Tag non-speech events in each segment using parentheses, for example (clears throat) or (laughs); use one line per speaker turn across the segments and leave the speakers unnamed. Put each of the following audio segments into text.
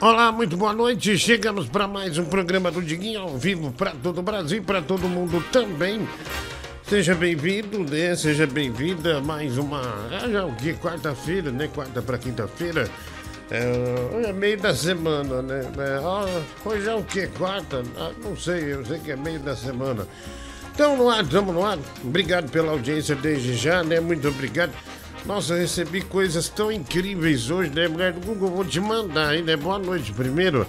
Olá, muito boa noite. Chegamos para mais um programa do Diguinho ao vivo para todo o Brasil para todo mundo também. Seja bem-vindo, né? Seja bem-vinda mais uma. É já o que? Quarta-feira, né? Quarta para quinta-feira. É, é, meio da semana, né? É, hoje é o que? Quarta? Ah, não sei, eu sei que é meio da semana. Então, no ar, estamos no ar. Obrigado pela audiência desde já, né? Muito obrigado. Nossa, eu recebi coisas tão incríveis hoje, né? Mulher do Google, vou te mandar aí, né? Boa noite primeiro.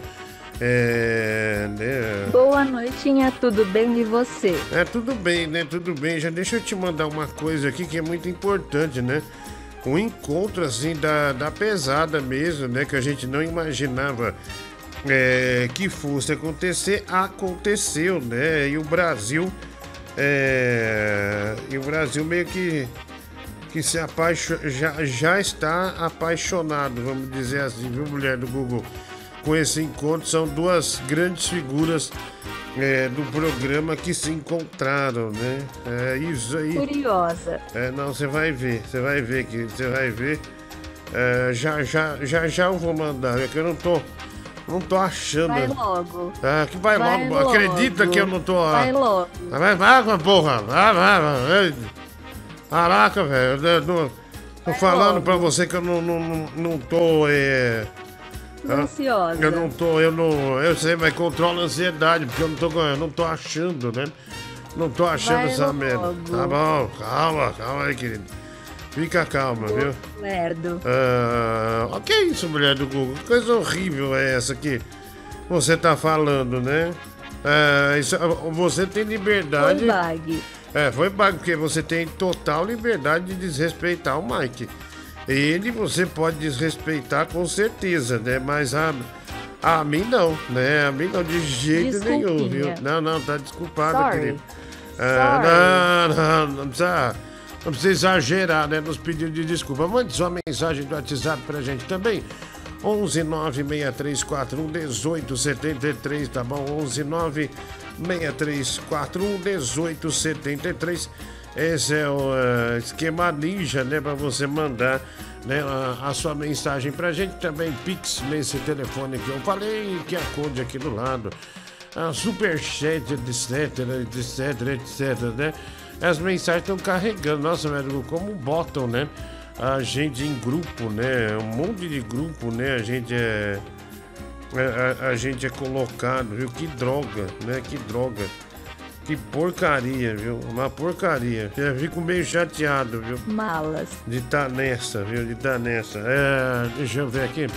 É,
né? Boa noitinha, tudo bem e você?
É, tudo bem, né? Tudo bem. Já deixa eu te mandar uma coisa aqui que é muito importante, né? Um encontro, assim, da, da pesada mesmo, né? Que a gente não imaginava é, que fosse acontecer. Aconteceu, né? E o Brasil... É, e o Brasil meio que que se apaixo... já, já está apaixonado, vamos dizer assim, viu, mulher do Google? Com esse encontro, são duas grandes figuras é, do programa que se encontraram, né? É isso aí.
Curiosa.
É, não, você vai ver, você vai ver que você vai ver. É, já, já, já, já eu vou mandar, é que eu não tô. Não tô achando.
Vai logo.
Ah, que vai, vai logo. logo. Acredita que eu não tô.
Vai logo.
Vai, vai, porra. Vai, vai, vai. Caraca, velho, eu tô, tô falando pra você que eu não, não, não tô. É,
ansiosa.
Eu não tô, eu não. Eu sei, mas controla a ansiedade, porque eu não tô, eu não tô achando, né? Não tô achando Vai essa merda. Tá bom, calma, calma aí, querido. Fica calma, viu?
Lerdo.
Ah, o que é isso, mulher do Google? Que coisa horrível é essa que você tá falando, né? Ah, isso, você tem liberdade.
Bag.
É, foi pago, porque você tem total liberdade de desrespeitar o Mike. Ele você pode desrespeitar com certeza, né? Mas a, a mim não, né? A mim não, de jeito nenhum, viu? Não, não, tá desculpada, querido. É, não, não, não precisa, não precisa exagerar, né? Nos pedidos de desculpa. Mande sua mensagem do WhatsApp pra gente também. 11 96341 1873, tá bom? 11 96341 1873. Esse é o uh, esquema ninja, né? Para você mandar né, a, a, sua mensagem pra gente. Também Pix nesse telefone que eu falei, que a code aqui do lado. A superchat, etc, etc, etc, né? As mensagens estão carregando. Nossa, médico, como botam, né? a gente em grupo, né? Um monte de grupo, né? A gente é. A, a, a, gente é colocado, viu? Que droga, né? Que droga. Que porcaria, viu? Uma porcaria. Eu fico meio chateado, viu?
Malas.
De estar tá nessa, viu? De estar tá nessa. É, deixa eu ver aqui.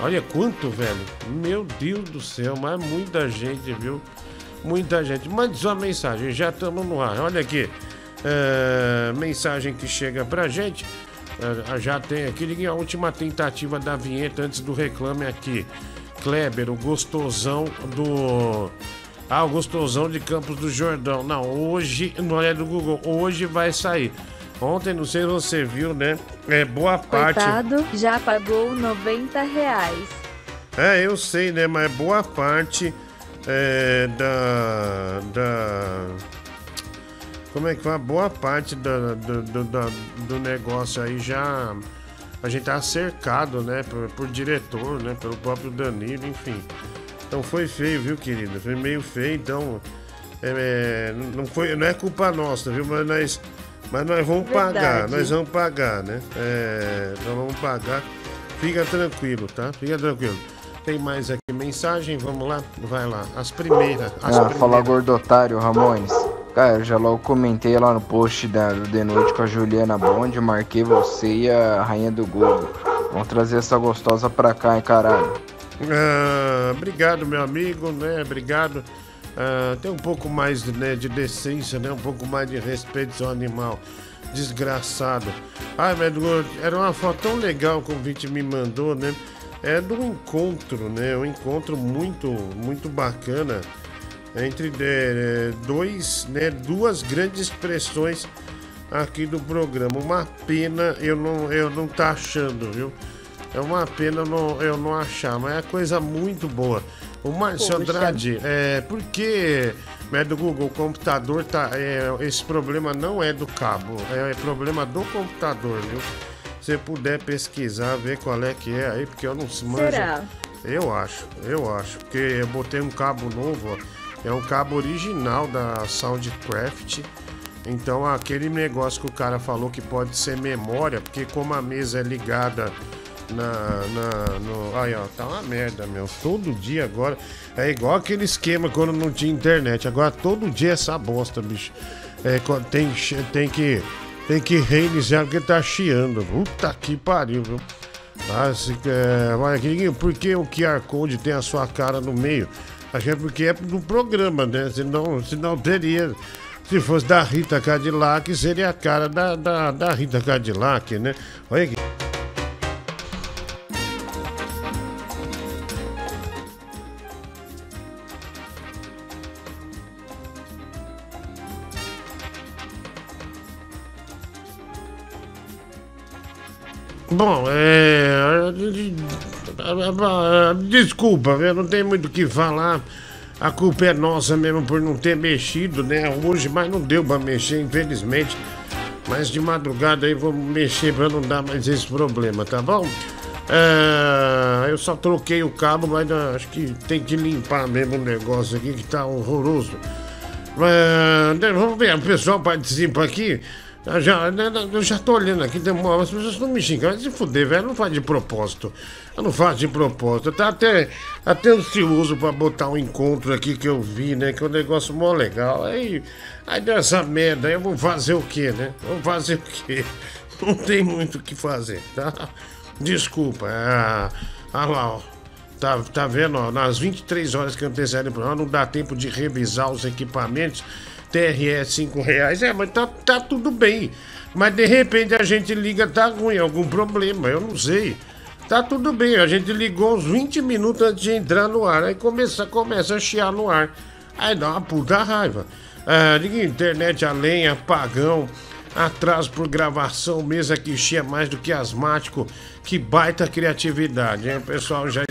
Olha quanto, velho. Meu Deus do céu, mas muita gente, viu? Muita gente. Mande sua mensagem, já estamos no ar. Olha aqui. É, mensagem que chega pra gente. É, já tem aqui a última tentativa da vinheta antes do reclame aqui. Kleber, o gostosão do. Ah, o gostosão de Campos do Jordão. Não, hoje, não é do Google, hoje vai sair. Ontem, não sei se você viu, né? É boa parte.
Coitado, já pagou 90 reais.
É, eu sei, né? Mas boa parte é, da. da como é que foi? Boa parte do, do, do, do negócio aí já. A gente tá cercado, né? Por, por diretor, né? Pelo próprio Danilo, enfim. Então foi feio, viu, querido? Foi meio feio, então. É, é não, foi, não é culpa nossa, viu? Mas nós, mas nós vamos Verdade. pagar, nós vamos pagar, né? É, nós vamos pagar. Fica tranquilo, tá? Fica tranquilo. Tem mais aqui mensagem, vamos lá? Vai lá. As primeiras. As
ah, primeiras. fala gordotário, Ramones. Cara, já logo comentei lá no post da, De Noite com a Juliana Bond, marquei você e a rainha do Google. Vamos trazer essa gostosa pra cá, hein, caralho.
Ah, obrigado, meu amigo, né? Obrigado. Ah, tem um pouco mais né, de decência, né? Um pouco mais de respeito ao animal. Desgraçado. Ai, meu era uma foto tão legal que o convite me mandou, né? É do encontro, né? Um encontro muito, muito bacana entre é, dois, né, duas grandes expressões aqui do programa. Uma pena eu não, eu não tá achando, viu? É uma pena eu não, eu não achar, mas é coisa muito boa. O Márcio Andrade, é, porque é do Google, o computador tá. É, esse problema não é do cabo, é, é problema do computador, viu? Se puder pesquisar, ver qual é que é aí, porque eu não manjo. Será? Eu acho, eu acho. Porque eu botei um cabo novo, ó. É um cabo original da Soundcraft. Então aquele negócio que o cara falou que pode ser memória, porque como a mesa é ligada na. na no, aí ó, tá uma merda, meu. Todo dia agora. É igual aquele esquema quando não tinha internet. Agora todo dia é essa bosta, bicho. É, tem, tem que. Tem que reiniciar porque tá chiando. Puta que pariu, viu? Se, é, olha, por que o QR Code tem a sua cara no meio? Acho que é porque é do programa, né? Senão, senão teria. Se fosse da Rita Cadillac, seria a cara da, da, da Rita Cadillac, né? Olha aqui. Bom, é. Desculpa, eu não tenho muito o que falar. A culpa é nossa mesmo por não ter mexido, né? Hoje, mas não deu pra mexer, infelizmente. Mas de madrugada aí vou mexer pra não dar mais esse problema, tá bom? É, eu só troquei o cabo, mas uh, acho que tem que limpar mesmo o negócio aqui que tá horroroso. É, vamos ver, o pessoal participa aqui. Eu já, né, né, eu já tô olhando aqui, demora, as pessoas estão me xingando. Se fuder, velho, não faz de propósito. Eu não faço de propósito. Tá até, até ansioso pra botar um encontro aqui que eu vi, né? Que é um negócio mó legal. Aí, aí dessa merda, eu vou fazer o quê, né? Vou fazer o quê? (laughs) Não tem muito o que fazer, tá? Desculpa. Ah, ah lá, ó. Tá, tá vendo, ó, nas 23 horas que antecedem o programa, não dá tempo de revisar os equipamentos. TRE 5 reais. É, mas tá, tá tudo bem. Mas de repente a gente liga, tá ruim, algum problema, eu não sei. Tá tudo bem, a gente ligou uns 20 minutos antes de entrar no ar. Aí começa, começa a chiar no ar. Aí dá uma puta raiva. Ah, internet a lenha, pagão, atraso por gravação, mesa que chia mais do que asmático. Que baita criatividade, hein? O pessoal já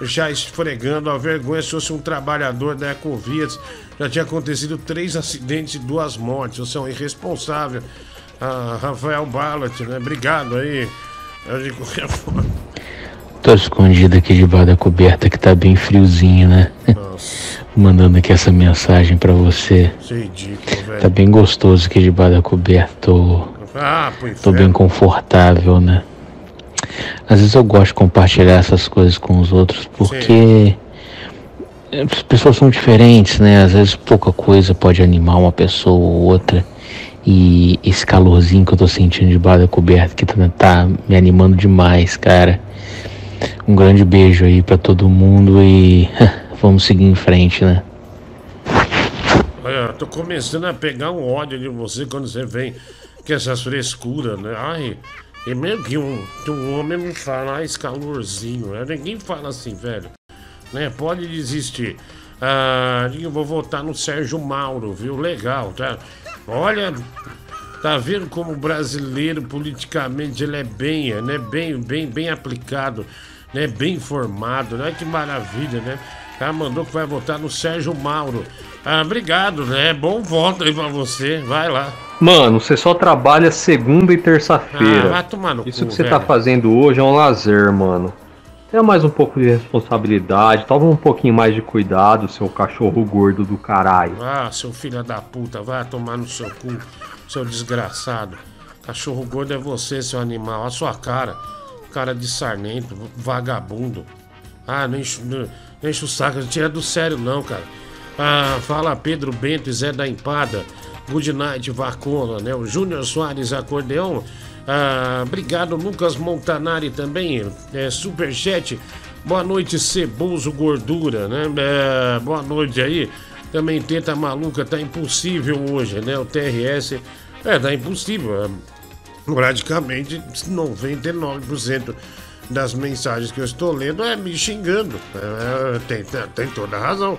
já esfregando a vergonha se fosse um trabalhador da Ecovias. Já tinha acontecido três acidentes e duas mortes. Você é um irresponsável. Ah, Rafael Ballat, né? Obrigado aí. De qualquer forma.
Tô escondido aqui debaixo da coberta que tá bem friozinho, né? Nossa. (laughs) Mandando aqui essa mensagem para você. Isso é ridículo, velho. Tá bem gostoso aqui debaixo da coberta. Tô, ah, tô bem confortável, né? Às vezes eu gosto de compartilhar essas coisas com os outros porque Sim. As pessoas são diferentes, né? Às vezes pouca coisa pode animar uma pessoa ou outra. E esse calorzinho que eu tô sentindo debaixo da coberta que tá, tá me animando demais, cara. Um grande beijo aí para todo mundo e (laughs) vamos seguir em frente, né?
Olha, tô começando a pegar um ódio de você quando você vem com essas frescuras, né? Ai, e mesmo que um, que um homem não fala, ah, esse calorzinho, né? Ninguém fala assim, velho. Né? Pode desistir. Ah, eu vou votar no Sérgio Mauro, viu? Legal, tá? Olha, tá vendo como o brasileiro politicamente ele é bem, né? Bem, bem, bem aplicado, né? Bem informado, né? Que maravilha, né? Cara mandou que vai votar no Sérgio Mauro. Ah, obrigado, né? Bom voto aí pra você. Vai lá.
Mano, você só trabalha segunda e terça-feira. Ah, vai tomar no Isso cu, que você tá velho. tá fazendo hoje é um lazer, mano. Tenha mais um pouco de responsabilidade, toma um pouquinho mais de cuidado, seu cachorro gordo do caralho.
Ah, seu filho da puta, vai tomar no seu cu, seu desgraçado. Cachorro gordo é você, seu animal, a sua cara. Cara de sarnento, vagabundo. Ah, não enche, não, não enche o saco, não tira do sério não, cara. Ah, fala Pedro Bento e Zé da Empada. Good Night Vacona, né? O Júnior Soares Acordeão. Ah, obrigado, Lucas Montanari também. É, Superchat. Boa noite, Ceboso Gordura, né? É, boa noite aí. Também tenta maluca, tá impossível hoje, né? O TRS. É, tá impossível. É, praticamente 99% das mensagens que eu estou lendo é me xingando. É, tem, tem toda a razão.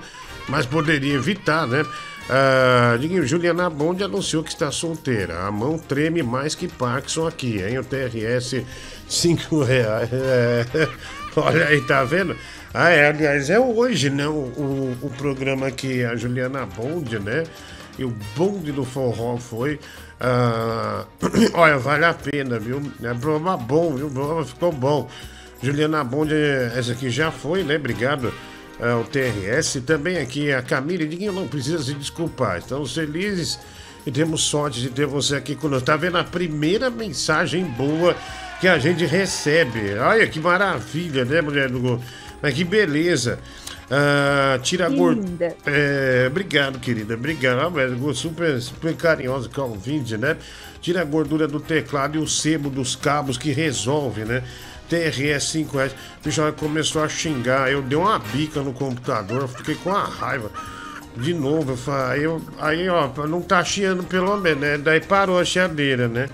Mas poderia evitar, né? Ah, Juliana Bond anunciou que está solteira. A mão treme mais que Parkinson aqui, hein? O TRS 5 (laughs) reais. É. Olha aí, tá vendo? Ah, é, aliás, é hoje, né? O, o, o, programa que a Juliana Bond, né? E o bonde do forró foi. Ah, (clears throat) olha, vale a pena, viu? É programa bom, viu? O programa ficou bom. Juliana Bonde, essa aqui já foi, né? Obrigado ao TRS. Também aqui a Camila. Ninguém não precisa se desculpar. Estamos felizes e temos sorte de ter você aqui conosco. Tá vendo a primeira mensagem boa que a gente recebe. Olha que maravilha, né, mulher do gol? Mas que beleza. Ah, tira gordura. É, obrigado, querida. Obrigado. Ah, super, super carinhosa com o vídeo, né? Tira a gordura do teclado e o sebo dos cabos que resolve, né? TRS 5S. O bicho começou a xingar. Eu dei uma bica no computador, fiquei com a raiva. De novo, eu falei, eu, aí, ó, não tá chiando pelo menos, né? Daí parou a chiadeira, né?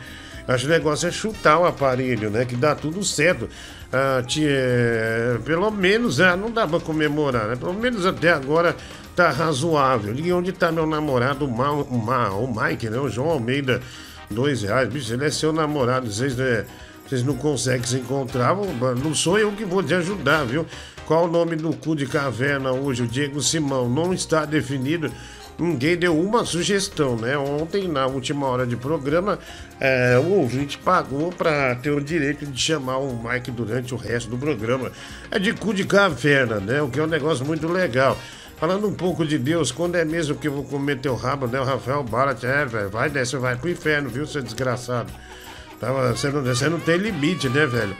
Acho que o negócio é chutar o aparelho, né? Que dá tudo certo. Ah, pelo menos, ah, não dá pra comemorar, né? Pelo menos até agora tá razoável. E onde tá meu namorado, o, Ma, Ma, o Mike, né? O João Almeida, dois reais. Bicho, ele é seu namorado, vocês, né? Vocês não conseguem se encontrar. Não sou eu que vou te ajudar, viu? Qual o nome do cu de caverna hoje? O Diego Simão não está definido. Ninguém deu uma sugestão, né? Ontem, na última hora de programa, é, o ouvinte pagou para ter o direito de chamar o Mike durante o resto do programa. É de cu de caverna, né? O que é um negócio muito legal. Falando um pouco de Deus, quando é mesmo que eu vou comer teu rabo, né? O Rafael Barat, é, velho, vai dessa, vai pro inferno, viu, seu desgraçado. Você não, você não tem limite, né, velho?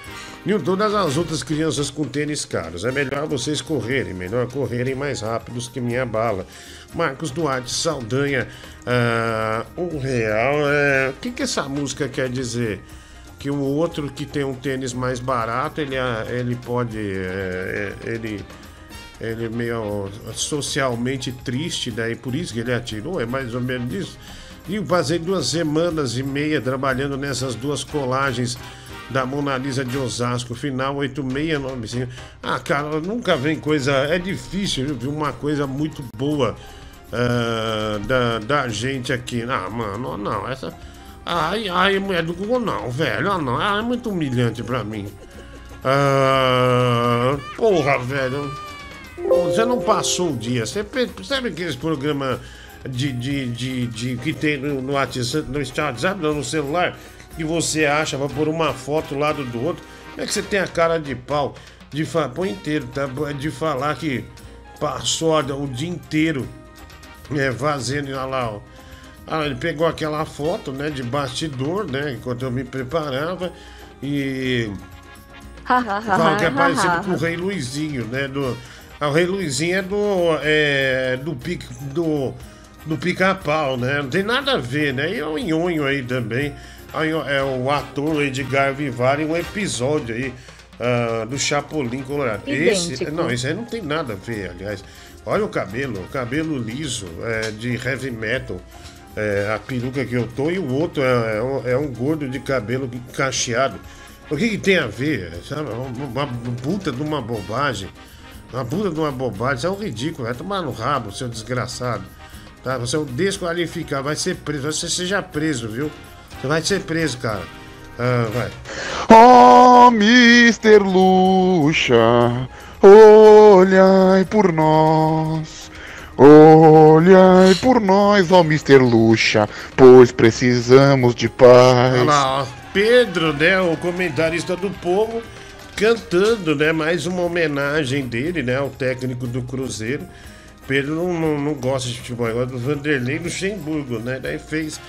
E todas as outras crianças com tênis caros. É melhor vocês correrem, melhor correrem mais rápidos que minha bala. Marcos Duarte Saldanha, uh, um real. Uh, o que, que essa música quer dizer? Que o outro que tem um tênis mais barato, ele, uh, ele pode. Uh, ele, ele é meio socialmente triste, daí por isso que ele atirou, é mais ou menos isso. E passei duas semanas e meia trabalhando nessas duas colagens da Mona Lisa de Osasco, final 8695. Ah, cara, nunca vem coisa. É difícil viu? uma coisa muito boa uh, da, da gente aqui. Ah, mano, não, essa. Ai, ai, mulher do Google, não, velho. Ah, não, ah, é muito humilhante pra mim. Ah, porra, velho. Você não passou o dia. Você percebe aqueles programas de, de, de, de, que tem no, no WhatsApp, no WhatsApp, não, no celular, que você acha pra pôr uma foto lado do outro. Como é que você tem a cara de pau de falar, põe inteiro, tá? De falar que passou o dia inteiro é, fazendo, olha lá, ó. Ah, ele pegou aquela foto, né, de bastidor, né, enquanto eu me preparava e fala que é parecido com o Rei Luizinho, né, do... Ah, o Rei Luizinho é do, é, do, pique, do do pica-pau, né? Não tem nada a ver, né? E é o Nhonho aí também. É o ator Edgar Vivar em um episódio aí uh, do Chapolin Colorado. Esse, não, esse aí não tem nada a ver, aliás. Olha o cabelo, cabelo liso é, de heavy metal. É, a peruca que eu tô e o outro é, é, um, é um gordo de cabelo cacheado. O que, que tem a ver? Sabe? Uma, uma puta de uma bobagem. Uma puta de uma bobagem. Isso é um ridículo. Vai tomar no rabo, seu desgraçado. Tá? Você é um desqualificado, vai ser preso. Você seja preso, viu? Você vai ser preso, cara. Ah, vai.
Oh, Mr. Luxa, olhai por nós. Olhai por nós, ó oh, Mr. Luxa, pois precisamos de paz. Olha
lá, ó. Pedro, né, o comentarista do povo, cantando, né, mais uma homenagem dele, né, ao técnico do Cruzeiro. Pedro não, não, não gosta de futebol, gosta do Vanderlei Luxemburgo, né? Daí fez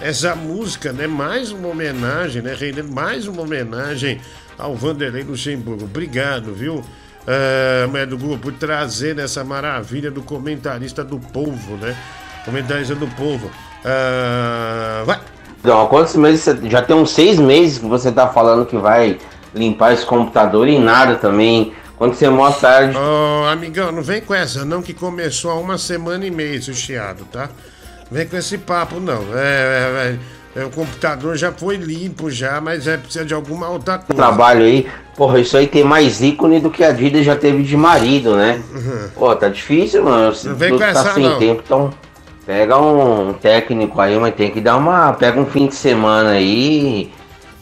essa música, né? Mais uma homenagem, né? Rendendo mais uma homenagem ao Vanderlei Luxemburgo. Obrigado, viu? Uh, do Google, por trazer essa maravilha do comentarista do povo, né? Comentarista do povo. Uh, vai!
Não, quantos meses Já tem uns seis meses que você tá falando que vai limpar esse computador e nada também. Quando você mostra.
Ô, oh, amigão, não vem com essa, não, que começou há uma semana e meia esse chiado, tá? Não vem com esse papo, não. É, é, é, é, o computador já foi limpo, já, mas é precisa de alguma outra coisa.
Trabalho aí, porra, isso aí tem mais ícone do que a Dida já teve de marido, né? Uhum. Pô, tá difícil, mano.
Não vem com tá essa, sem não.
tempo, então. Pega um técnico aí, mas tem que dar uma. Pega um fim de semana aí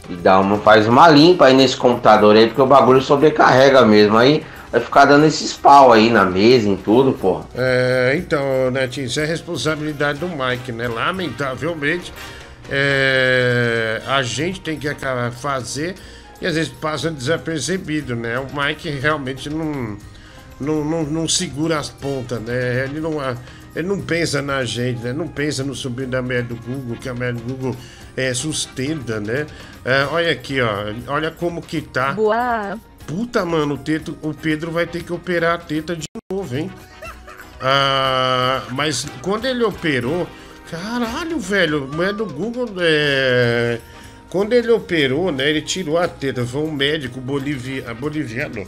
e dá uma, faz uma limpa aí nesse computador aí, porque o bagulho sobrecarrega mesmo. Aí vai ficar dando esses pau aí na mesa, em tudo, porra.
É, então, Netinho, isso é responsabilidade do Mike, né? Lamentavelmente, é, a gente tem que fazer e às vezes passa desapercebido, né? O Mike realmente não, não, não, não segura as pontas, né? Ele não, ele não pensa na gente, né? Não pensa no sobrinho da merda do Google, que a merda do Google é, sustenta, né? É, olha aqui, ó. Olha como que tá.
Boa.
Puta, mano, o, teto, o Pedro vai ter que operar a teta de novo, hein? Ah, mas quando ele operou, caralho, velho, é do Google. É... Quando ele operou, né? Ele tirou a teta. Foi um médico bolivia, boliviano.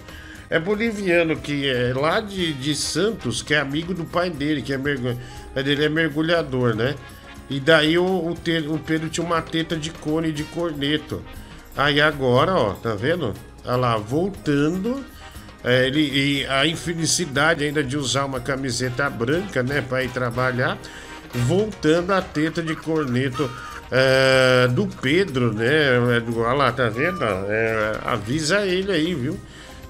É boliviano que é lá de, de Santos, que é amigo do pai dele, que é, mergulhador, ele é mergulhador, né? E daí o, o, o Pedro tinha uma teta de cone de corneto. Aí agora, ó, tá vendo? Olha lá, voltando. É, ele, e a infelicidade ainda de usar uma camiseta branca, né, para ir trabalhar. Voltando a teta de corneto é, do Pedro, né? Olha lá, tá vendo? É, avisa ele aí, viu?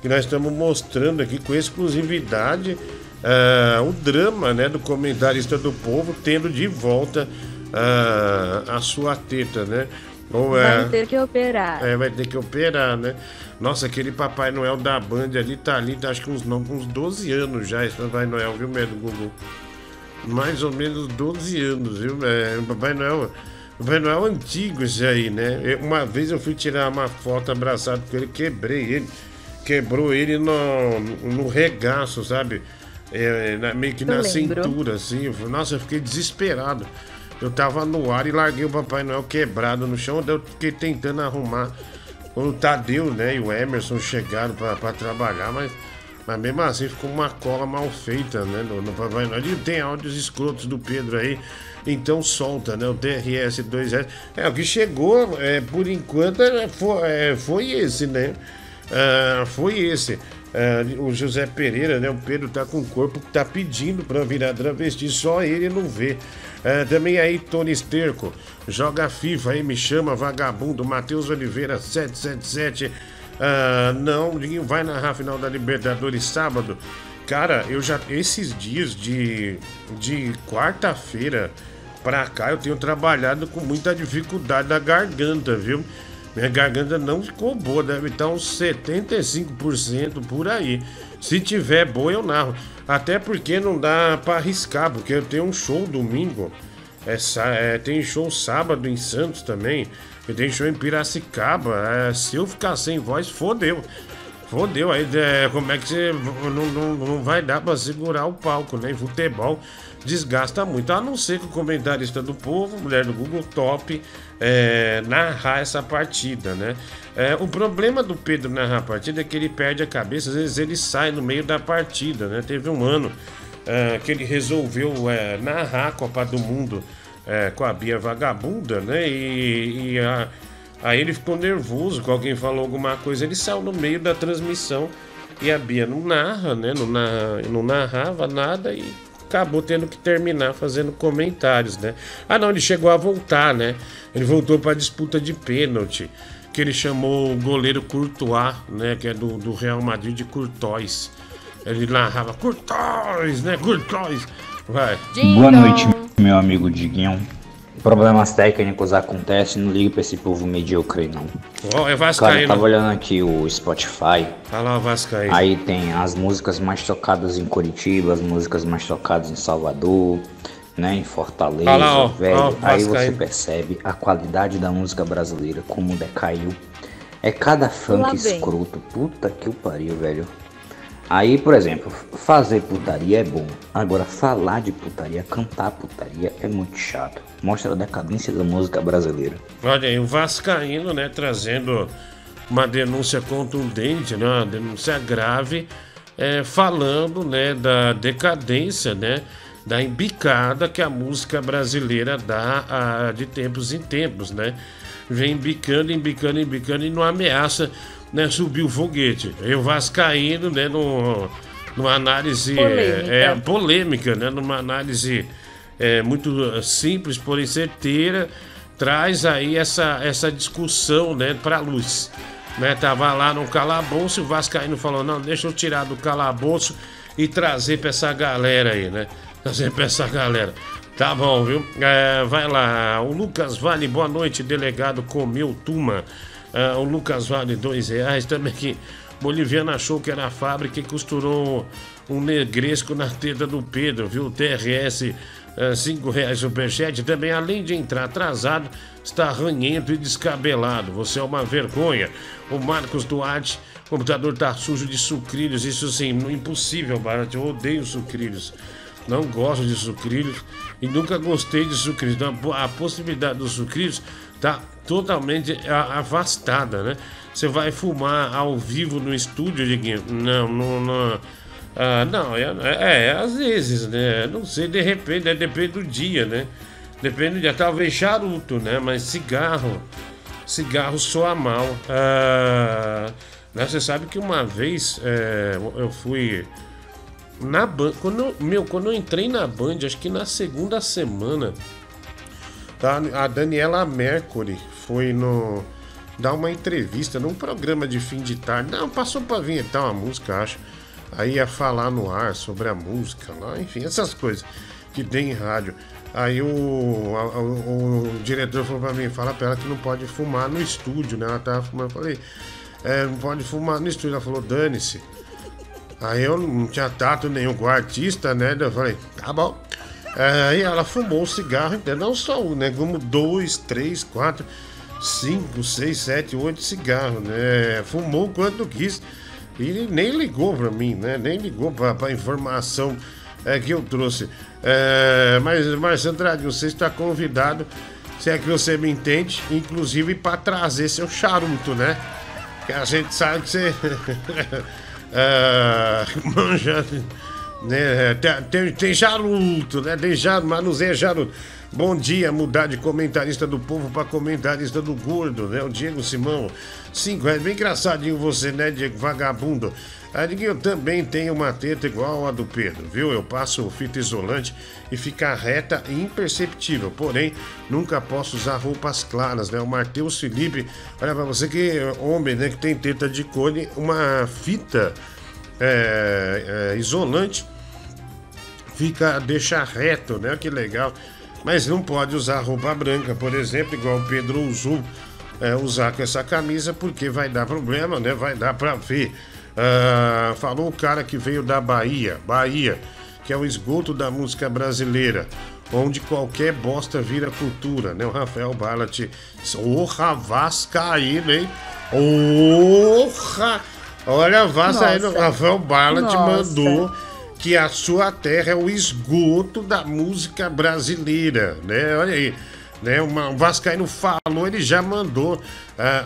Que nós estamos mostrando aqui com exclusividade uh, o drama né, do comentarista do povo tendo de volta uh, a sua teta, né?
Ou, vai ter que operar.
É, vai ter que operar, né? Nossa, aquele Papai Noel da Band ali tá ali, tá, acho que uns, não, uns 12 anos já, esse Papai Noel, viu, mesmo, Google? Mais ou menos 12 anos, viu? É, Papai Noel. Papai Noel antigo esse aí, né? Uma vez eu fui tirar uma foto abraçado com ele, quebrei ele. Quebrou ele no, no regaço, sabe? É, na, meio que eu na lembro. cintura, assim. Nossa, eu fiquei desesperado. Eu tava no ar e larguei o Papai Noel quebrado no chão, eu fiquei tentando arrumar. Quando o Tadeu né, e o Emerson chegaram para trabalhar, mas, mas mesmo assim ficou uma cola mal feita né, no, no Papai Noel. E tem áudios escrotos do Pedro aí, então solta, né? O DRS 2S. É, o que chegou, é, por enquanto, é, foi, é, foi esse, né? Uh, foi esse. Uh, o José Pereira, né? O Pedro tá com o corpo que tá pedindo para virar travesti, só ele não vê. Uh, também aí, Tony Esterco, joga FIFA aí, me chama vagabundo, Matheus Oliveira 777. Uh, não, ninguém vai narrar a final da Libertadores sábado. Cara, eu já. Esses dias de, de quarta-feira pra cá, eu tenho trabalhado com muita dificuldade da garganta, viu? Minha garganta não ficou boa, deve estar uns 75% por aí. Se tiver boa, eu narro. Até porque não dá para arriscar, porque eu tenho um show domingo. É, é, tem show sábado em Santos também. E tem show em Piracicaba. É, se eu ficar sem voz, fodeu. Fodeu. Aí é, como é que você. Não, não, não vai dar para segurar o palco, né? Em futebol desgasta muito. A não ser que o comentarista do povo, mulher do Google, top é, narrar essa partida, né? É, o problema do Pedro narrar a partida é que ele perde a cabeça, às vezes ele sai no meio da partida, né? Teve um ano é, que ele resolveu é, narrar a Copa do Mundo é, com a Bia Vagabunda, né? E, e a, aí ele ficou nervoso, que alguém falou alguma coisa, ele saiu no meio da transmissão e a Bia não narra, né? Não, narra, não narrava nada e acabou tendo que terminar fazendo comentários, né? Ah, não, ele chegou a voltar, né? Ele voltou para a disputa de pênalti, que ele chamou o goleiro Courtois, né? Que é do, do Real Madrid de Courtois. Ele narrava Courtois, né? Courtois. Vai.
Boa noite, meu amigo Diguinho. Problemas técnicos acontecem, não liga pra esse povo medíocre, não.
Oh, é Vascaíno.
Cara, eu tava olhando aqui o Spotify.
Tá lá o Vascaíno.
Aí tem as músicas mais tocadas em Curitiba, as músicas mais tocadas em Salvador, né, em Fortaleza, tá lá, ó, velho. Ó, aí você percebe a qualidade da música brasileira, como decaiu. É cada funk escroto. Puta que o pariu, velho. Aí, por exemplo, fazer putaria é bom. Agora, falar de putaria, cantar putaria é muito chato. Mostra a decadência da música brasileira.
Olha aí, o Vascaíno, né, trazendo uma denúncia contundente, né, uma denúncia grave, é, falando, né, da decadência, né, da embicada que a música brasileira dá a, de tempos em tempos, né? Vem embicando, embicando, embicando e não ameaça né, subiu o foguete. E o Vascaíno, né, no, numa análise polêmica, é, é, polêmica né, numa análise é, muito simples, porém certeira, traz aí essa, essa discussão né, para a luz. Né, tava lá no calabouço o Vascaíno falou: não, deixa eu tirar do calabouço e trazer para essa galera aí, né? Trazer para essa galera. Tá bom, viu? É, vai lá, o Lucas Vale, boa noite, delegado comeu Tuma. Uh, o Lucas vale dois reais também que Boliviano achou que era a fábrica e costurou um negresco na teta do Pedro, viu? TRS, uh, cinco reais superchat. Também, além de entrar atrasado, está ranhento e descabelado. Você é uma vergonha. O Marcos Duarte, o computador tá sujo de sucrilhos. Isso sim, impossível, Barato. Eu odeio sucrilhos. Não gosto de sucrilhos e nunca gostei de sucrilhos. Então, a possibilidade dos sucrilhos tá totalmente afastada, né? Você vai fumar ao vivo no estúdio, Diguinho? Não, não, não. Ah, não, é, é, é, às vezes, né? Não sei, de repente, né? depende do dia, né? Depende do dia. Talvez charuto, né? Mas cigarro, cigarro soa mal. Ah, né? Você sabe que uma vez é, eu fui na Band. Quando, meu, quando eu entrei na Band, acho que na segunda semana, tá? a Daniela Mercury foi no dar uma entrevista num programa de fim de tarde. Não, passou para vinhetar uma música, acho. Aí ia falar no ar sobre a música lá, enfim, essas coisas que tem em rádio. Aí o, o, o, o diretor falou pra mim, fala pra ela que não pode fumar no estúdio, né? Ela tava fumando, eu falei, é, não pode fumar no estúdio. Ela falou, dane-se. Aí eu não tinha tato nenhum com o artista, né? Eu falei, tá bom. Aí ela fumou o cigarro, não só um, né? Como dois, três, quatro, cinco, seis, sete, oito cigarros, né? Fumou quanto quis e nem ligou pra mim, né? Nem ligou pra, pra informação é, que eu trouxe. É, mas, Marcelo Andrade, você está convidado, se é que você me entende, inclusive para trazer seu charuto, né? Que a gente sabe que você. uh, (laughs) manja, né? Tem, tem charuto, né? Tem charuto, manuseia charuto. Bom dia, mudar de comentarista do povo para comentarista do gordo, né? O Diego Simão. Cinco é bem engraçadinho você, né, Diego? Vagabundo. A Diguinho também tem uma teta igual a do Pedro, viu? Eu passo fita isolante e fica reta e imperceptível. Porém, nunca posso usar roupas claras, né? O Matheus Felipe, olha pra você que é homem, né? Que tem teta de cone, uma fita é, é, isolante fica, deixa reto, né? Que legal. Mas não pode usar roupa branca, por exemplo, igual o Pedro usou. É, usar com essa camisa porque vai dar problema, né? Vai dar pra ver Uh, falou o cara que veio da Bahia, Bahia, que é o esgoto da música brasileira, onde qualquer bosta vira cultura, né? O Rafael Ballat, orra, Vascaíno, hein? Orra! Olha, Vascaíno, Rafael Ballat mandou que a sua terra é o esgoto da música brasileira, né? Olha aí né? Uma, o Vascaíno falou, ele já mandou uh,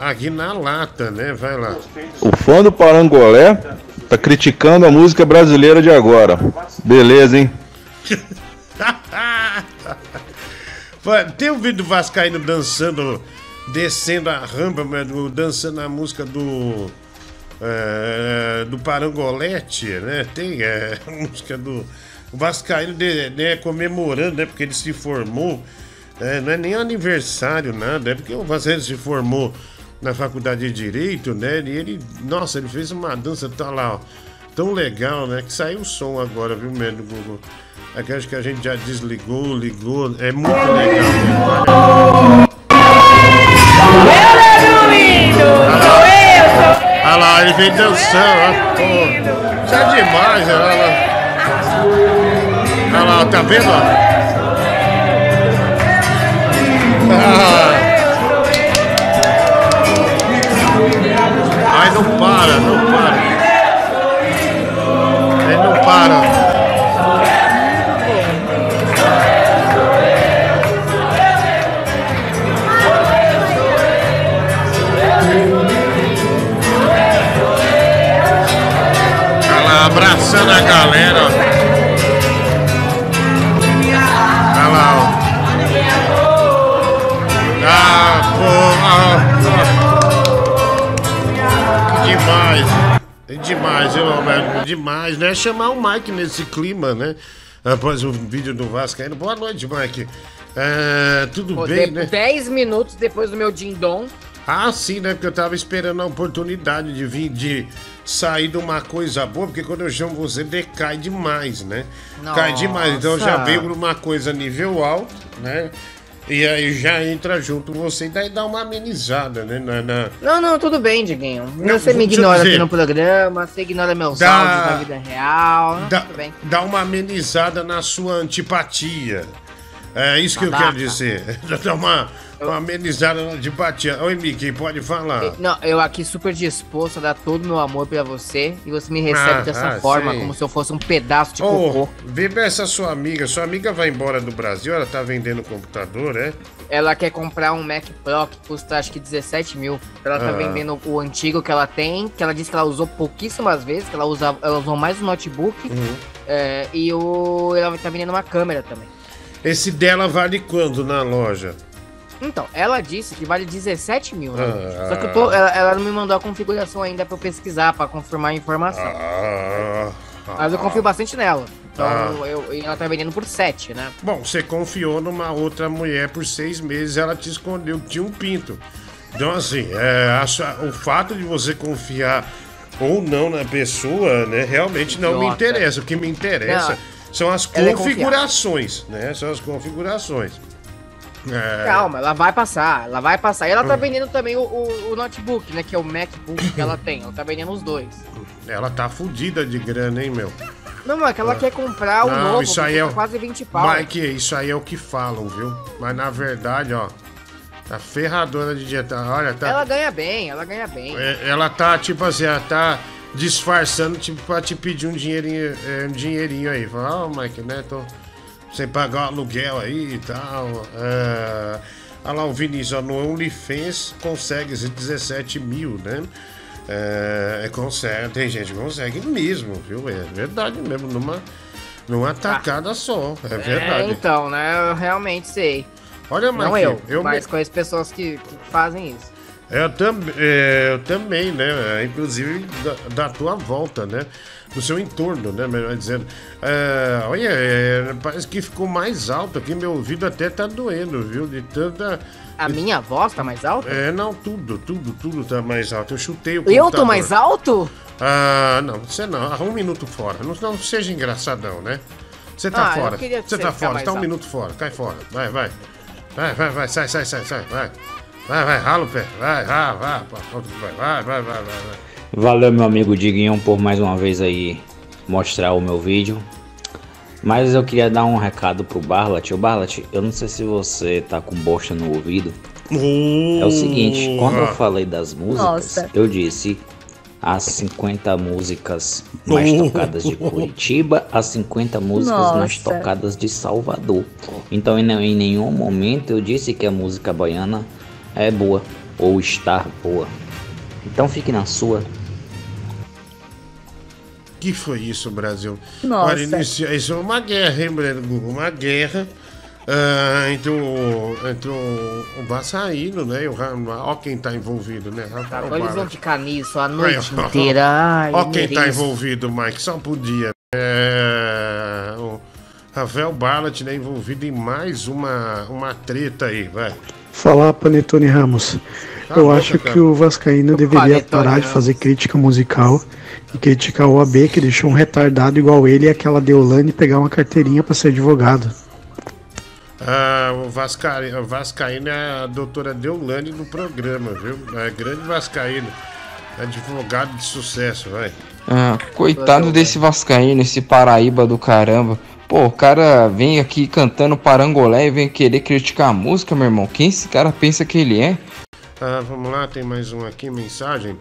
aqui na lata, né? Vai lá.
O fã do Parangolé tá criticando a música brasileira de agora. Beleza, hein? (laughs)
Tem um vídeo do Vascaíno dançando, descendo a rampa, dançando a música do. Uh, do Parangolete, né? Tem é, (laughs) a música do. Vascaíno de, né, comemorando, né? Porque ele se formou é, não é nem aniversário, nada. É porque o Vazelli se formou na faculdade de Direito, né? E ele, nossa, ele fez uma dança tá lá, ó, tão legal, né? Que saiu o som agora, viu, mesmo, Google? É acho que a gente já desligou, ligou. É muito legal, né? Vem dançando, pô. Isso é demais, olha lá. Olha lá, tá vendo, ó? Ai, não para, não para. Ele não para. Lá, abraçando a galera. demais. É demais, hein, Roberto? Demais, né? Chamar o Mike nesse clima, né? Após o vídeo do Vasco aí. Boa noite, Mike. É, tudo Pô, bem, né?
10 minutos depois do meu dindom.
Ah, sim, né? Porque eu tava esperando a oportunidade de vir, de sair de uma coisa boa, porque quando eu chamo você, decai demais, né? Nossa. Cai demais. Então eu já veio numa coisa nível alto, né? E aí já entra junto você e daí dá uma amenizada, né? Na, na...
Não, não, tudo bem, Diguinho. Não, você me ignora dizer, aqui no programa, você ignora meus dá, áudios da vida real.
Dá, tudo bem. Dá uma amenizada na sua antipatia. É isso que eu quero dizer. (laughs) Dá uma uma amenizada de batia. Oi, Mickey, pode falar.
Não, eu aqui super disposto a dar todo o meu amor pra você e você me recebe ah, dessa ah, forma, como se eu fosse um pedaço de oh, cocô.
Vê essa sua amiga. Sua amiga vai embora do Brasil, ela tá vendendo computador, é?
Ela quer comprar um Mac Pro que custa acho que 17 mil. Ela tá ah. vendendo o antigo que ela tem, que ela disse que ela usou pouquíssimas vezes, que ela, usa, ela usou mais o notebook. Uhum. É, e o, ela tá vendendo uma câmera também.
Esse dela vale quando na loja?
Então, ela disse que vale 17 mil, né? Ah, Só que tô, ela, ela, não me mandou a configuração ainda pra eu pesquisar, pra confirmar a informação. Ah, Mas eu confio bastante nela. Então, ah. eu, ela tá vendendo por 7, né?
Bom, você confiou numa outra mulher por seis meses, ela te escondeu que tinha um pinto. Então, assim, é, o fato de você confiar ou não na pessoa, né, realmente não me interessa. O que me interessa não, são as é configurações, é né? São as configurações.
É... Calma, ela vai passar, ela vai passar. E ela tá vendendo também o, o, o, notebook, né? Que é o MacBook que ela tem. Ela tá vendendo os dois.
Ela tá fudida de grana, hein, meu?
Não, mas é que ela é. quer comprar o não, novo,
isso aí é
quase 20 pau.
Mike, isso aí é o que falam, viu? Mas na verdade, ó, tá ferradora de dieta. Olha, tá.
Ela ganha bem, ela ganha bem.
É, ela tá, tipo assim, ela tá disfarçando, tipo, pra te pedir um dinheirinho, é, um dinheirinho aí. Fala, ó, oh, Mike, né? Tô sem pagar o aluguel aí e tal. É... Olha lá o Vinícius, no OnlyFans consegue 17 mil, né? É, é, consegue, tem gente que consegue mesmo, viu? É verdade mesmo, numa, numa tacada ah, só, é, é verdade. É,
então, né? Eu realmente sei.
Olha,
Não eu, eu mas me... conheço pessoas que, que fazem isso.
Eu, tam, é, eu também, né? Inclusive da, da tua volta, né? no seu entorno, né? Melhor dizendo. É, olha, é, parece que ficou mais alto aqui, meu ouvido até tá doendo, viu? De tanta.
A minha voz tá mais alta?
É, não, tudo, tudo, tudo tá mais alto. Eu chutei o
computador. Eu tô mais alto?
Ah, não, você não. Um minuto fora. Não, não seja engraçadão, né? Você tá ah, fora. Você tá fora, tá um minuto fora. Cai fora. Vai, vai. Vai, vai, vai, sai, sai, sai, sai. Vai. Vai, vai, rala o pé. Vai, vai, vai. Vai, vai, vai, vai, vai.
Valeu meu amigo Diguinho por mais uma vez aí mostrar o meu vídeo. Mas eu queria dar um recado pro Barlat. O Barlat, eu não sei se você tá com bosta no ouvido. É o seguinte, quando eu falei das músicas, Nossa. eu disse as 50 músicas mais tocadas de Curitiba, as 50 músicas Nossa. mais tocadas de Salvador. Então em, em nenhum momento eu disse que a música baiana é boa ou está boa. Então fique na sua
que foi isso, Brasil? Nossa. Olha, inicia, isso é uma guerra, hein, Breno? Uma guerra uh, entre, o, entre o, o Vassaíno, né? E o Ó quem tá envolvido, né?
Rafael Agora eles vão ficar nisso a noite Ai, inteira. Ai,
ó quem tá envolvido, Mike, só podia. É, o Rafael Barlat, né? Envolvido em mais uma, uma treta aí, vai.
Falar, Panetone Ramos. Eu acho que o Vascaíno deveria parar de fazer crítica musical e criticar o AB que deixou um retardado igual ele e aquela Deolane pegar uma carteirinha para ser advogado.
Ah, o Vascaíno, Vascaíno é a doutora Deolane no programa, viu? É grande Vascaíno. Advogado de sucesso, vai.
Ah, coitado desse Vascaíno, esse Paraíba do caramba. Pô, o cara vem aqui cantando parangolé e vem querer criticar a música, meu irmão. Quem esse cara pensa que ele é?
Ah, vamos lá, tem mais um aqui, mensagem.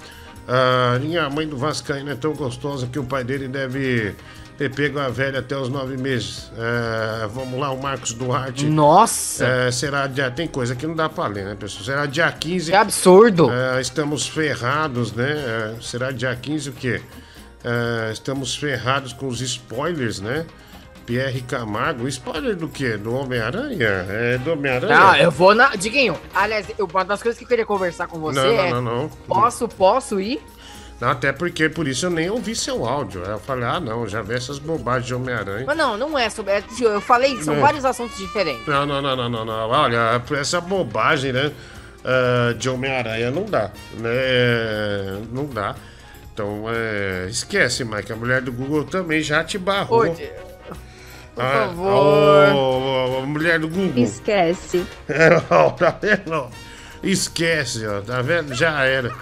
Ah, minha mãe do Vascaíno é tão gostosa que o pai dele deve ter pego a velha até os nove meses. É, vamos lá, o Marcos Duarte.
Nossa!
É, será dia. Tem coisa que não dá pra ler, né, pessoal? Será dia 15.
Que absurdo!
É, estamos ferrados, né? É, será dia 15 o quê? Estamos ferrados com os spoilers, né? Pierre Camargo, spoiler do quê? Do Homem-Aranha? É do Homem-Aranha?
Não, eu vou na. Diguinho, aliás, uma das coisas que eu queria conversar com você
não,
não,
é. Não, não, não.
Posso, posso ir?
Não, até porque por isso eu nem ouvi seu áudio. Eu falei, ah, não, já vi essas bobagens de Homem-Aranha.
Mas não, não é sobre. É, eu falei, são vários assuntos diferentes.
Não, não, não, não, não, não. Olha, essa bobagem, né? Uh, de Homem-Aranha não dá. Né? Não dá. Então, é, esquece, Mike. A mulher do Google também já te barrou. Ô,
Por ah, favor.
A mulher do Google.
Esquece. (laughs)
É, tá? Esquece, ó. Tá vendo? Já era.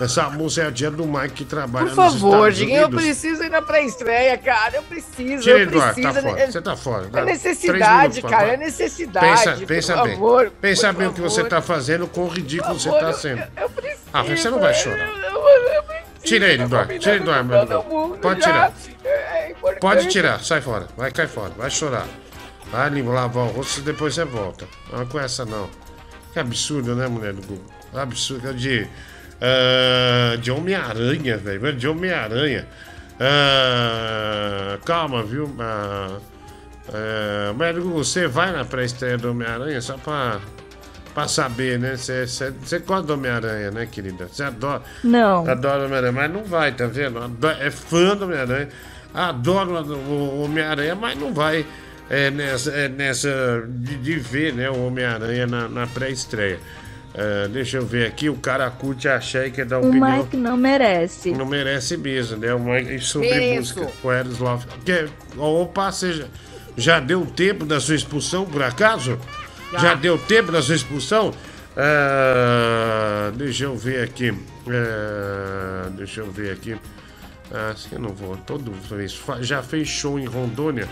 Essa música é a dia do Mike que trabalha
Por favor, Diguinho, eu preciso ir na pré-estreia, cara. Eu preciso, Tira, eu
Eduardo,
preciso.
Tá fora. Você tá fora.
É necessidade, minutos, cara. É necessidade.
Pensa, pensa bem. Favor, pensa bem o que você tá fazendo com o ridículo que você tá sendo. Eu, eu preciso. Ah, você não vai chorar. Eu, eu, Tira ele, Eduardo. Tira ele do ar, meu Pode tirar. É Pode tirar. Sai fora. Vai cair fora. Vai chorar. Vai lavar o rosto e depois você volta. Não é com essa, não. Que absurdo, né, mulher do Google? Absurdo. De Uh, de Homem-Aranha, velho. De Homem-Aranha. Uh, calma, viu? Uh, uh, médico, você vai na pré-estreia do Homem-Aranha só pra, pra saber, né? Você gosta do Homem-Aranha, né, querida? Você adora.
Não.
Adora o Homem-Aranha, mas não vai, tá vendo? É fã do Homem-Aranha. Adora o Homem-Aranha, mas não vai é, nessa, é, nessa de, de, ver né, o Homem-Aranha na, na pré-estreia. Uh, deixa eu ver aqui, o cara curte a Shaker da opinião.
O Mike não merece.
Não merece mesmo, né? O Mike sobre
Isso.
busca com Ereslov. Opa, seja, já deu tempo da sua expulsão, por acaso? Já, já deu tempo da sua expulsão? Uh, deixa eu ver aqui. Uh, deixa eu ver aqui. Ah, eu não vou. Todo vez. Já fez show em Rondônia?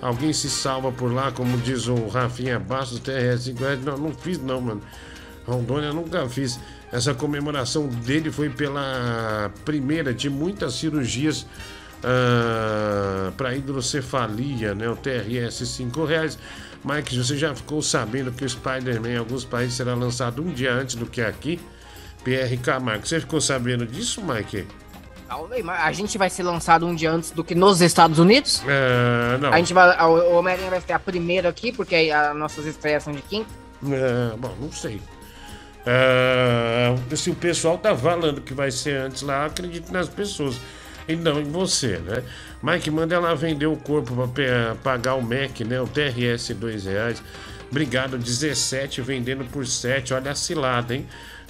Alguém se salva por lá, como diz o Rafinha Bastos, TRS5? Não, não fiz não, mano. Rondônia nunca fiz. Essa comemoração dele foi pela primeira de muitas cirurgias ah, para hidrocefalia, né? O TRS 5 reais. Mike, você já ficou sabendo que o Spider-Man em alguns países será lançado um dia antes do que aqui? PR Camargo, você ficou sabendo disso, Mike?
A gente vai ser lançado um dia antes do que nos Estados Unidos?
É, não.
A gente vai, o Homem-Aranha vai ter a primeira aqui, porque as nossas estreias são de quinta.
É, bom, não sei. Uh, se o pessoal tá falando que vai ser antes lá, acredito nas pessoas e não em você, né? Mike, manda ela vender o corpo para pagar o Mac, né? O TRS dois reais. Obrigado, 17 vendendo por 7. Olha a cilada, hein?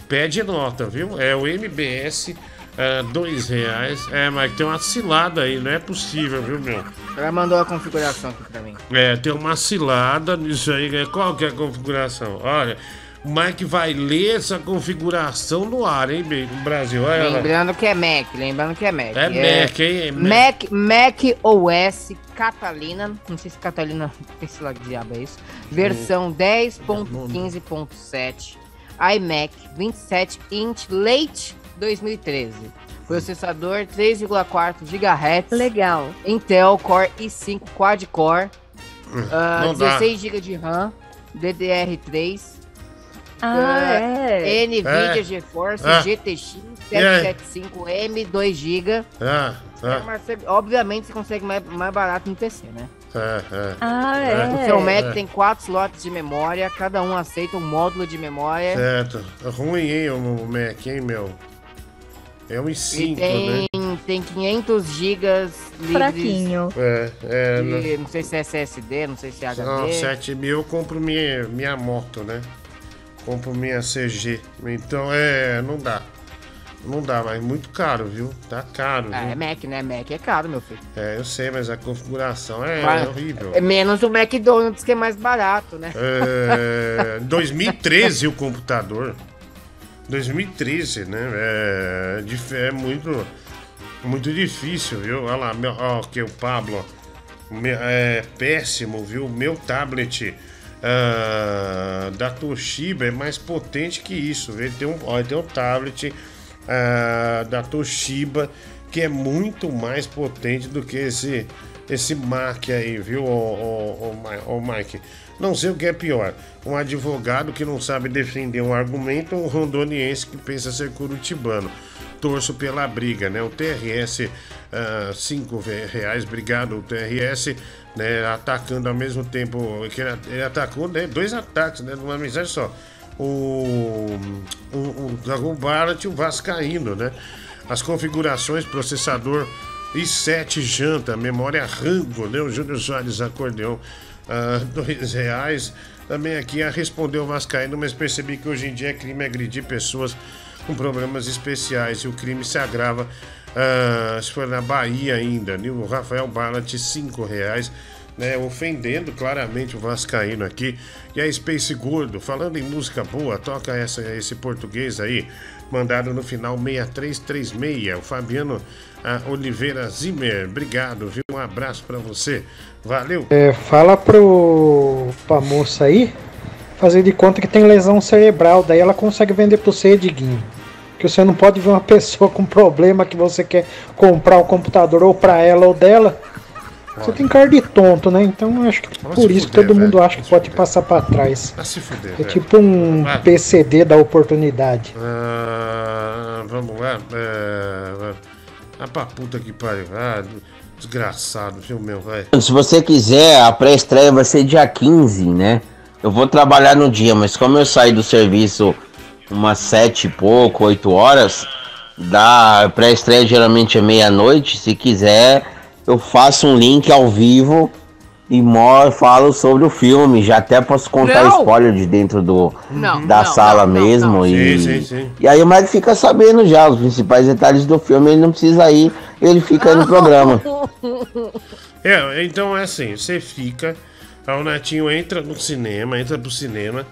Pede nota, viu? É o MBS, uh, dois reais. É, mas tem uma cilada aí, não é possível, viu, meu?
Ela mandou a configuração aqui pra mim.
É, tem uma cilada nisso aí. Qual que é a configuração? Olha. O Mike vai ler essa configuração no ar, hein, no Brasil? Olha
lembrando lá. que é Mac, lembrando que é Mac.
É, é Mac, hein? É
Mac. Mac, OS Catalina, não sei se Catalina, sei lá que diabo é isso. Versão 10.15.7, iMac 27 inch Late 2013. Processador 3,4 GHz.
Legal.
Intel Core i5 quad-core. Uh, 16 GB de RAM, DDR3,
ah, é.
NVIDIA é. GeForce é. GTX 775M 2 GB.
Ah,
obviamente você consegue mais, mais barato no PC, né?
É, é.
Ah, é.
O seu Mac tem quatro slots de memória, cada um aceita um módulo de memória.
Certo. É ruim, hein, o Mac, hein, meu? É um i5,
tem,
né?
Tem 500 GB livres.
Fraquinho.
É, é.
De, não... não sei se é SSD, não sei se é HD.
Não, 7 mil eu compro minha, minha moto, né? Compro minha CG. Então é. Não dá. Não dá, mas muito caro, viu? Tá caro.
Ah, é Mac, né? Mac é caro, meu filho.
É, eu sei, mas a configuração é, mas, horrível.
É menos o McDonald's que é mais barato, né?
É, (laughs) 2013 o computador. 2013, né? É, é muito, muito difícil, viu? Olha lá, meu, ó, que o Pablo. É péssimo, viu? Meu tablet uh, da Toshiba é mais potente que isso. Ele tem um, ó, tem um tablet uh, da Toshiba que é muito mais potente do que esse esse Mac aí, viu, o, o, Mike? Não sei o que é pior: um advogado que não sabe defender um argumento ou um rondoniense que pensa ser curitibano. Torço pela briga, né? O TRS, uh, 5 reais, obrigado, o TRS né, atacando ao mesmo tempo. Que ele atacou né, dois ataques né, numa mensagem só. O, o, Dragon Ballad e o Vascaíno, né? As configurações, processador i7 janta, memória Rango, né? O Júnior Soares acordeão, uh, (laughs) dois reais. Também aqui a respondeu o Vascaíno, mas percebi que hoje em dia é crime agredir pessoas com problemas especiais e o crime se agrava uh, se for na Bahia ainda. O Rafael Ballat, cinco reais. né, ofendendo claramente o Vascaíno aqui. E a Space Gordo, falando em música boa, toca essa, esse português aí, mandado no final 6336. O Fabiano ah, Oliveira Zimmer, obrigado, viu? Um abraço para você. Valeu.
É, fala pro pra moça aí fazer de conta que tem lesão cerebral, daí ela consegue vender pro você, Diguinho. Que você não pode ver uma pessoa com problema que você quer comprar o computador ou para ela ou dela você tem cara de tonto, né? Então acho que Vamos por isso fuder, todo mundo acha que pode passar para trás.
se fuder,
é tipo um PCD da oportunidade.
Ah, vamos lá. É, ah, pra puta que pariu. Ah, desgraçado, viu, meu, vai.
Se você quiser, a pré-estreia vai ser dia 15, né? Eu vou trabalhar no dia, mas como eu saí do serviço umas sete e pouco, oito horas, da pré-estreia geralmente é meia-noite, se quiser eu faço um link ao vivo e falo sobre o filme. Já até posso contar não. spoiler de dentro do, não, da não, sala mesmo. E, sim, sim, sim. e aí o Mike fica sabendo já os principais detalhes do filme. Ele não precisa ir, ele fica no (laughs) programa.
É, então é assim: você fica, o Netinho entra no cinema, entra pro cinema.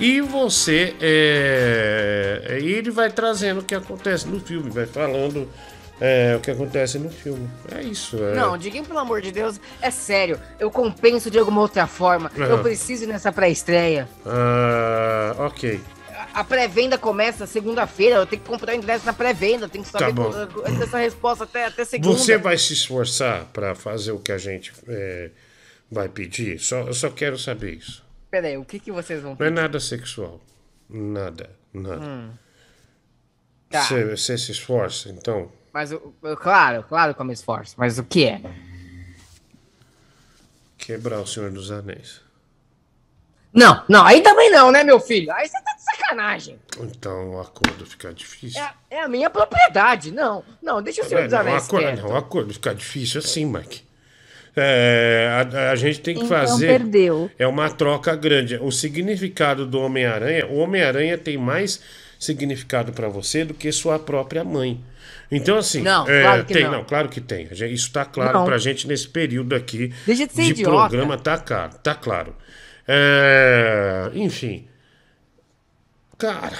E você é, ele vai trazendo o que acontece no filme, vai falando é o que acontece no filme. É isso. É...
Não, Diguinho, pelo amor de Deus, é sério. Eu compenso de alguma outra forma. Eu preciso ir nessa pré-estreia.
Ah, ok.
A pré-venda começa segunda-feira. Eu tenho que comprar o ingresso na pré-venda. Tenho que saber tá essa resposta até, até segunda.
Você vai se esforçar para fazer o que a gente é, vai pedir? Só, eu só quero saber isso.
Peraí, o que, que vocês vão?
Não é nada sexual. Nada, nada. Hum. Tá. Você, você se esforça, então
mas, claro, claro que eu me esforço. Mas o que é?
Quebrar o Senhor dos Anéis.
Não, não, aí também não, né, meu filho? Aí você tá de sacanagem.
Então o acordo fica difícil.
É, é a minha propriedade. Não, não, deixa o Senhor é, dos Anéis.
Não, o acordo fica difícil assim, Mike. É, a, a, gente tem que então, fazer.
Perdeu.
É uma troca grande. O significado do Homem-Aranha, o Homem-Aranha tem mais significado para você do que sua própria mãe. Então, assim,
não, é, claro
tem,
não.
não. claro que tem. Isso está claro pra gente nesse período aqui
Deixa de, ser de
idiota. programa, tá claro, tá claro. É, enfim. Cara.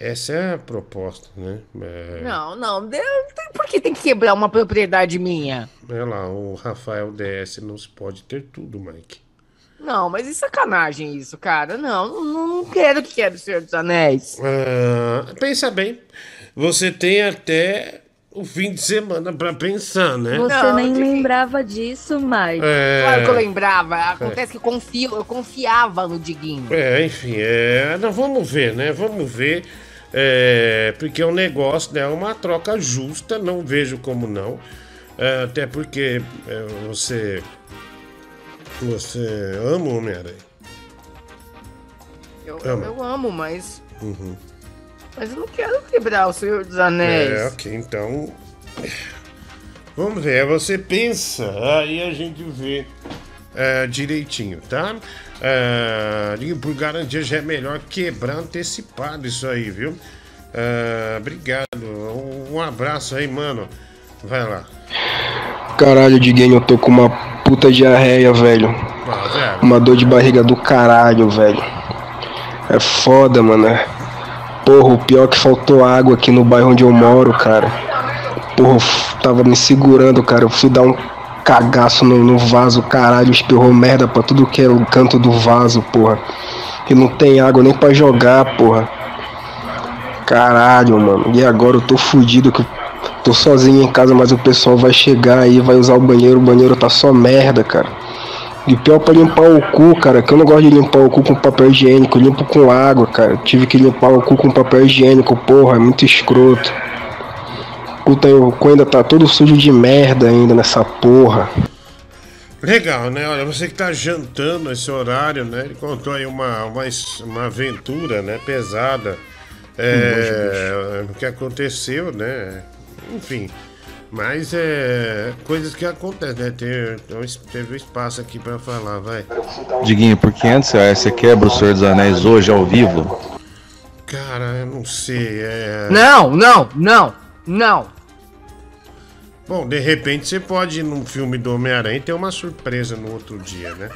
Essa é a proposta, né? É...
Não, não. Por que tem que quebrar uma propriedade minha?
É lá, o Rafael DS não se pode ter tudo, Mike.
Não, mas é sacanagem isso, cara. Não, não, não quero que quebre o Senhor dos Anéis.
Uh, pensa bem. Você tem até o fim de semana para pensar, né?
Você não, nem lembrava disso, Mike.
É... Claro que eu lembrava. Acontece é. que eu, confio, eu confiava no Diguinho.
É, enfim, é... Não, vamos ver, né? Vamos ver. É... Porque é um negócio, né? É uma troca justa, não vejo como não. É, até porque é, você você ama o Homem-Aranha?
Eu, eu amo, mas. Uhum. Mas eu não quero quebrar o Senhor dos Anéis.
É, ok, então. Vamos ver, você pensa, aí a gente vê é, direitinho, tá? É, por garantia já é melhor quebrar antecipado isso aí, viu? É, obrigado, um abraço aí, mano. Vai lá.
Caralho, Diguinho, eu tô com uma puta diarreia, velho. Ah, uma dor de barriga do caralho, velho. É foda, mano. Porra, o pior é que faltou água aqui no bairro onde eu moro, cara. Porra, tava me segurando, cara. Eu fui dar um cagaço no, no vaso, caralho. Espirrou merda pra tudo que é o canto do vaso, porra. E não tem água nem pra jogar, porra. Caralho, mano. E agora eu tô fudido que Tô sozinho em casa, mas o pessoal vai chegar aí, vai usar o banheiro, o banheiro tá só merda, cara. E pior pra limpar o cu, cara, que eu não gosto de limpar o cu com papel higiênico, eu limpo com água, cara. Tive que limpar o cu com papel higiênico, porra, é muito escroto. Tá, o cu ainda tá todo sujo de merda ainda nessa porra.
Legal, né? Olha, você que tá jantando esse horário, né? Ele contou aí uma, uma, uma aventura, né? Pesada. É, o que aconteceu, né? enfim. Mas é coisas que acontecem, né? Ter, teve espaço aqui para falar, vai.
Diguinho, por 500 reais você quebra o Senhor dos Anéis hoje ao vivo?
Cara, eu não sei. É...
Não, não, não, não.
Bom, de repente você pode ir num filme do Homem-Aranha e ter uma surpresa no outro dia, né?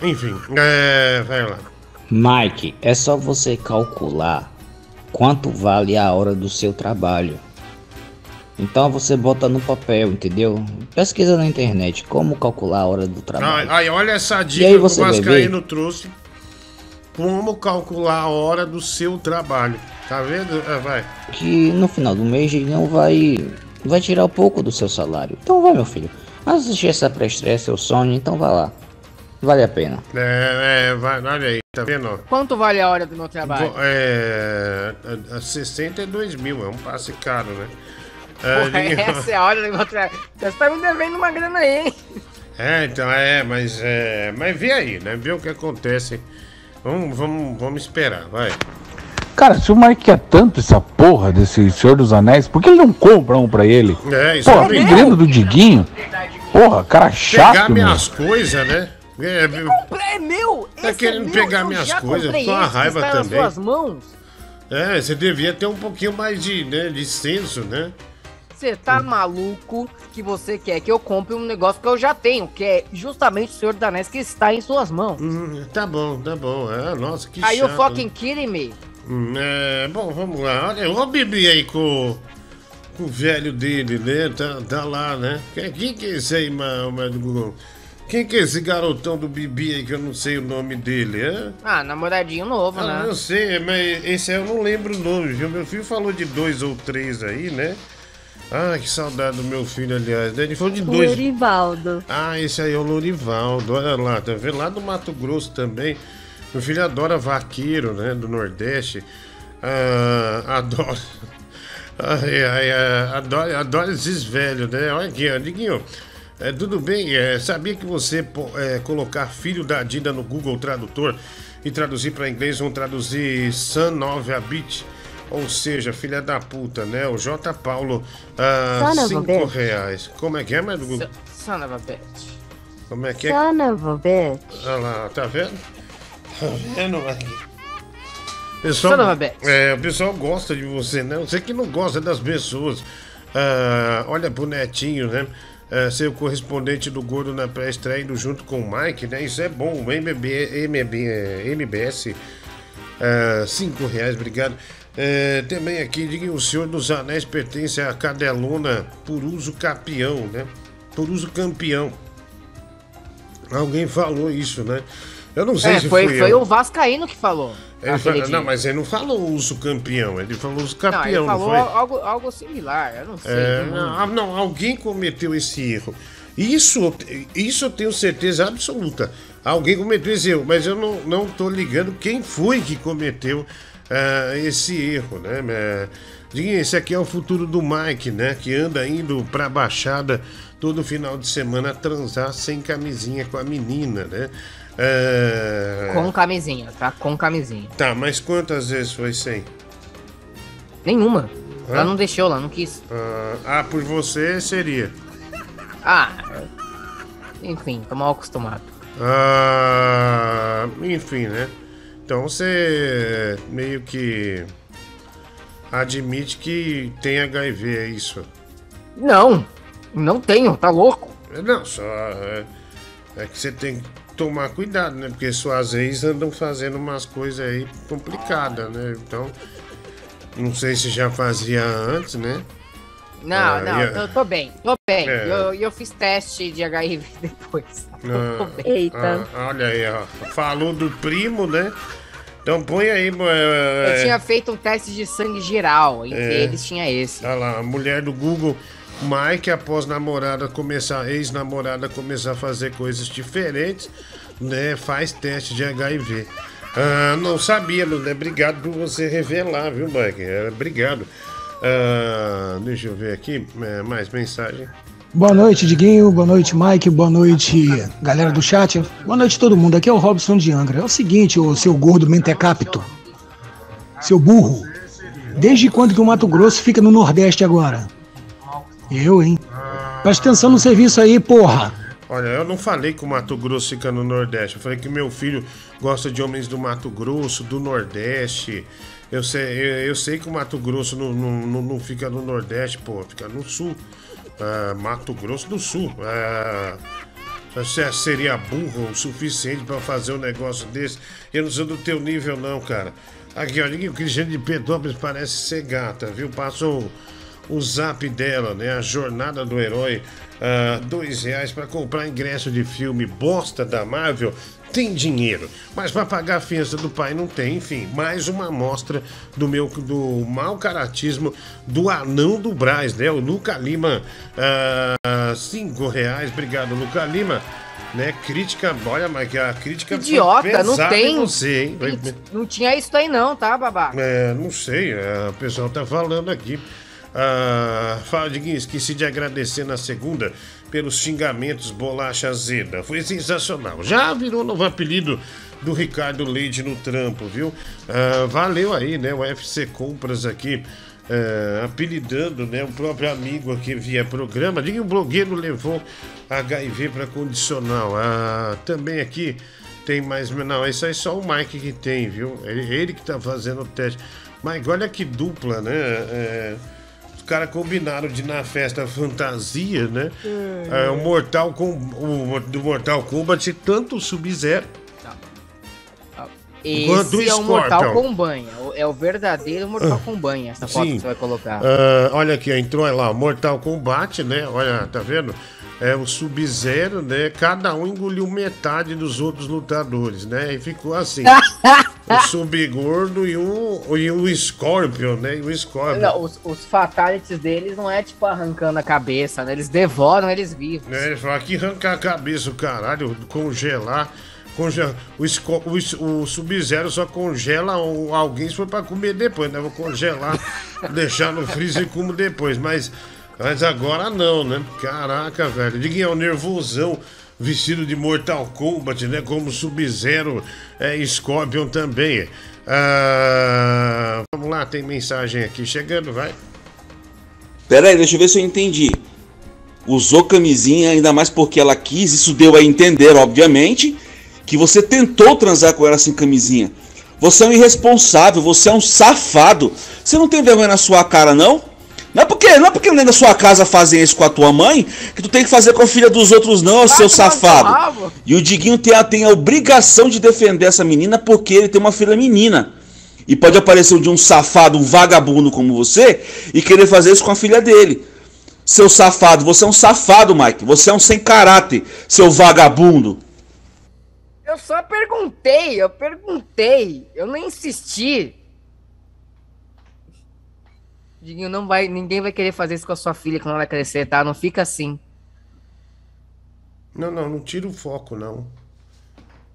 Enfim, é, vai lá.
Mike, é só você calcular quanto vale a hora do seu trabalho. Então você bota no papel, entendeu? Pesquisa na internet como calcular a hora do trabalho.
Ai olha essa dica que o Vascaíno trouxe. Como calcular a hora do seu trabalho. Tá vendo? É, vai.
Que no final do mês não vai vai tirar um pouco do seu salário. Então vai, meu filho. Assistir essa pré-estreia, seu sonho, então vai lá. Vale a pena.
É, é, vai, olha aí, tá vendo?
Quanto vale a hora do meu trabalho?
É, 62 mil, é um passe caro, né?
É, Porra, (laughs) essa é a hora do meu trabalho. Você tá me devendo uma grana aí, hein?
É, então, é, mas, é, mas vê aí, né? Vê o que acontece. Vamos, vamos, vamos esperar, vai.
Cara, se o Mike quer tanto essa porra desse Senhor dos Anéis, por que ele não compra um pra ele?
É, isso
Porra, é pedindo do Diguinho. Porra, cara chato,
Pegar minhas coisas, né?
É, eu comprei, é meu!
Tá é querendo é pegar minhas coisas, com a raiva também.
Nas suas mãos.
É, você devia ter um pouquinho mais de, né, de senso, né?
Você tá hum. maluco que você quer que eu compre um negócio que eu já tenho, que é justamente o Senhor Danés que está em suas mãos.
Hum, tá bom, tá bom. É, nossa, que
Aí
chato.
o fucking kidding me.
Hum, é, bom, vamos lá. Olha, o Bibi aí com, com o velho dele, né? Tá, tá lá, né? Quem, quem que é esse aí, do Google? Quem que é esse garotão do Bibi aí que eu não sei o nome dele, é?
Ah, namoradinho novo, ah,
né? Eu sei, mas esse aí eu não lembro o nome, viu? Meu filho falou de dois ou três aí, né? Ah, que saudade do meu filho, aliás. Ele falou de dois.
Lorivaldo.
Ah, esse aí é o Lorivaldo. Olha lá, tá vendo? Lá do Mato Grosso também. Meu filho adora vaqueiro, né? Do Nordeste. Ah, adora. Ai, ai, ai, adora, adora esses velhos, né? Olha aqui, ó, Diguinho. É, tudo bem, é, sabia que você é, colocar filho da Dida no Google Tradutor e traduzir para inglês, vão traduzir Sun 9 a bit, ou seja, filha da puta, né? O J. Paulo, 5 ah, reais. Como é que é, mas do Google?
Son of a bitch.
Como é que é?
Son of a bitch.
Olha lá, tá vendo? (laughs) Tá vendo, Pessoal, é, o pessoal gosta de você, né? Você que não gosta das pessoas. Ah, olha pro Netinho, né? Ah, ser o correspondente do Gordo na pré-estreia junto com o Mike, né? Isso é bom. MB, MB, MBS, ah, cinco reais, obrigado. É, também aqui, diga o Senhor dos Anéis pertence à cadelona por uso campeão, né? Por uso campeão. Alguém falou isso, né? Eu não sei é, se
foi,
foi,
foi o Vascaíno que falou.
Ele não, mas ele não falou uso campeão, ele falou uso campeão. Não, ele
falou
não
algo, algo similar, eu não sei.
É, não, ah, não, alguém cometeu esse erro. Isso, isso eu tenho certeza absoluta. Alguém cometeu esse erro, mas eu não, não tô ligando quem foi que cometeu uh, esse erro, né? Uh, esse aqui é o futuro do Mike, né? Que anda indo pra Baixada todo final de semana transar sem camisinha com a menina, né?
É... Com camisinha, tá? Com camisinha.
Tá, mas quantas vezes foi sem?
Nenhuma. Hã? Ela não deixou, ela não quis.
Ah, ah, por você seria.
Ah, enfim, tô mal acostumado.
Ah, enfim, né? Então você meio que admite que tem HIV, é isso?
Não, não tenho, tá louco?
Não, só é, é que você tem tomar cuidado, né? Porque suas ex andam fazendo umas coisas aí complicadas, né? Então, não sei se já fazia antes, né?
Não, ah, não, eu tô bem, tô bem. É. Eu, eu fiz teste de HIV (laughs) depois.
Ah, Eita. Ah, olha aí, ó. Falou do primo, né? Então põe aí.
É... Eu tinha feito um teste de sangue geral, entre é. eles tinha esse.
Olha lá, a mulher do Google Mike, após namorada começar, ex-namorada começar a fazer coisas diferentes, né? Faz teste de HIV. Ah, não sabia, né? Obrigado por você revelar, viu, Mike? É, obrigado. Ah, deixa eu ver aqui, é, mais mensagem.
Boa noite, Diguinho. Boa noite, Mike. Boa noite, galera do chat. Boa noite, todo mundo. Aqui é o Robson de Angra. É o seguinte, o seu gordo mentecapto. Seu burro. Desde quando que o Mato Grosso fica no Nordeste agora? Eu, hein? Presta atenção no serviço aí, porra.
Olha, eu não falei que o Mato Grosso fica no Nordeste. Eu falei que meu filho gosta de homens do Mato Grosso, do Nordeste. Eu sei, eu, eu sei que o Mato Grosso não, não, não, fica no Nordeste, pô, fica no Sul. Uh, Mato Grosso do Sul. Uh, você seria burro o suficiente para fazer um negócio desse? Eu não sou do teu nível, não, cara. Aqui, olha, o Cristiano de Petrópolis parece ser gata, viu? Passou o zap dela, né? A jornada do herói. Uh, dois reais para comprar ingresso de filme bosta da Marvel tem dinheiro, mas para pagar a fiança do pai não tem. Enfim, mais uma amostra do meu do mau caratismo do anão do Braz, né? O Luca Lima, uh, cinco reais. Obrigado, Luca Lima. Né, crítica, olha, mas a crítica
Idiota, não tem. Você, hein? Não tinha isso aí não, tá, babá?
É, não sei, é, o pessoal tá falando aqui. Ah, fala, Diguinho, esqueci de agradecer na segunda pelos xingamentos bolacha azeda. Foi sensacional. Já virou novo apelido do Ricardo Leite no trampo, viu? Ah, valeu aí, né? O FC Compras aqui. Uh, apelidando né, o próprio amigo aqui via programa. Diga o blogueiro levou HIV para condicional. Ah, também aqui tem mais. Não, isso aí só o Mike que tem, viu? Ele, ele que tá fazendo o teste. Mas olha que dupla, né? É, caras combinaram de na festa fantasia, né? É, o Mortal com o do Mortal Kombat, tanto o Sub-Zero.
Esse é o Mortal Kombat. É o verdadeiro Mortal ah, essa foto Sim. que você vai colocar.
Uh, olha aqui, entrou lá, Mortal Kombat, né? Olha, tá vendo? É o Sub-Zero, né? Cada um engoliu metade dos outros lutadores, né? E ficou assim. o (laughs) Sub-Gordo e o, e o Scorpion, né? E o Scorpion.
Não, os, os fatalities deles não é tipo arrancando a cabeça, né? Eles devoram eles vivos.
É, falam que arrancar a cabeça, o caralho, congelar. Congela, o, o, o Sub-Zero só congela alguém se for pra comer depois, né? Vou congelar, (laughs) deixar no freezer e como depois. Mas, mas agora não, né? Caraca, velho. Diguinho, é o nervosão vestido de Mortal Kombat, né? Como Sub-Zero, é, Scorpion também. Ah, vamos lá, tem mensagem aqui chegando, vai.
Pera aí, deixa eu ver se eu entendi. Usou camisinha, ainda mais porque ela quis, isso deu a entender, obviamente, que você tentou transar com ela sem camisinha. Você é um irresponsável, você é um safado. Você não tem vergonha na sua cara, não? Não é porque, não é porque dentro da sua casa fazem isso com a tua mãe que tu tem que fazer com a filha dos outros, não, seu safado. E o Diguinho tem a, tem a obrigação de defender essa menina porque ele tem uma filha menina. E pode aparecer um de um safado, um vagabundo como você e querer fazer isso com a filha dele. Seu safado, você é um safado, Mike. Você é um sem caráter, seu vagabundo.
Eu só perguntei, eu perguntei. Eu não insisti. Diguinho, não vai, ninguém vai querer fazer isso com a sua filha quando ela crescer, tá? Não fica assim.
Não, não, não tira o foco, não.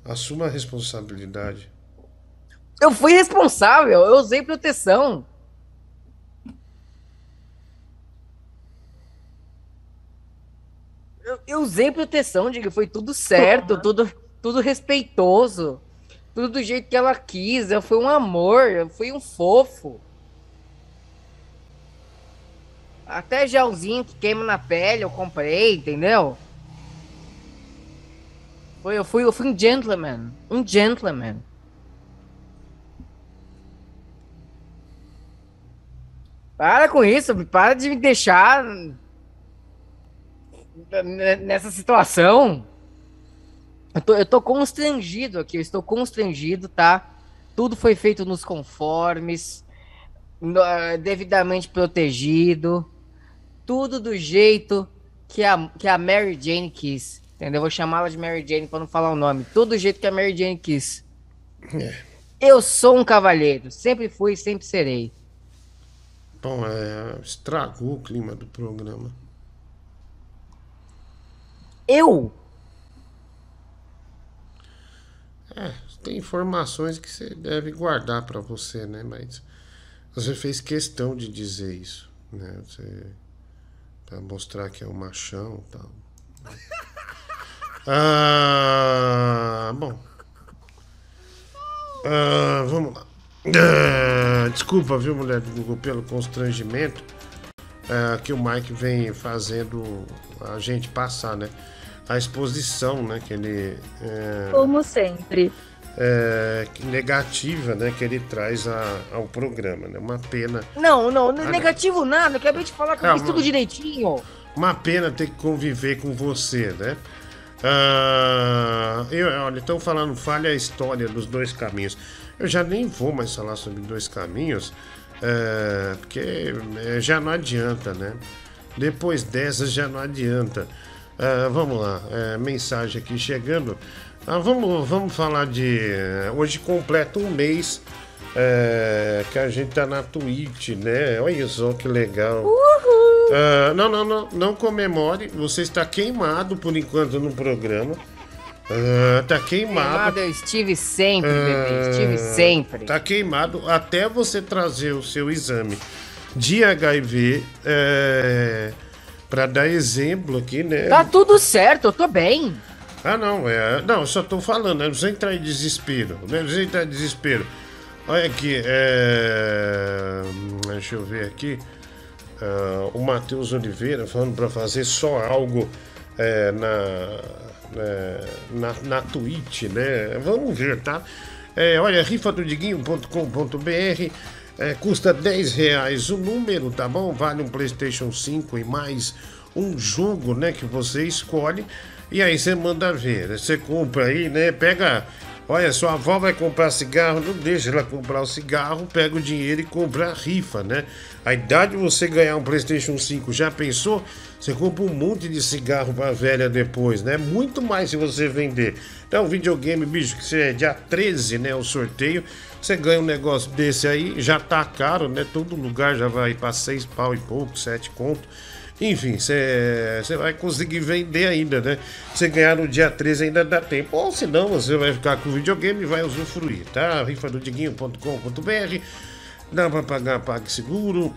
Assuma a responsabilidade.
Eu fui responsável, eu usei proteção. Eu, eu usei proteção, diga, foi tudo certo, tudo, tudo respeitoso, tudo do jeito que ela quis. Eu fui um amor, eu fui um fofo. Até gelzinho que queima na pele eu comprei, entendeu? Foi, eu, fui, eu fui um gentleman. Um gentleman. Para com isso, para de me deixar nessa situação. Eu tô, eu tô constrangido aqui, eu estou constrangido, tá? Tudo foi feito nos conformes, devidamente protegido tudo do jeito que a, que a Mary Jane quis. Entendeu? Vou chamá-la de Mary Jane para não falar o nome. Tudo do jeito que a Mary Jane quis. É. Eu sou um cavalheiro. Sempre fui e sempre serei.
Bom, é, estragou o clima do programa.
Eu?
É, tem informações que você deve guardar para você, né? Mas você fez questão de dizer isso, né? Você Pra mostrar que é um machão e tal. Ah, bom. Ah, vamos lá. Ah, desculpa, viu, mulher do Google, pelo constrangimento ah, que o Mike vem fazendo a gente passar, né? A exposição, né? Que ele.
É... Como sempre
é, negativa né, que ele traz a, ao programa. Né? Uma pena.
Não, não, ah, negativo nada. Acabei de falar que eu fiz tudo direitinho.
Uma pena ter que conviver com você, né? Ah, eu, olha, estão falando, falha a história dos dois caminhos. Eu já nem vou mais falar sobre dois caminhos, é, porque é, já não adianta, né? Depois dessa já não adianta. Ah, vamos lá, é, mensagem aqui chegando. Ah, vamos, vamos falar de. Hoje completa um mês é, que a gente tá na Twitch, né? Olha só que legal. Uhul! Uh, não, não, não, não comemore. Você está queimado por enquanto no programa. Uh, tá queimado. Queimado
eu estive sempre, bebê. Estive sempre.
Tá queimado até você trazer o seu exame de HIV. É, para dar exemplo aqui, né?
Tá tudo certo, eu tô bem.
Ah, não, é. Não, só tô falando, né? Não precisa entrar em desespero. Né? Não precisa entrar em desespero. Olha aqui, é... deixa eu ver aqui. Uh, o Matheus Oliveira falando para fazer só algo é, na, é, na, na Twitch, né? Vamos ver, tá? É, olha, rifadodiguinho.com.br é, custa 10 reais o número, tá bom? Vale um PlayStation 5 e mais um jogo, né? Que você escolhe. E aí você manda ver. Você compra aí, né? Pega Olha, sua avó vai comprar cigarro, não deixa ela comprar o cigarro, pega o dinheiro e compra a rifa, né? A idade de você ganhar um PlayStation 5, já pensou? Você compra um monte de cigarro pra velha depois, né? Muito mais se você vender. Então, videogame, bicho, que você é dia 13, né? O sorteio. Você ganha um negócio desse aí, já tá caro, né? Todo lugar já vai pra 6 pau e pouco, 7 conto. Enfim, você vai conseguir vender ainda, né? Você ganhar no dia 13 ainda dá tempo. Ou senão você vai ficar com o videogame e vai usufruir, tá? rifa do Diguinho.com.br Dá pra pagar PagSeguro.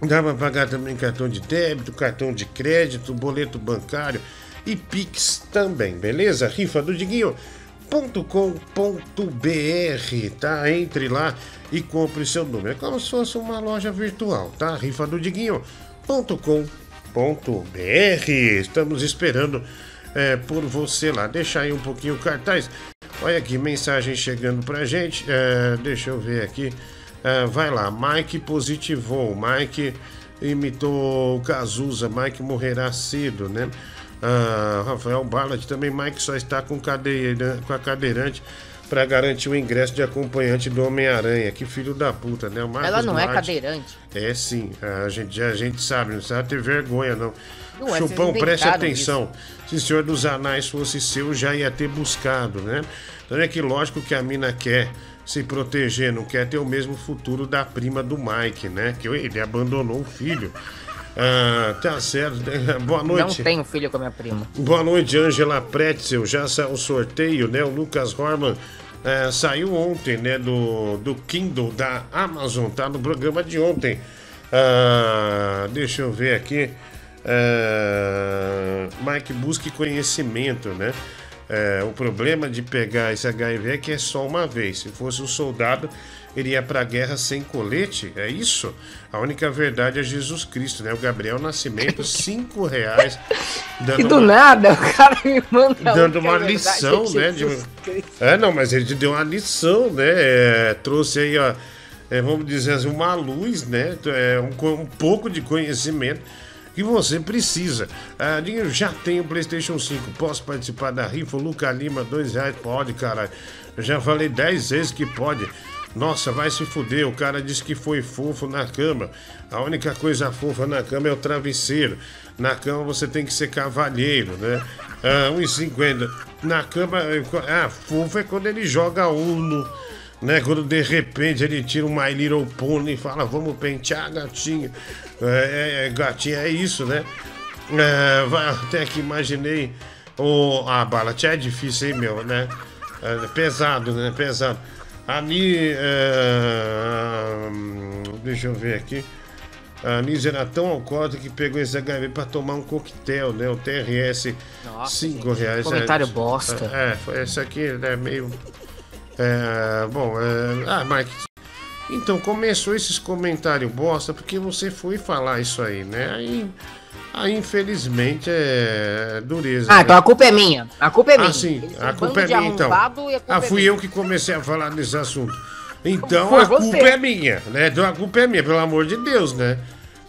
Dá pra pagar também cartão de débito, cartão de crédito, boleto bancário e Pix também, beleza? Rifa do tá? Entre lá e compre seu número. É como se fosse uma loja virtual, tá? Rifa do com.br Estamos esperando é, por você lá. Deixa aí um pouquinho o cartaz. Olha aqui, mensagem chegando pra gente. É, deixa eu ver aqui. É, vai lá, Mike positivou. Mike imitou o Cazuza. Mike morrerá cedo, né? Ah, Rafael Ballard também. Mike só está com, cadeira, com a cadeirante para garantir o ingresso de acompanhante do Homem-Aranha. Que filho da puta, né?
Ela não é cadeirante.
É sim, a gente, a gente sabe, não precisa ter vergonha, não. não é, Chupão, preste atenção. Isso. Se o Senhor dos Anais fosse seu, já ia ter buscado, né? Então é que lógico que a mina quer se proteger, não quer ter o mesmo futuro da prima do Mike, né? Que ele abandonou o filho. Ah, tá certo. (laughs) Boa noite.
Não tenho filho com a minha prima.
Boa noite, Angela Pretzel. Já saiu o sorteio, né? O Lucas Horman é, saiu ontem, né? Do, do Kindle da Amazon, tá? No programa de ontem. Ah, deixa eu ver aqui. É, Mike, busque conhecimento, né? É, o problema de pegar esse HIV é que é só uma vez. Se fosse um soldado, iria para a guerra sem colete. É isso? A única verdade é Jesus Cristo, né? O Gabriel Nascimento, (laughs) cinco reais.
Dando e do uma... nada, o cara me manda.
Dando uma lição, é né? De... É, não, mas ele deu uma lição, né? É, trouxe aí, ó. É, vamos dizer assim, uma luz, né? É, um, um pouco de conhecimento que você precisa. Ah, Dinheiro, já tenho PlayStation 5. Posso participar da rifa? Luca Lima, dois reais. Pode, caralho. Eu já falei dez vezes que pode. Nossa, vai se fuder. O cara disse que foi fofo na cama. A única coisa fofa na cama é o travesseiro. Na cama você tem que ser cavalheiro, né? Ah, 1,50. Na cama. Ah, fofo é quando ele joga Uno né? Quando de repente ele tira um My Little Pony e fala, vamos pentear gatinho. É, é, é gatinha é isso, né? É, vai, até que imaginei. Oh, a bala é difícil, hein, meu, né? É, pesado, né? Pesado. Ali. É, deixa eu ver aqui. A Anísia era tão alcoólica que pegou esse HIV para tomar um coquetel, né? O TRS, 5 reais.
Comentário bosta.
É, esse aqui, né? Meio é, bom, é, ah, Mike. Então começou esses comentários bosta porque você foi falar isso aí, né? Aí, aí infelizmente é dureza.
Ah, né? então a culpa é minha. A culpa é minha.
Ah, sim, a culpa é minha então. Ah, é fui é eu que comecei a falar desse assunto. Então a culpa é minha, né? Então a culpa é minha, pelo amor de Deus, né?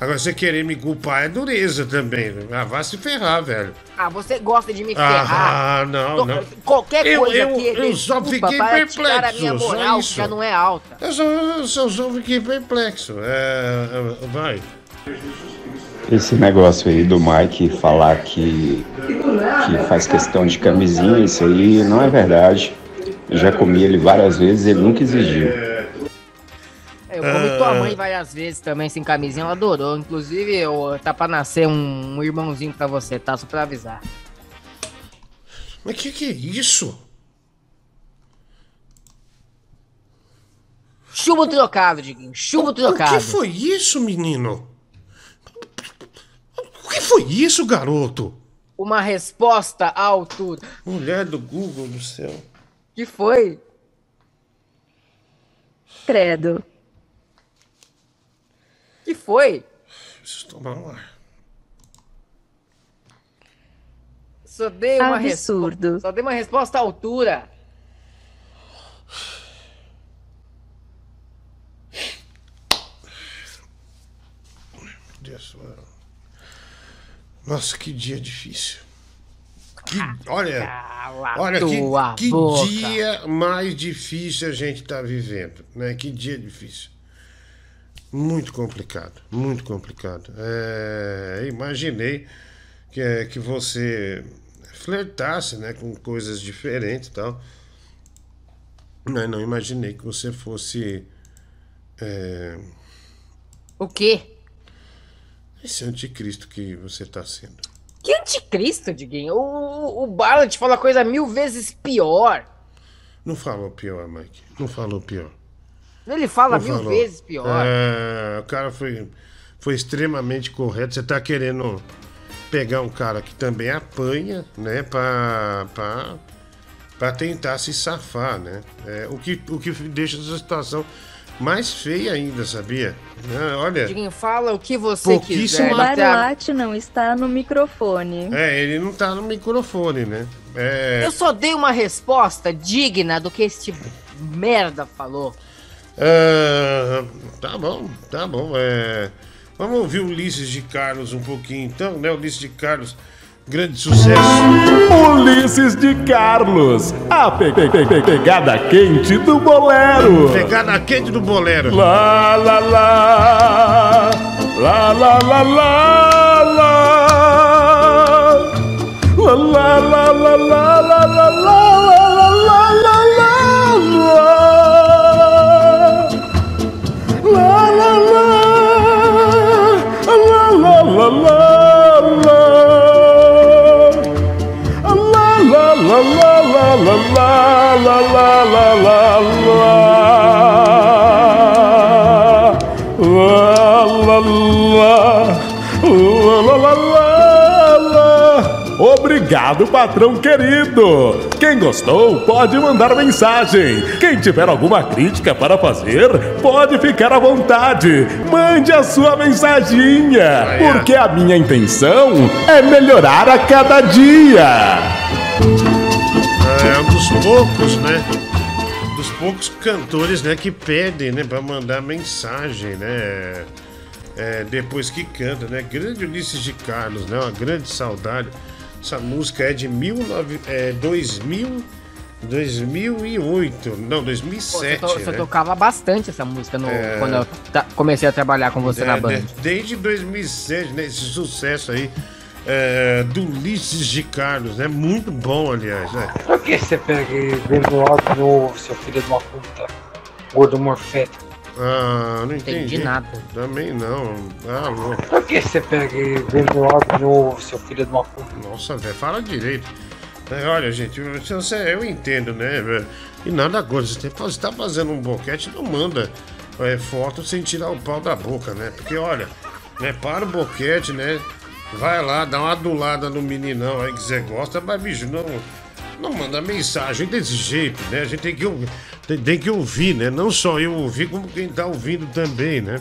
Agora, você querer me culpar é dureza também. Ah, vai se ferrar, velho.
Ah, você gosta de me ferrar.
Ah, não, Tô, não.
Qualquer coisa
eu,
aqui...
Eu, eu só fiquei perplexo. A minha moral,
que já não é alta.
Eu só, eu só, só fiquei perplexo. É, é, vai.
Esse negócio aí do Mike falar que, que faz questão de camisinha, isso aí não é verdade. Eu já comi ele várias vezes e ele nunca exigiu.
Eu comi tua mãe várias vezes também sem camisinha, ela adorou. Inclusive, eu, tá pra nascer um, um irmãozinho pra você, tá? Só pra avisar.
Mas que que é isso?
Chumbo trocado, Diguinho. Chumbo trocado.
O que foi isso, menino? O que foi isso, garoto?
Uma resposta à altura.
Mulher do Google do céu.
Que foi?
Credo.
Que foi?
Preciso tomar um ar.
Só dei uma
Absurdo.
Só dei uma resposta à altura.
Deus, Nossa, que dia difícil. Que, olha, olha que, que dia mais difícil a gente está vivendo, né? Que dia difícil. Muito complicado, muito complicado. É, imaginei que, que você flertasse né, com coisas diferentes e tal. Mas não imaginei que você fosse. É...
O quê?
Esse anticristo que você está sendo.
Que anticristo, Diguinho? O, o Ballard fala coisa mil vezes pior.
Não falou pior, Mike. Não falou pior.
Ele fala Não mil falou. vezes pior.
É, o cara foi, foi extremamente correto. Você tá querendo pegar um cara que também apanha, né? Pra, pra, pra tentar se safar, né? É, o, que, o que deixa essa situação mais feia ainda, sabia? É, olha.
Diguinho, fala o que você quiser.
O Barlate não está no microfone.
É, ele não tá no microfone, né? É...
Eu só dei uma resposta digna do que este merda falou.
Uh, tá bom, tá bom. É, vamos ouvir o Ulisses de Carlos um pouquinho então, né? Ulisses de Carlos, grande sucesso.
Ulisses de Carlos, a pe pe pe pegada quente do bolero.
Pegada quente do bolero.
Lá, lá, lá, lá, lá, lá, lá, lá. La la la la la la la la la la la La la la la la Obrigado, patrão querido! Quem gostou, pode mandar mensagem. Quem tiver alguma crítica para fazer, pode ficar à vontade. Mande a sua mensaginha, porque a minha intenção é melhorar a cada dia.
É um dos poucos, né? Dos poucos cantores, né, que pedem, né, para mandar mensagem, né? É, depois que canta, né? Grande Ulisses de Carlos, né? Uma grande saudade. Essa música é de 19, é, 2000, 2008, não, 2007. Pô, você, to,
você né? tocava bastante essa música no, é... quando eu comecei a trabalhar com você é, na banda.
Desde 2007, né, esse sucesso aí é, do Ulisses de Carlos, né? Muito bom, aliás. Né?
Por que você pega e vem no alto novo, seu filho de uma puta? Gordo morfético.
Ah, não entendi.
entendi nada.
Também não. Ah, louco.
Por que você pega e vem no novo, seu filho de uma puta?
Nossa, velho, fala direito. É, olha, gente, você, eu entendo, né? E nada coisa, você está fazendo um boquete, não manda é, foto sem tirar o pau da boca, né? Porque olha, né, para o boquete, né? Vai lá, dá uma adulada no meninão aí que você gosta, mas bicho, não, não manda mensagem desse jeito, né? A gente tem que ouvir tem, tem que ouvir, né? Não só eu ouvir, como quem tá ouvindo também, né?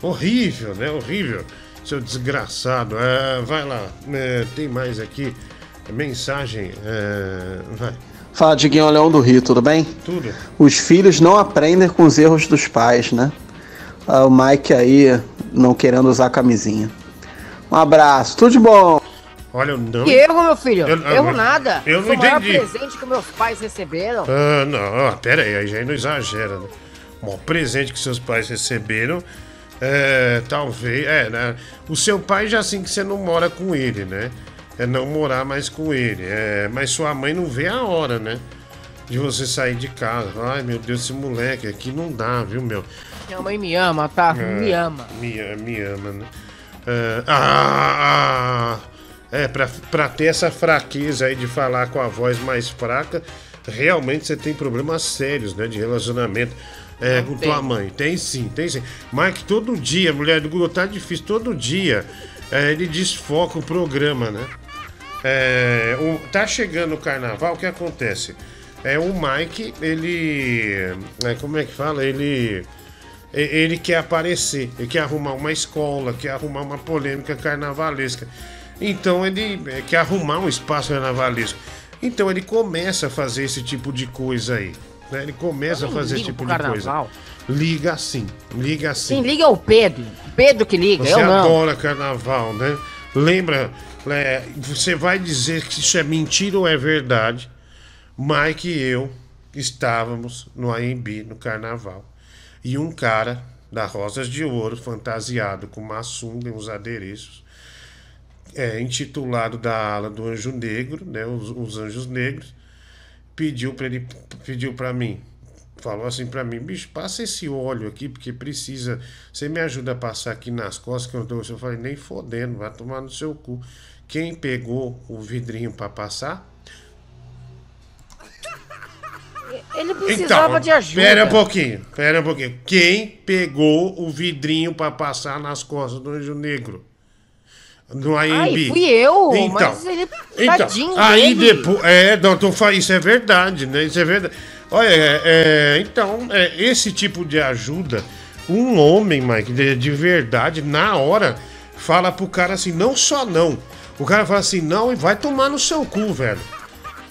Horrível, né? Horrível. Seu desgraçado. É, vai lá, é, tem mais aqui. Mensagem. É, vai.
Fala, Diguinho Leão do Rio, tudo bem?
Tudo.
Os filhos não aprendem com os erros dos pais, né? Ah, o Mike aí não querendo usar camisinha. Um abraço, tudo de bom.
Olha, eu não.
Que erro, meu filho?
Eu- eu-
erro nada.
eu não
Foi o maior
entendi.
presente que meus pais receberam.
Ah, não, pera aí, aí já não exagera, né? O maior presente que seus pais receberam, é, talvez, é, né? O seu pai já assim que você não mora com ele, né? É não morar mais com ele, é, mas sua mãe não vê a hora, né? De você sair de casa. Ai, meu Deus, esse moleque aqui não dá, viu, meu?
Minha mãe me ama, tá?
É,
Me ama.
Me, me ama, né? É, ah, ah, é, pra, pra ter essa fraqueza aí de falar com a voz mais fraca, realmente você tem problemas sérios, né? De relacionamento é, com tua mãe. Tem sim, tem sim. Mike, todo dia, mulher do Google, tá difícil, todo dia é, ele desfoca o programa, né? É, o- tá chegando o carnaval, o que acontece? É o Mike, ele. é, como é que fala? Ele. Ele quer aparecer, ele quer arrumar uma escola, quer arrumar uma polêmica carnavalesca. Então ele é, quer arrumar um espaço carnavalesco. Então ele começa a fazer esse tipo de coisa aí. né? Ele começa a fazer esse tipo de coisa. Liga sim, liga sim.
Quem liga é o Pedro. Pedro que liga,
Você
eu não.
adora carnaval, né? Lembra, é, você vai dizer que isso é mentira ou é verdade. Mike e eu estávamos no AMB, no carnaval. E um cara da Rosas de Ouro, fantasiado com uma sunga e uns adereços, é, intitulado da ala do Anjo Negro, né? Os, os Anjos Negros, pediu para ele, pediu para mim, falou assim pra mim, bicho, passa esse óleo aqui, porque precisa. Você me ajuda a passar aqui nas costas que eu tô. Eu falei, nem fodendo, vai tomar no seu cu. Quem pegou o vidrinho pra passar?
Ele precisava de ajuda.
Então, Pera um pouquinho, pera um pouquinho. Quem pegou o vidrinho pra passar nas costas do Anjo Negro? No AMB.
Ai, fui eu,
Então,
mas ele...
então,
Tadinho
aí
dele.
depois. É, não, tô isso é verdade, né? Isso é verdade. Olha, é, é, então, é, esse tipo de ajuda, um homem, Mike, de, de verdade, na hora, fala pro cara assim, não só não. O cara fala assim, não, e vai tomar no seu cu, velho.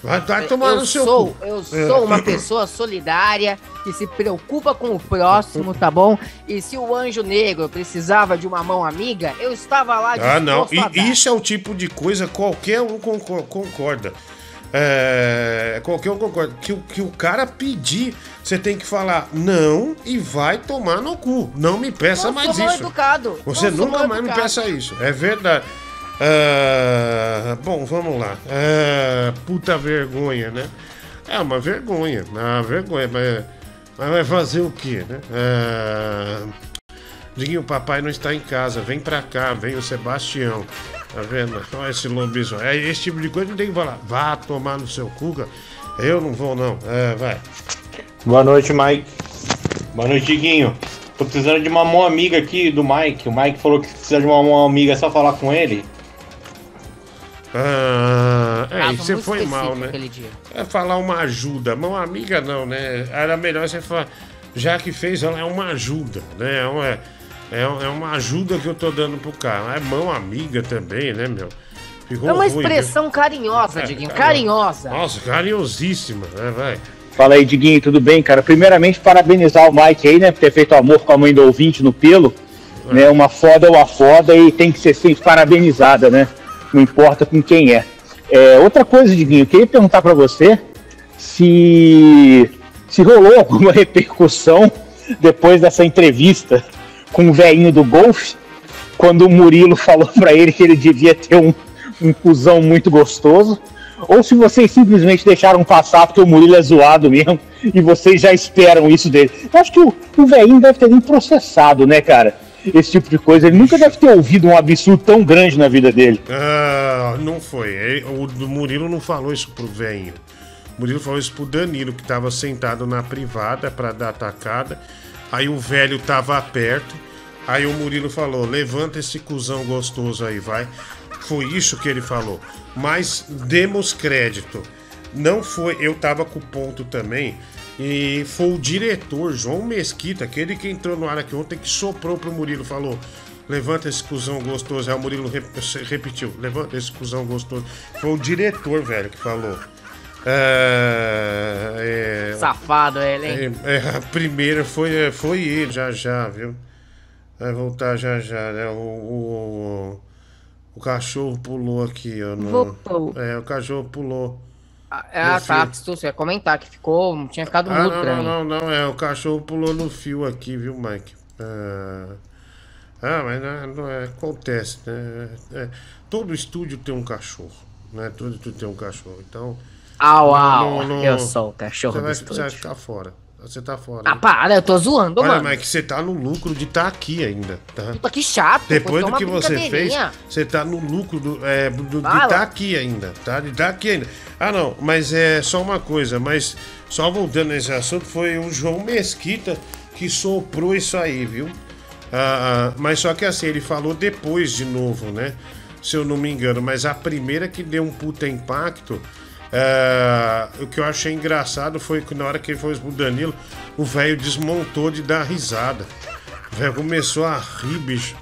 Vai, vai tomar
eu
no seu
sou,
cu.
Eu
É.
sou uma pessoa solidária que se preocupa com o próximo, tá bom? E se o anjo negro precisava de uma mão amiga, eu estava lá
Ah, não. E isso é o tipo de coisa qualquer um concor- concorda. É, qualquer um concorda. Que, o- que o cara pedir, você tem que falar não e vai tomar no cu. Não me peça
Não
mais isso.
educado.
Você
Não
nunca mais me
educado.
peça isso. É verdade. Ah, bom, vamos lá. Ah, puta vergonha, né? É uma vergonha. É uma vergonha. Mas, mas vai fazer o quê, né? Ah, Diguinho, papai não está em casa. Vem pra cá, vem o Sebastião. Tá vendo? Olha esse lobisomem. É esse tipo de coisa que tem que falar. Vá tomar no seu cu, cara. Eu não vou, não. É, vai.
Boa noite, Mike. Boa noite, Diguinho. Tô precisando de uma mão amiga aqui do Mike. O Mike falou que precisa de uma mão amiga é só falar com ele.
Ah, é, e você foi mal, né? É falar uma ajuda, mão amiga não, né? Era melhor você falar, já que fez, ela é uma ajuda, né? É uma, é, é uma ajuda que eu tô dando pro cara. É mão amiga também, né, meu? Ficou
É uma
ruim,
expressão carinhosa,
É,
Diguinho.
carinhosa.
Carinhosa.
Nossa, carinhosíssima, né, vai?
Fala aí, Diguinho, tudo bem, cara? Primeiramente, parabenizar o Mike aí, né, por ter feito amor com a mãe do ouvinte no pelo. Né, uma foda é uma foda e tem que ser sempre parabenizada, né? Não importa com quem é. É, outra coisa, Diguinho, eu queria perguntar pra você se, se rolou alguma (laughs) repercussão depois dessa entrevista com o velhinho do golfe, quando o Murilo falou pra ele que ele devia ter um, um cuzão muito gostoso, ou se vocês simplesmente deixaram passar porque o Murilo é zoado mesmo e vocês já esperam isso dele. Eu acho que o, o velhinho deve ter nem processado, né, cara? Esse tipo de coisa. Ele nunca deve ter ouvido um absurdo tão grande na vida dele.
Ah, não foi. Ele- o Murilo não falou isso pro velhinho. O Murilo falou isso pro Danilo, que tava sentado na privada pra dar atacada. Aí o velho tava perto. Aí o Murilo falou: levanta esse cuzão gostoso aí, vai. Foi isso que ele falou. Mas demos crédito. Não foi. Eu tava com ponto também. E foi o diretor, João Mesquita, aquele que entrou no ar aqui ontem, que soprou pro Murilo, falou. Levanta esse cuzão gostoso. Aí o Murilo rep- repetiu: Levanta esse cuzão gostoso. Foi o diretor, velho, que falou. É, é,
Safado ele, hein?
é, é, a primeira foi, foi ele, já já, viu? Vai voltar já já, né? O, o, o cachorro pulou aqui, ó. No... É, o cachorro pulou.
Ah, tá. Você ia comentar que ficou. Tinha ficado
ah,
mudo
não,
pra
não,
mim.
não, não, é. O cachorro pulou no fio aqui, viu, Mike? Ah, ah mas não, não é. Acontece, né? É, todo estúdio tem um cachorro, né? Todo estúdio tem um cachorro. Então.
Au, au, eu sou o cachorro
você
do
vai,
estúdio.
Você vai ficar fora. Você tá fora.
Ah, para, eu tô zoando,
Olha,
mano.
mas é que você tá no lucro de estar aqui ainda, tá?
Puta, que chato.
Depois
pô,
do que você fez, você tá no lucro do, é, do- de estar aqui ainda, tá? De estar aqui ainda. Ah, não, mas é só uma coisa, mas só voltando nesse assunto, foi o João Mesquita que soprou isso aí, viu? Ah, ah, mas só que assim, ele falou depois de novo, né? Se eu não me engano, mas a primeira que deu um puta impacto. Ah, o que eu achei engraçado foi que na hora que ele foi pro Danilo, o velho desmontou de dar risada. O velho começou a rir, bicho.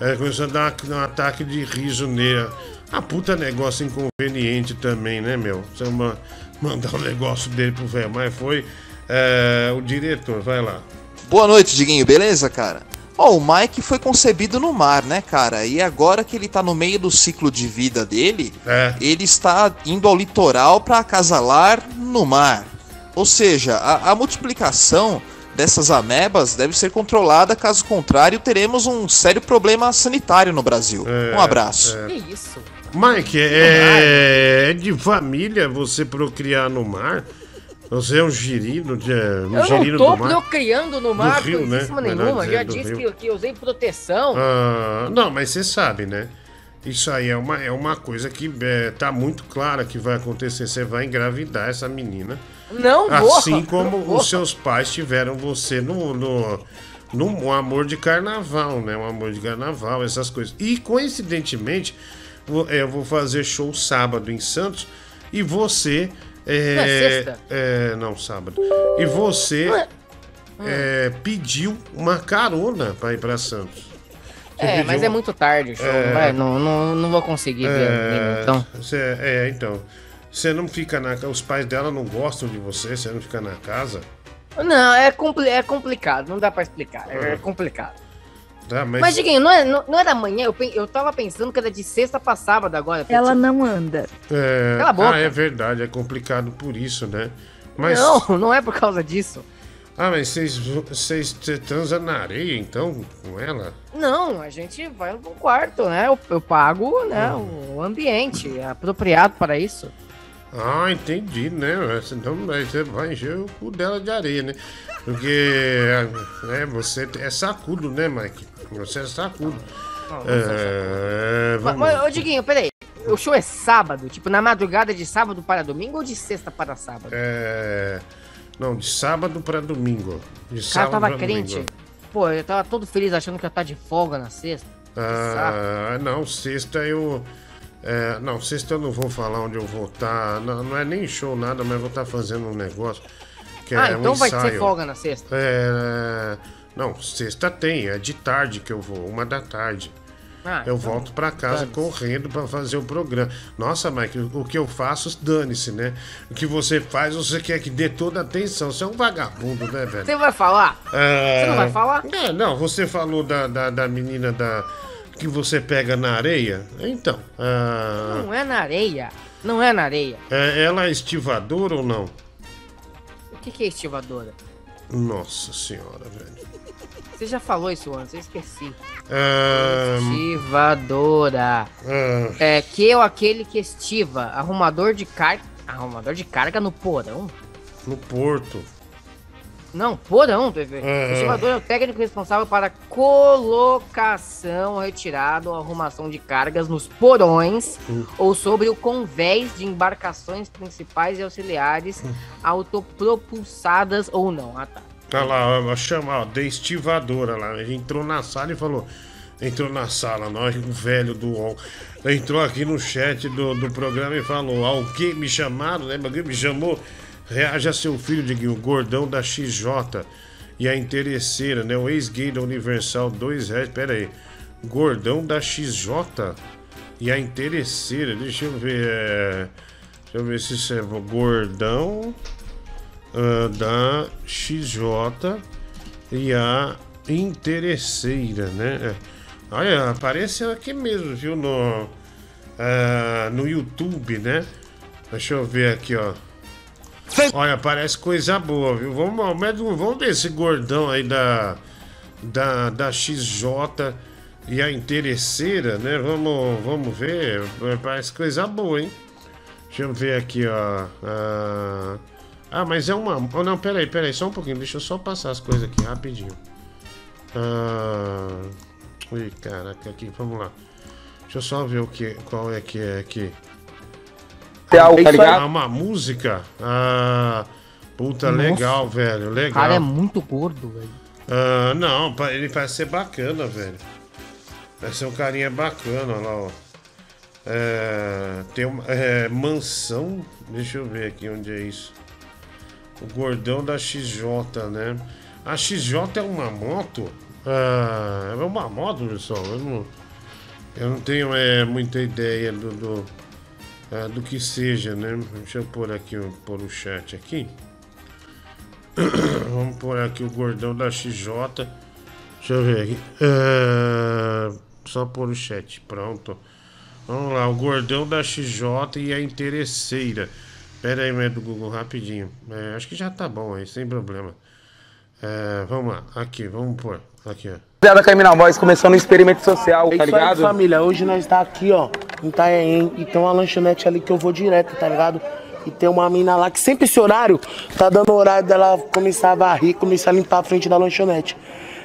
É, começou a dar um ataque de riso nele. Ah, puta negócio inconveniente também, né, meu? Você ma- mandar um negócio dele pro velho, mas foi é, o diretor, vai lá.
Boa noite, Diguinho, beleza, cara? Ó, o Mike foi concebido no mar, né, cara? E agora que ele tá no meio do ciclo de vida dele, ele está indo ao litoral para acasalar no mar. Ou seja, a, a multiplicação dessas amebas deve ser controlada, caso contrário, teremos um sério problema sanitário no Brasil. um abraço.
é.
Que isso?
Mike, é, é de família você procriar no mar? Você é um girino, de, um
Eu
girino
não tô
do mar?
procriando no mar,
Rio, né? Melhor
nenhuma. Já disse que, que usei proteção.
Ah, não, mas você sabe, né? Isso aí é uma, é uma coisa que é, tá muito clara que vai acontecer. Você vai engravidar essa menina.
Não vou.
Assim como
não
os seus pais tiveram você no, no, no amor de carnaval, né? Um amor de carnaval, essas coisas. E coincidentemente, é, eu vou fazer show sábado em Santos e você. É,
Não é sexta?
é, não, sábado. E você é, pediu uma carona pra ir pra Santos. Você
É, mas é muito tarde o show.
É.
vai, não, não, não vou conseguir ver menina, então.
Cê- é, então. Você não fica na Os pais dela não gostam de você, você não fica na casa.
Não, é, compli é complicado, não dá pra explicar. É, complicado.
Tá, mas,
Mas, Diguinho, não, é, não, não era amanhã? Eu, eu tava pensando que era de sexta pra sábado agora.
Ela não anda.
É,
Cala a boca.
Ah, é verdade, é complicado por isso, né? Mas,
Não, (laughs) não é por causa disso.
Ah, mas vocês, vocês você transa na areia, então, com ela?
Não, a gente vai no quarto, né? Eu, eu pago né, o ambiente é apropriado para isso.
Ah, entendi, né? Então você vai encher o cu dela de areia, né? Porque é, você é sacudo, né, Mike? Você é sacudo.
Não, não sou
É,
Mas,
vamos
mas, ô Diguinho, peraí. O show é sábado? Tipo, na madrugada de sábado para domingo ou de sexta para sábado?
É, Não, de sábado pra domingo. De
o cara
sábado
tava crente.
domingo.
Pô, eu tava todo feliz achando que eu tava de folga na sexta.
Ah, não, sexta eu. é, não, sexta eu não vou falar onde eu vou estar. Não, não é nem show nada, mas vou estar fazendo um negócio. Que
ah,
é um
então vai ser
ensaio.
folga na sexta.
É, não, sexta tem, é de tarde que eu vou, uma da tarde.
Ah,
eu
então,
volto pra casa
dane-se.
correndo pra fazer o programa. Nossa, Mike, o que eu faço, dane-se, né? O que você faz, você quer que dê toda a atenção. Você é um vagabundo, né, velho?
Você vai falar?
É,
Você não vai falar?
É, não, você falou da, da, da menina da que você pega na areia. Então, ah,
Não é na areia. Não é na areia.
é, ela é estivadora ou não?
O que, que é estivadora?
Nossa senhora, velho.
Você já falou isso antes, eu esqueci.
Ah,
Estivadora.
ah,
É que é aquele que estiva. Arrumador de carga. Arrumador de carga no porão?
no porto.
Não, porão, TV.
É.
O estivador é o técnico responsável para colocação, retirada ou arrumação de cargas nos porões
Hum.
ou sobre o convés de embarcações principais e auxiliares
Hum.
autopropulsadas ou não. Ah, tá.
Tá lá, ó, chama, ó, de estivadora lá. Ele entrou na sala e falou. Entrou na sala, nós, o velho do UOL. Entrou aqui no chat do, do programa e falou: Alguém me chamaram, né? Alguém me chamou. Reaja seu filho, Diguinho, gordão da XJ. E a interesseira, né? O ex-gay da Universal, dois reais. Pera aí. Gordão da XJ e a interesseira. Deixa eu ver. é, Deixa eu ver se isso é gordão ah, da XJ e a interesseira, né? É. Olha, apareceu aqui mesmo, viu? No, uh, no YouTube, né? Deixa eu ver aqui, ó. Olha, parece coisa boa, viu? Vamos, vamos ver esse gordão aí da, da, da XJ e a interesseira, né? Vamos, vamos ver. Parece coisa boa, hein? Deixa eu ver aqui, ó. Ah, ah mas é uma. Oh, não, peraí, peraí, só um pouquinho. Deixa eu só passar as coisas aqui rapidinho. Ah, ui, caraca, aqui, vamos lá. Deixa eu só ver o que, qual é que é aqui.
Tá ligado?
Ah, uma música? Ah, puta, Nossa. legal, velho, legal. O
cara é muito gordo, velho.
Ah, não, ele parece ser bacana, velho. Parece ser um carinha bacana, lá, ó. É, tem uma é, mansão. Deixa eu ver aqui onde é isso. O gordão da XJ, né? A XJ é uma moto? Ah, é uma moto, pessoal. Eu não, eu não tenho é, muita ideia do, do, é, do que seja, né? Deixa eu pôr aqui, pôr o chat aqui. (coughs) Vamos pôr aqui o gordão da XJ. Deixa eu ver aqui. É, só pôr o chat. Pronto. Vamos lá, o gordão da XJ e a interesseira. Pera aí, do Google, rapidinho. É, acho que já tá bom aí, sem problema. É, vamos lá, aqui, vamos pôr. Aqui, ó.
Rapaziada, Caminal Boys começando um experimento social, tá ligado? Aí,
família, hoje nós tá aqui, ó, em Itaém, e tem uma lanchonete ali que eu vou direto, tá ligado? E tem uma mina lá que sempre esse horário tá dando horário dela começar a varrer, começar a limpar a frente da lanchonete.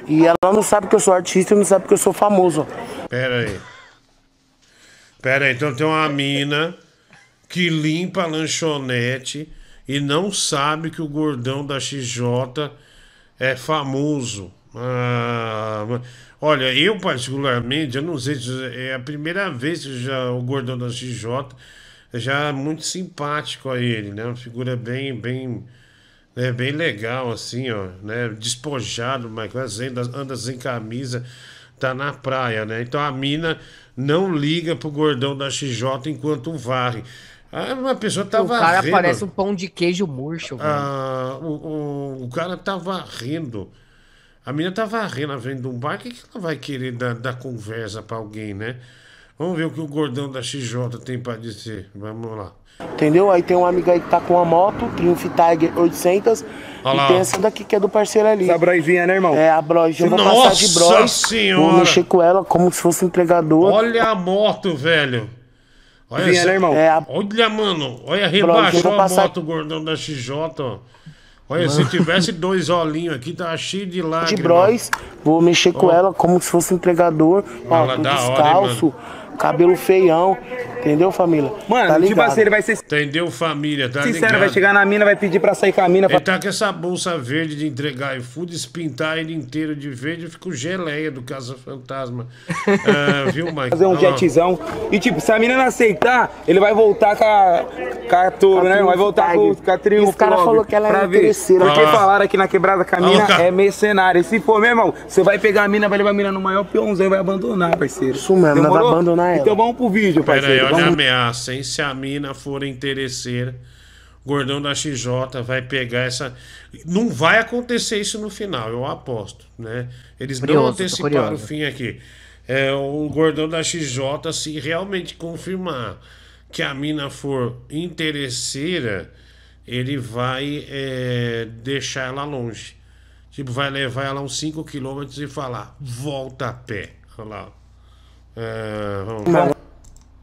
E ela não sabe que eu sou artista e não sabe que eu sou famoso.
Pera aí. Pera aí, então tem uma mina que limpa a lanchonete e não sabe que o gordão da XJ é famoso. Ah, olha, eu particularmente, eu não sei se é a primeira vez que já o gordão da XJ já é muito simpático a ele, né? Uma figura bem, bem, né? bem legal assim, ó, né? Despojado, mas anda, anda sem camisa, tá na praia, né? Então a mina não liga pro gordão da XJ enquanto varre. Ah, uma pessoa tá
o varrendo. O cara parece um pão de queijo murcho.
Ah, o, o, o, cara tá varrendo. A menina tá varrendo a frente de um bar. O que, que ela vai querer dar, dar conversa pra alguém, né? Vamos ver o que o gordão da XJ tem pra dizer. Vamos lá.
Entendeu? Aí tem uma amiga aí que tá com a moto, Triumph Tiger 800. Olha e tem essa daqui que é do parceiro ali.
Essa broizinha, né, irmão?
É, a Bros. Eu vou
Nossa
passar de. Vou mexer com ela como se fosse entregador.
Olha a moto, velho. Olha,
Vinha, né, irmão?
É, a...
Olha, mano. Olha, rebaixou a passar... moto, gordão da XJ, ó. Olha, se tivesse dois olhinhos aqui, tava cheio de lágrimas.
De Bros, vou mexer com ela como se fosse entregador. Ó, descalço. Hora, cabelo feião. Entendeu, família?
Mano, tá tipo assim, ele vai ser.
Entendeu, família? Tá
Sincero,
ligado?
vai chegar na mina, vai pedir pra sair com a mina.
Ele tá com essa bolsa verde de entregar iFood, espintar ele inteiro de verde, fica o geleia do Casa Fantasma. uh, (laughs) viu, Mike?
Fazer um jetzão. E tipo, se a mina não aceitar, ele vai voltar com a. Com a touro, né? Vai voltar com, com a triunfo.
Os caras falaram que ela é interesseira.
Porque ah. falaram aqui na quebrada que a mina ah, é mercenária. E se for, meu irmão, você vai pegar a mina, vai levar a mina no maior peãozão e vai abandonar, parceiro.
Isso mesmo, não vai abandonar ela.
Então vamos pro vídeo, parceiro.
Pera aí, olha
vamos...
a ameaça, hein? Se a mina for interesseira, o gordão da XJ vai pegar essa. Não vai acontecer isso no final, eu aposto, né? Eles curioso, não anteciparam o fim aqui. É, o gordão da XJ, se realmente confirmar que a mina for interesseira, ele vai é, deixar ela longe. Tipo, vai levar ela uns 5 km e falar, volta a pé. Olha lá. É, vamos.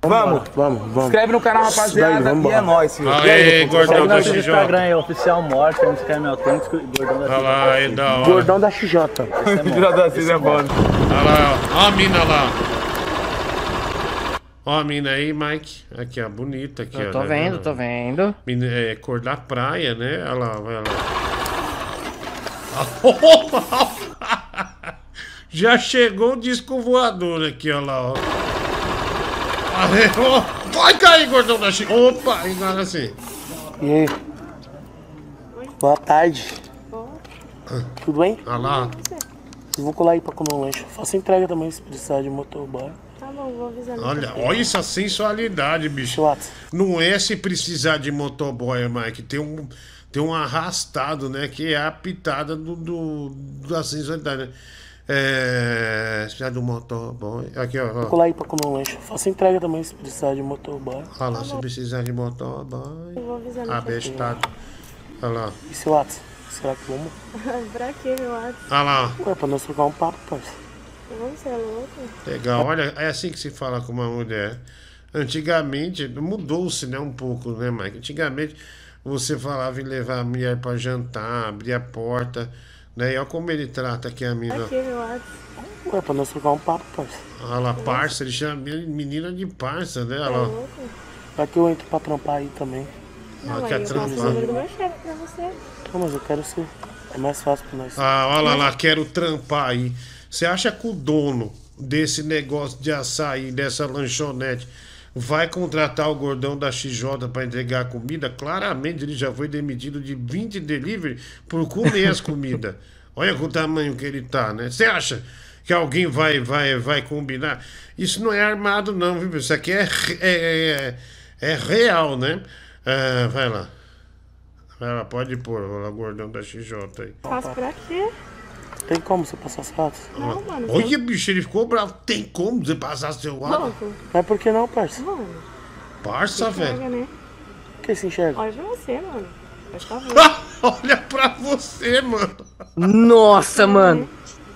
Vamos, vamos, vamos. Inscreve no canal, rapaziada. Daí, e é nóis, filho.
Aê, gordão da XJ.
Instagram é oficial morte, no Scam Autêntico e gordão da XJ.
Olha lá, aí da hora.
Gordão da XJ. (laughs)
Gordão da XJ é bom.
Olha lá, ó a mina lá. Ó a mina aí, Mike. Aqui, ó, bonita. Aqui,
Eu
ó,
tô
né,
vendo,
né?
tô vendo.
Mina, é, cor da praia, né? Olha lá, vai lá. (laughs) Já chegou o disco voador aqui, olha lá, ó. Vai cair, gordão da Chico. Opa, engana assim.
E aí? Boa tarde. Tudo bem?
Olha lá.
Eu vou colar aí pra comer um lanche. Faço entrega também se precisar de motoboy.
Tá bom, vou avisar.
Olha, olha essa sensualidade, bicho. Não é se precisar de motoboy, Mike. Tem um, tem um arrastado, né? Que é a pitada do, do, da sensualidade. Né? É. Se precisar de um motoboy. Aqui, ó.
Vou colar aí pra comer um lanche. Faço entrega também se precisar de motoboy.
Olha lá, se precisar de motoboy.
Eu vou avisar no
Abestado. Olha lá.
E seu WhatsApp? Será que vamos? (laughs)
pra que meu WhatsApp?
Olha lá.
Ué, pra nós trocar um papo, parceiro.
Você é louco?
Legal, olha, é assim que se fala com uma mulher. Antigamente, mudou-se, né, um pouco, né, Mike? Antigamente, você falava em levar a mulher pra jantar, abrir a porta, né? E olha como ele trata aqui a mina.
Pra que meu?
Ué, pra nós trocar um papo, parceiro.
Olha lá, parça, ele chama menina de parça, né? Olha lá.
Vai que eu entro pra trampar aí também.
Não,
Ah, quer
eu passo o
trampar.
número do meu chefe pra você.
Não, mas eu quero ser. É mais fácil pra nós.
Ah, olha lá, quero trampar aí. Você acha que o dono desse negócio de açaí, dessa lanchonete, vai contratar o gordão da XJ para entregar comida? Claramente ele já foi demitido de 20 delivery por comer as comidas. (laughs) Olha com o tamanho que ele tá, né? Você acha que alguém vai, vai, vai combinar? Isso não é armado, não, viu? Isso aqui é, re- é, é, é real, né? Ah, vai lá. Vai lá, pode pôr, o gordão da XJ aí.
Faço pra quê?
Tem como você passar as fotos?
Não, mano.
Olha, bicho, ele ficou bravo. Tem como você passar seu lado?
Louco.
Mas por que não, parça?
Mano,
Parça,
enxerga,
velho.
né?
Por que (laughs) se enxerga?
Olha pra você, mano.
Olha pra você, mano.
Nossa, mano.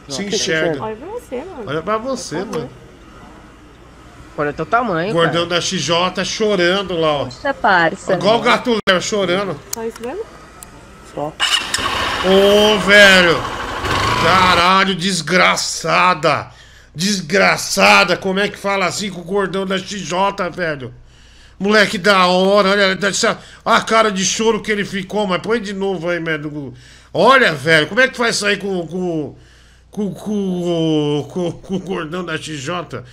Se enxerga.
Olha pra você, mano.
Olha pra você, mano.
Olha o teu tamanho,
Gordão da XJ chorando lá, ó.
Poxa, parça.
Igual o gato Léo chorando.
Só isso mesmo?
Só.
Ô, velho. Caralho, desgraçada. Desgraçada. Como é que fala assim com o gordão da XJ, velho? Moleque da hora, olha essa- a cara de choro que ele ficou, mas põe de novo aí, velho. Olha, velho, como é que faz sair com, com, com, com, com, com o gordão da XJ?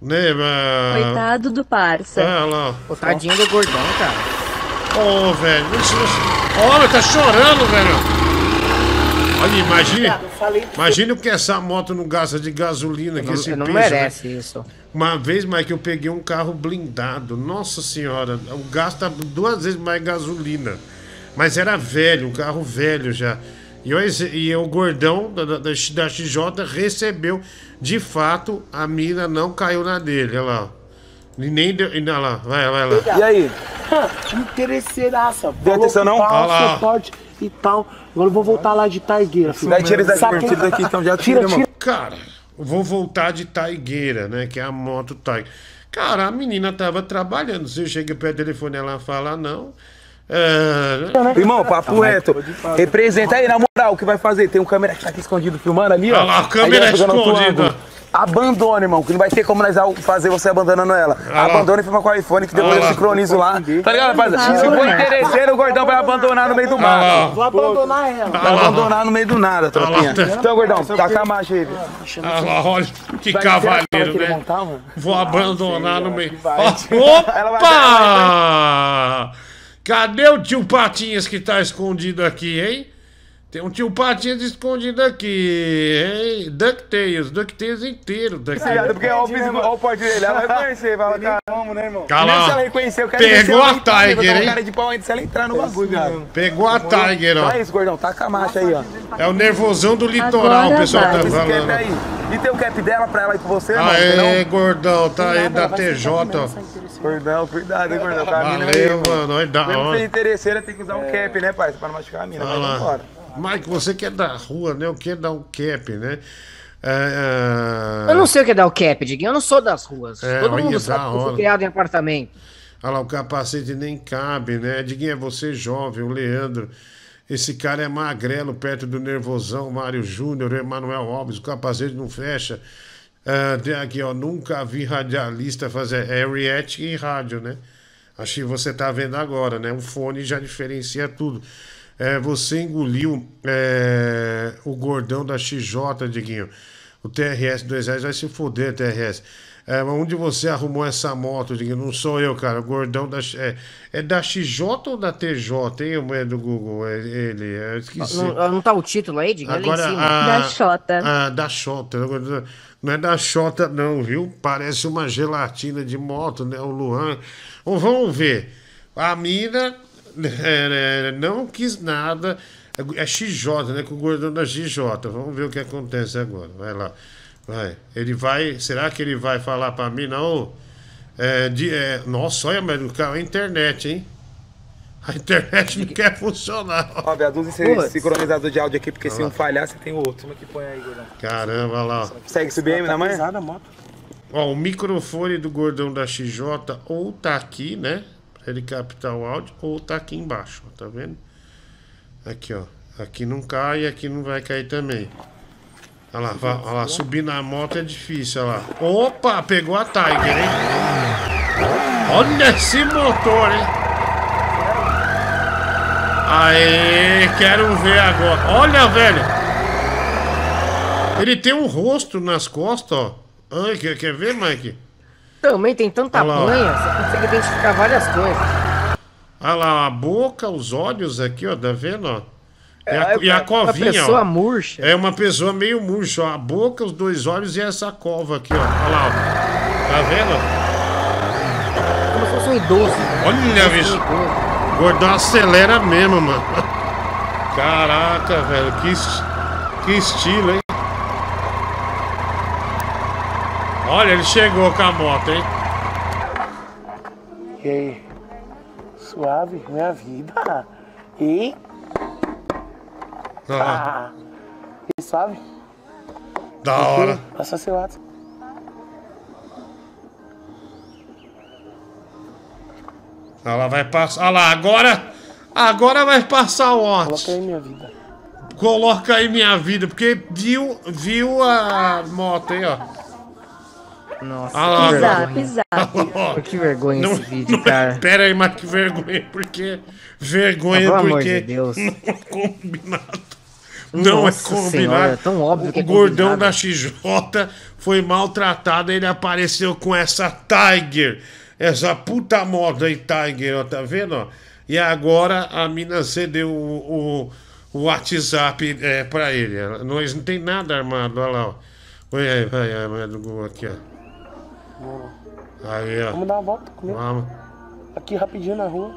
Né, mas...
Coitado do parça.
Olha lá.
O tadinho do gordão, cara.
Ô, velho. isso- isso- Olha, tá chorando, velho. Olha, imagine. Imagine o que essa moto não gasta de gasolina que
Não-
esse
não
bicho,
merece
né?
isso.
Uma vez, Mike, eu peguei um carro blindado. Nossa senhora, o gasta duas vezes mais gasolina. Mas era velho, um carro velho já. E, eu, e o gordão da, da, da XJ recebeu, de fato, a mina não caiu na dele. Olha lá. E nem deu. Olha lá, vai, vai lá.
E aí? Interesseiraça.
Deu atenção, não? Olha lá.
E tal. Agora eu vou voltar lá de Taigueira. filho.
Daí tira isso daqui, tira daqui, então já
tira,
tira,
tira.
Cara, eu vou voltar de Taigueira, né? Que é a moto Tiger. Cara, a menina tava trabalhando. Você chega perto do telefone, ela fala não. É...
Irmão, papo reto. Representa aí, na moral, o que vai fazer? Tem um câmera que tá aqui escondido filmando ali, ó.
Olha lá, a câmera
outro
escondida.
ângulo. Abandona, irmão, que não vai ter como nós fazer você abandonando ela.
lá.
Abandona e filma com o iPhone, que depois
Olha
eu sincronizo lá. Tá ligado, rapaziada? Se for interesseiro, o gordão vai abandonar no meio do mato.
Vou abandonar ela.
Vai abandonar no meio do nada, tropinha. Então, gordão, taca a marcha aí. velho.
Olha lá, olha que
Vai,
cavaleiro, né?
montar?
Vou abandonar no meio.
vai. Ela vai-
Opa! Cadê o tio Patinhas que tá escondido aqui, hein? Tem um tio Patinhas escondido aqui, hein? DuckTales, DuckTales inteiro. DuckTales.
porque olha o físico, olha o porte dele. Ela vai conhecer, vai falar, caramba, né, irmão?
Cala.
Se ela reconhecer, eu quero
Pegou
se
a Tiger, hein?
cara de pau se ela entrar no bagulho, viado.
Pegou a Tiger, ó.
Olha isso, gordão, taca a marcha aí, ó.
É o nervosão do litoral, o pessoal tá falando.
E tem o cap dela pra ela ir com você, mano?
Aê, gordão, tá aí da TJ, ó.
Gordão, cuidado, hein, gordão. Tá a mina aí,
Valeu,
irmão.
mano. Olha da hora.
ser interesseira, tem que usar um cap, né, parça? Pra não machucar a mina.
Lá.
vambora.
Mike, você que é da rua, né? O que é dar um cap, né? É, é...
Eu não sei o que é dar o cap, Diguinho. Eu não sou das ruas.
É,
Todo mundo sabe que eu fui criado em apartamento.
Olha lá, o capacete nem cabe, né? Diguinho, é você jovem, o Leandro. Esse cara é magrelo, perto do nervosão, Mário Júnior, Emanuel Alves, o capacete não fecha. Ah, tem aqui, ó, nunca vi radialista fazer. É react e rádio, né? Acho que você tá vendo agora, né? O fone já diferencia tudo. É, você engoliu é, o gordão da XJ, Diguinho. O TRS 2 reais vai se foder, TRS. É, mas onde você arrumou essa moto, Diguinho? Não sou eu, cara. O gordão da. É, é da XJ ou da TJ, hein? É do Google, é ele. Eu esqueci.
Não, não tá o título aí, Diguinho? É
Agora, a,
Da Xota.
a da Xota. Não é da Xota, não, viu? Parece uma gelatina de moto, né? O Luan. Vamos ver. A mina é, é, não quis nada. É, XJ, né? Com o gordão da XJ. Vamos ver o que acontece agora. Vai lá. Vai. Ele vai. Será que ele vai falar pra mim, não? É, de, é, nossa, olha, mas o carro é internet, hein? A internet não quer funcionar.
Ó, Beaduz, esse sincronizador de áudio aqui, porque se um falhar, você tem o outro. Como é que põe aí, gordão?
Caramba, olha lá.
Segue subir aí, na mãe?
Ó, o microfone do gordão da XJ ou tá aqui, né? Ele captar o áudio, ou tá aqui embaixo, ó, tá vendo? Aqui, ó. Aqui não cai aqui não vai cair também. Olha lá, vai, olha lá, subir na moto é difícil, olha lá. Opa, pegou a Tiger, hein? Olha esse motor, hein? Aê, quero ver agora. Olha, velho. Ele tem um rosto nas costas, ó. Ai, quer, quer ver, Mike?
Também tem tanta
Olha lá,
manha, você consegue identificar várias coisas.
Olha lá, a boca, os olhos aqui, ó, tá vendo, ó? E a,
É,
e a
uma
covinha,
pessoa
ó.
murcha.
É uma pessoa meio murcha, ó. A boca, os dois olhos e essa cova aqui, ó. Olha lá, ó. Tá vendo?
Como se fosse um idoso.
Olha, bicho. O gordão acelera mesmo, mano. Caraca, velho. Que, que estilo, hein? Olha, ele chegou com a moto, hein?
E aí? Suave, minha vida. E.
Ah,
Ah. E suave?
da hora.
Passa seu.
Olha lá, vai passar. Olha lá, agora. Agora vai passar o
Coloca
Otis.
aí minha vida.
Coloca aí minha vida, porque viu, viu a moto aí, ó.
Nossa, (laughs)
Olha lá,
que vergonha.
Ó.
Que vergonha
Não-
esse vídeo,
não-
cara.
Pera aí, mas que vergonha, porque. Vergonha
Ah, pelo amor
porque.
de Deus. (laughs)
Não é combinado. Não
Nossa
é combinado.
Senhora, é tão óbvio que é
O gordão
combinado.
da XJ foi maltratado, ele apareceu com essa Tiger. Essa puta moda aí, Tiger, ó, tá vendo? ó? E agora a mina cedeu o, o, o WhatsApp é, pra ele. Nós não tem nada armado, olha lá, ó. Olha aí, vai, aí, vai do Google aqui, ó. Aí, ó.
Vamos dar uma volta comigo?
Vamos.
Aqui rapidinho na rua.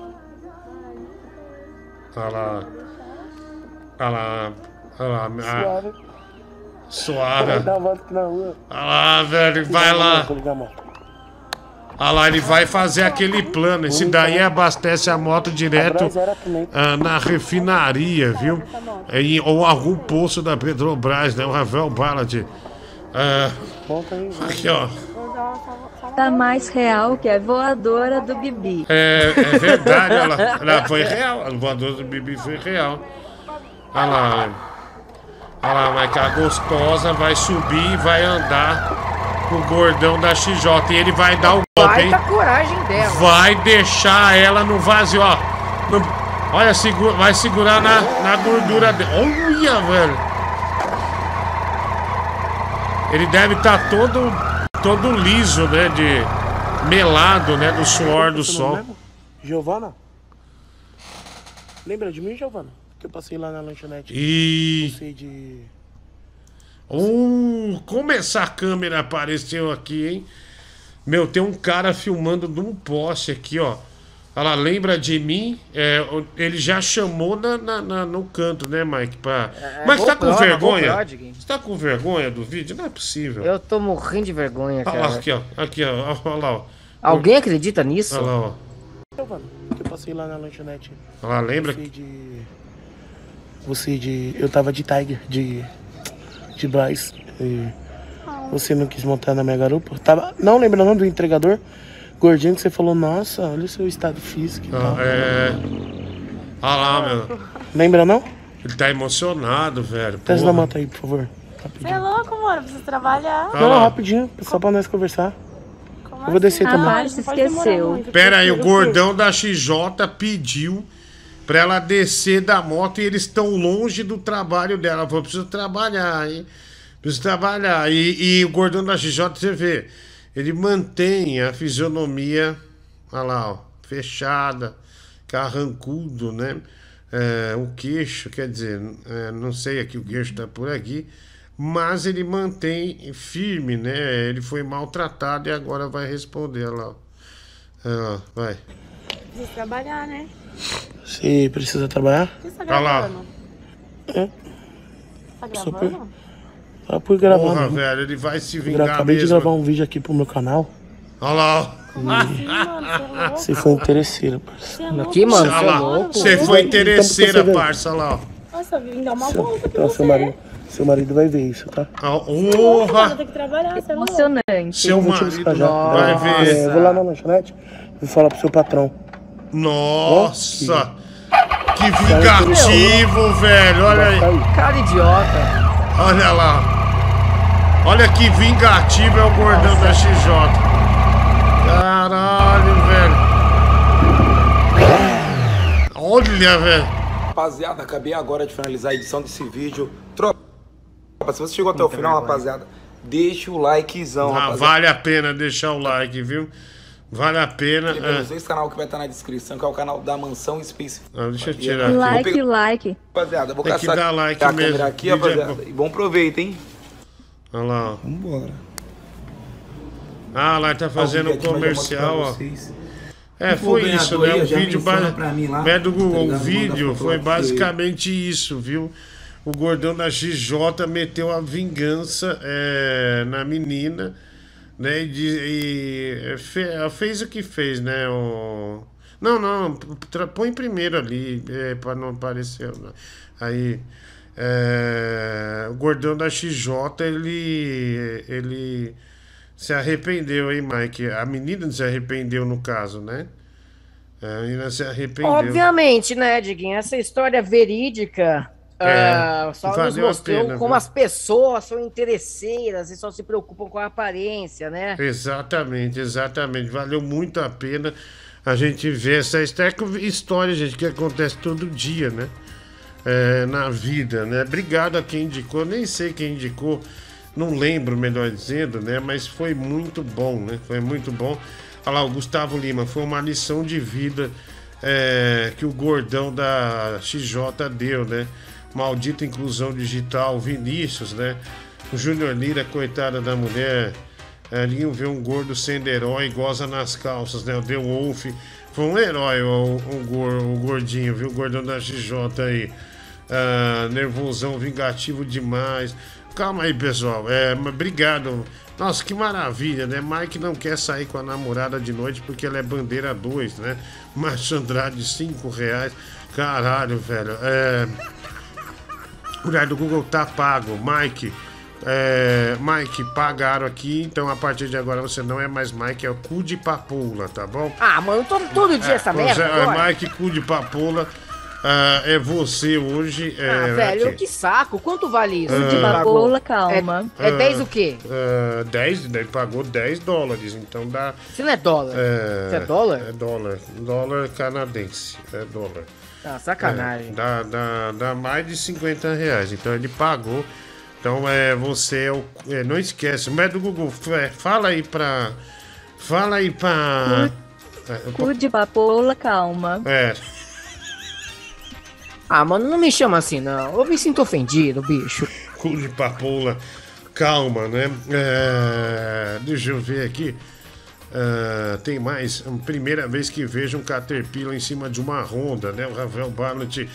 Olha lá. Olha lá. Olha lá. ah,
Suave.
Suave.
Vamos dar uma volta aqui na rua.
Olha lá, velho. Vai lá. Olha lá, ele vai fazer aquele plano. Esse daí abastece a moto direto ah, na refinaria, viu? Em- ou algum poço da Petrobras, né? O Ravel Ballad. Ah, aqui, ó.
Tá mais real que a voadora do Bibi.
É, é verdade, lá. Não, foi real. O voador do Bibi foi real. Olha lá. Olha lá, mas que a gostosa vai subir e vai andar com o gordão da XJ. E ele vai dar o golpe, hein?
Coragem dela.
Vai deixar ela no vazio, ó. No- olha, segura, vai segurar na, na gordura dele. Olha, velho. Ele deve estar todo, todo liso, né? De melado, né? Do suor do sol.
mesmo? Giovana? Lembra de mim, Giovana? Que eu passei lá na lanchonete.
E-
Você de.
Uh, como essa câmera apareceu aqui, hein? Meu, tem um cara filmando de um poste aqui, ó. Ela lembra de mim? É, o- ele já chamou na, na- na- no canto, né, Mike? Pra...
É,
Mas tá com
GoPro,
vergonha? Você tá com vergonha do vídeo? Não é possível.
Eu tô morrendo de vergonha,
Olha
cara.
lá, aqui, ó. Aqui, ó. Olha lá, ó.
Alguém acredita nisso?
Olha lá, ó.
Que eu passei lá na lanchonete.
Olha lá, lembra?
Você de. Você de. Eu tava de Tiger, de. De Braz. E você não quis montar na minha garupa? Tava. Não lembra não do entregador? Gordinho que você falou, nossa, olha o seu estado físico e tal.
Ah, é. Olha lá, meu.
Lembra não?
Ele tá emocionado, velho.
Testa da moto aí, por favor.
Você é louco, mano? Precisa trabalhar.
Ah
Não,
lá.
rapidinho, só pra nós conversar. eu vou descer
Ah,
também.
para, se esqueceu.
Pera aí, o gordão da XJ pediu pra ela descer da moto e eles estão longe do trabalho dela. Ela falou, preciso trabalhar, hein? Preciso trabalhar. E, e o gordão da XJ, você vê, ele mantém a fisionomia, olha lá, ó, fechada, carrancudo, né? É, o queixo, quer dizer, é, não sei aqui, o queixo tá por aqui, mas ele mantém firme, né? Ele foi maltratado e agora vai responder olha lá. É, ó, vai.
Precisa trabalhar, né?
Você precisa trabalhar?
Você tá
Olha lá.
gravando?
Tá gravando?
Por, só por gravar.
Porra, velho, ele vai se
Eu
vingar
acabei de
mesmo.
gravar um vídeo aqui pro meu canal.
Olha lá, ó.
Se for interesseira, parceiro.
Aqui, mano,
Olha
você é louco.
Você foi interesseira,
Então,
parça, olha lá, ó.
Nossa, vim dar uma volta com
Então,
você.
seu marido, seu marido vai ver isso, tá?
Vou
Porra!
ter que trabalhar, você é.
Emocionante.
Seu
Eu
marido
já.
vai ver.
É, vou lá na lanchonete e falar pro seu patrão.
Nossa! Que vingativo, velho. Olha aí.
Cara idiota.
Olha lá. Olha que vingativo é o gordão da XJ. Caralho, velho. Olha, velho.
Rapaziada, acabei agora de finalizar a edição desse vídeo. Tropa, se você chegou até o final, rapaziada, deixa o likezão,
Ah,
rapaziada.
vale a pena deixar o like, viu? Vale a pena. É.
dois canal que vai estar na descrição, que é o canal da Mansão Space.
Ah, deixa eu tirar aqui.
Like, like.
Rapaziada, vou
Tem que
caçar
dar like
a
mesmo.
câmera aqui,
é
rapaziada. E bom proveito, hein?
Olha lá, ó.
Vambora.
Ah, lá tá fazendo um comercial, ó. É, foi isso, né? O vídeo
menciona
ba-
pra mim lá,
é do
tá
Google.
ligado?
O vídeo foi basicamente isso, viu? O gordão da XJ meteu a vingança é, na menina, né? E, de- e fe- fez o que fez, né? O... Não, não, põe primeiro ali, é, pra não aparecer. não. Aí. É, o gordão da XJ, ele. ele se arrependeu, hein, Mike? A menina se arrependeu no caso, né? A menina se arrependeu.
Obviamente, né, Diguinho? Essa história verídica
É,
ah, só nos mostrou
pena,
como
viu?
as pessoas são interesseiras e só se preocupam com a aparência, né?
Exatamente, exatamente. Valeu muito a pena a gente ver essa história, gente, que acontece todo dia, né? É, na vida, né? Obrigado a quem indicou, nem sei quem indicou, não lembro, melhor dizendo, né? Mas foi muito bom, né? Foi muito bom. Olha lá, o Gustavo Lima, foi uma lição de vida é, que o gordão da XJ deu, né? Maldita inclusão digital, Vinícius, né? O Júnior Lira, coitada da mulher. Elinho vê um gordo sendo herói goza nas calças, né? O The Wolf foi um herói, o, o, o gordinho, viu? O gordão da XJ aí. Ah, nervosão, vingativo demais. Calma aí, pessoal. É, obrigado. Nossa, que maravilha, né? Mike não quer sair com a namorada de noite porque ela é bandeira 2, né? (laughs) Márcio Andrade, 5 reais. Caralho, velho. É. O lugar do Google tá pago. Mike. É, Mike, pagaram aqui, então a partir de agora você não é mais Mike, é o cu de papula, tá bom?
Ah, mano, todo, todo dia essa
você
merda.
é
agora.
Mike, cu de papula, ah, é você hoje. É,
Ah, velho,
aqui.
que saco. Quanto vale isso?
Ah.
que pagou?
Paola, calma.
É, é
Ah,
10 o quê?
ah, 10, daí pagou 10 dólares, então dá.
Isso não é dólar.
É,
Isso é dólar?
É dólar. Dólar canadense. É dólar.
Ah, sacanagem.
É, dá, dá, dá mais de 50 reais. Então ele pagou. Então é, você é o. é, não esquece, o médico Google, é, fala aí pra. Fala aí pra. É,
Cu de papoula, calma.
é,
Ah, mano, não me chama assim, não. Eu me sinto ofendido, bicho.
cu de papoula. Calma, né? É, deixa eu ver aqui. Ah, tem mais. Primeira vez que vejo um Caterpillar em cima de uma Honda, né? O Rafael Barnett,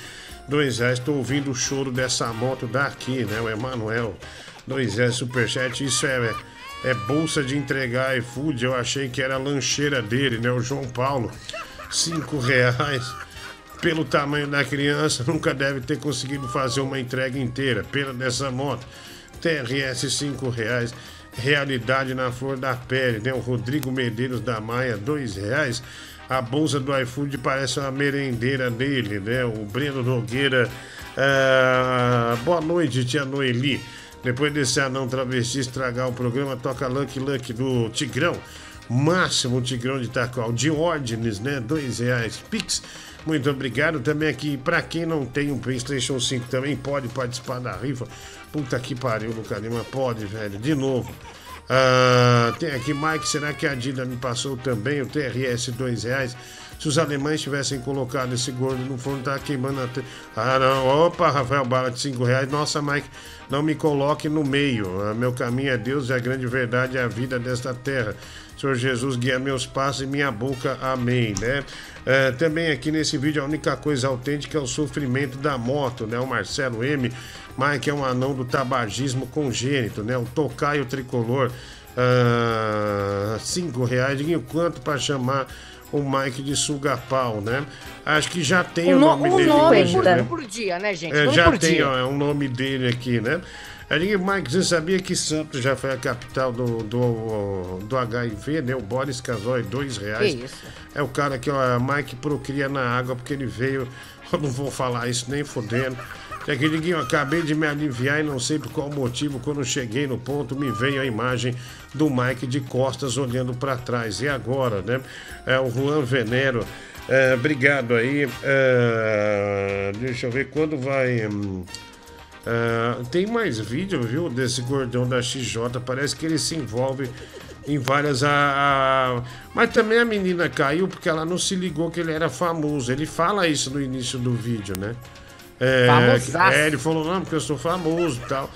dois reais. Tô ouvindo o choro dessa moto daqui, né? O Emanuel, dois reais, superchat. Isso é, é bolsa de entregar iFood. Eu achei que era a lancheira dele, né? O João Paulo, cinco reais. Pelo tamanho da criança, nunca deve ter conseguido fazer uma entrega inteira. Pena dessa moto. TRS 5 reais. Realidade na flor da pele, né? O Rodrigo Medeiros da Maia, dois reais. A bolsa do iFood parece uma merendeira dele, né? O Breno Nogueira. ah, boa noite, tia Noeli. Depois desse anão travesti estragar o programa, toca Lucky Lucky do Tigrão. Máximo Tigrão de Itaqual. Diógenes, né? Dois reais. Pix. Muito obrigado. Também aqui, pra quem não tem um PlayStation 5, também pode participar da rifa. Puta que pariu, Lucas Lima. Pode, velho. De novo. Ah, tem aqui, Mike. Será que a Dida me passou também o TRS dois reais? Se os alemães tivessem colocado esse gordo no forno, tá queimando a. te- Ah, não. Opa, Rafael Bala de 5 reais. Nossa, Mike, não me coloque no meio. Ah, meu caminho é Deus e a grande verdade é a vida desta terra. Senhor Jesus, guia meus passos e minha boca. Amém, né? É, também aqui nesse vídeo a única coisa autêntica é o sofrimento da moto, né? O Marcelo M. Mike é um anão do tabagismo congênito, né? O Tocaio Tricolor, ah, cinco reais. Diguinho, quanto para chamar o Mike de suga-pau, né? Acho que já tem
Um
o
no-
nome
um
dele
nome
hoje,
por-
né?
por dia, né, gente?
É,
Um
já
por
tem
dia.
ó, é um nome dele aqui, né? Aí, Mike, você sabia que Santos já foi a capital do, do, do HIV, né? O Boris Casoy, dois reais.
Que isso?
É o cara que, ó, Mike procria na água porque ele veio. (laughs) Eu não vou falar isso nem fodendo. É que Diguinho, acabei de me aliviar e não sei por qual motivo, quando cheguei no ponto, me veio a imagem do Mike de costas olhando pra trás. E agora, né? É o Juan Venero. É, obrigado aí. É, deixa eu ver quando vai. hum, é, tem mais vídeo, viu, desse gordão da XJ. Parece que ele se envolve em várias. A, a- Mas também a menina caiu porque ela não se ligou que ele era famoso. Ele fala isso no início do vídeo, né? É, é, ele falou, não, porque eu sou famoso e tal.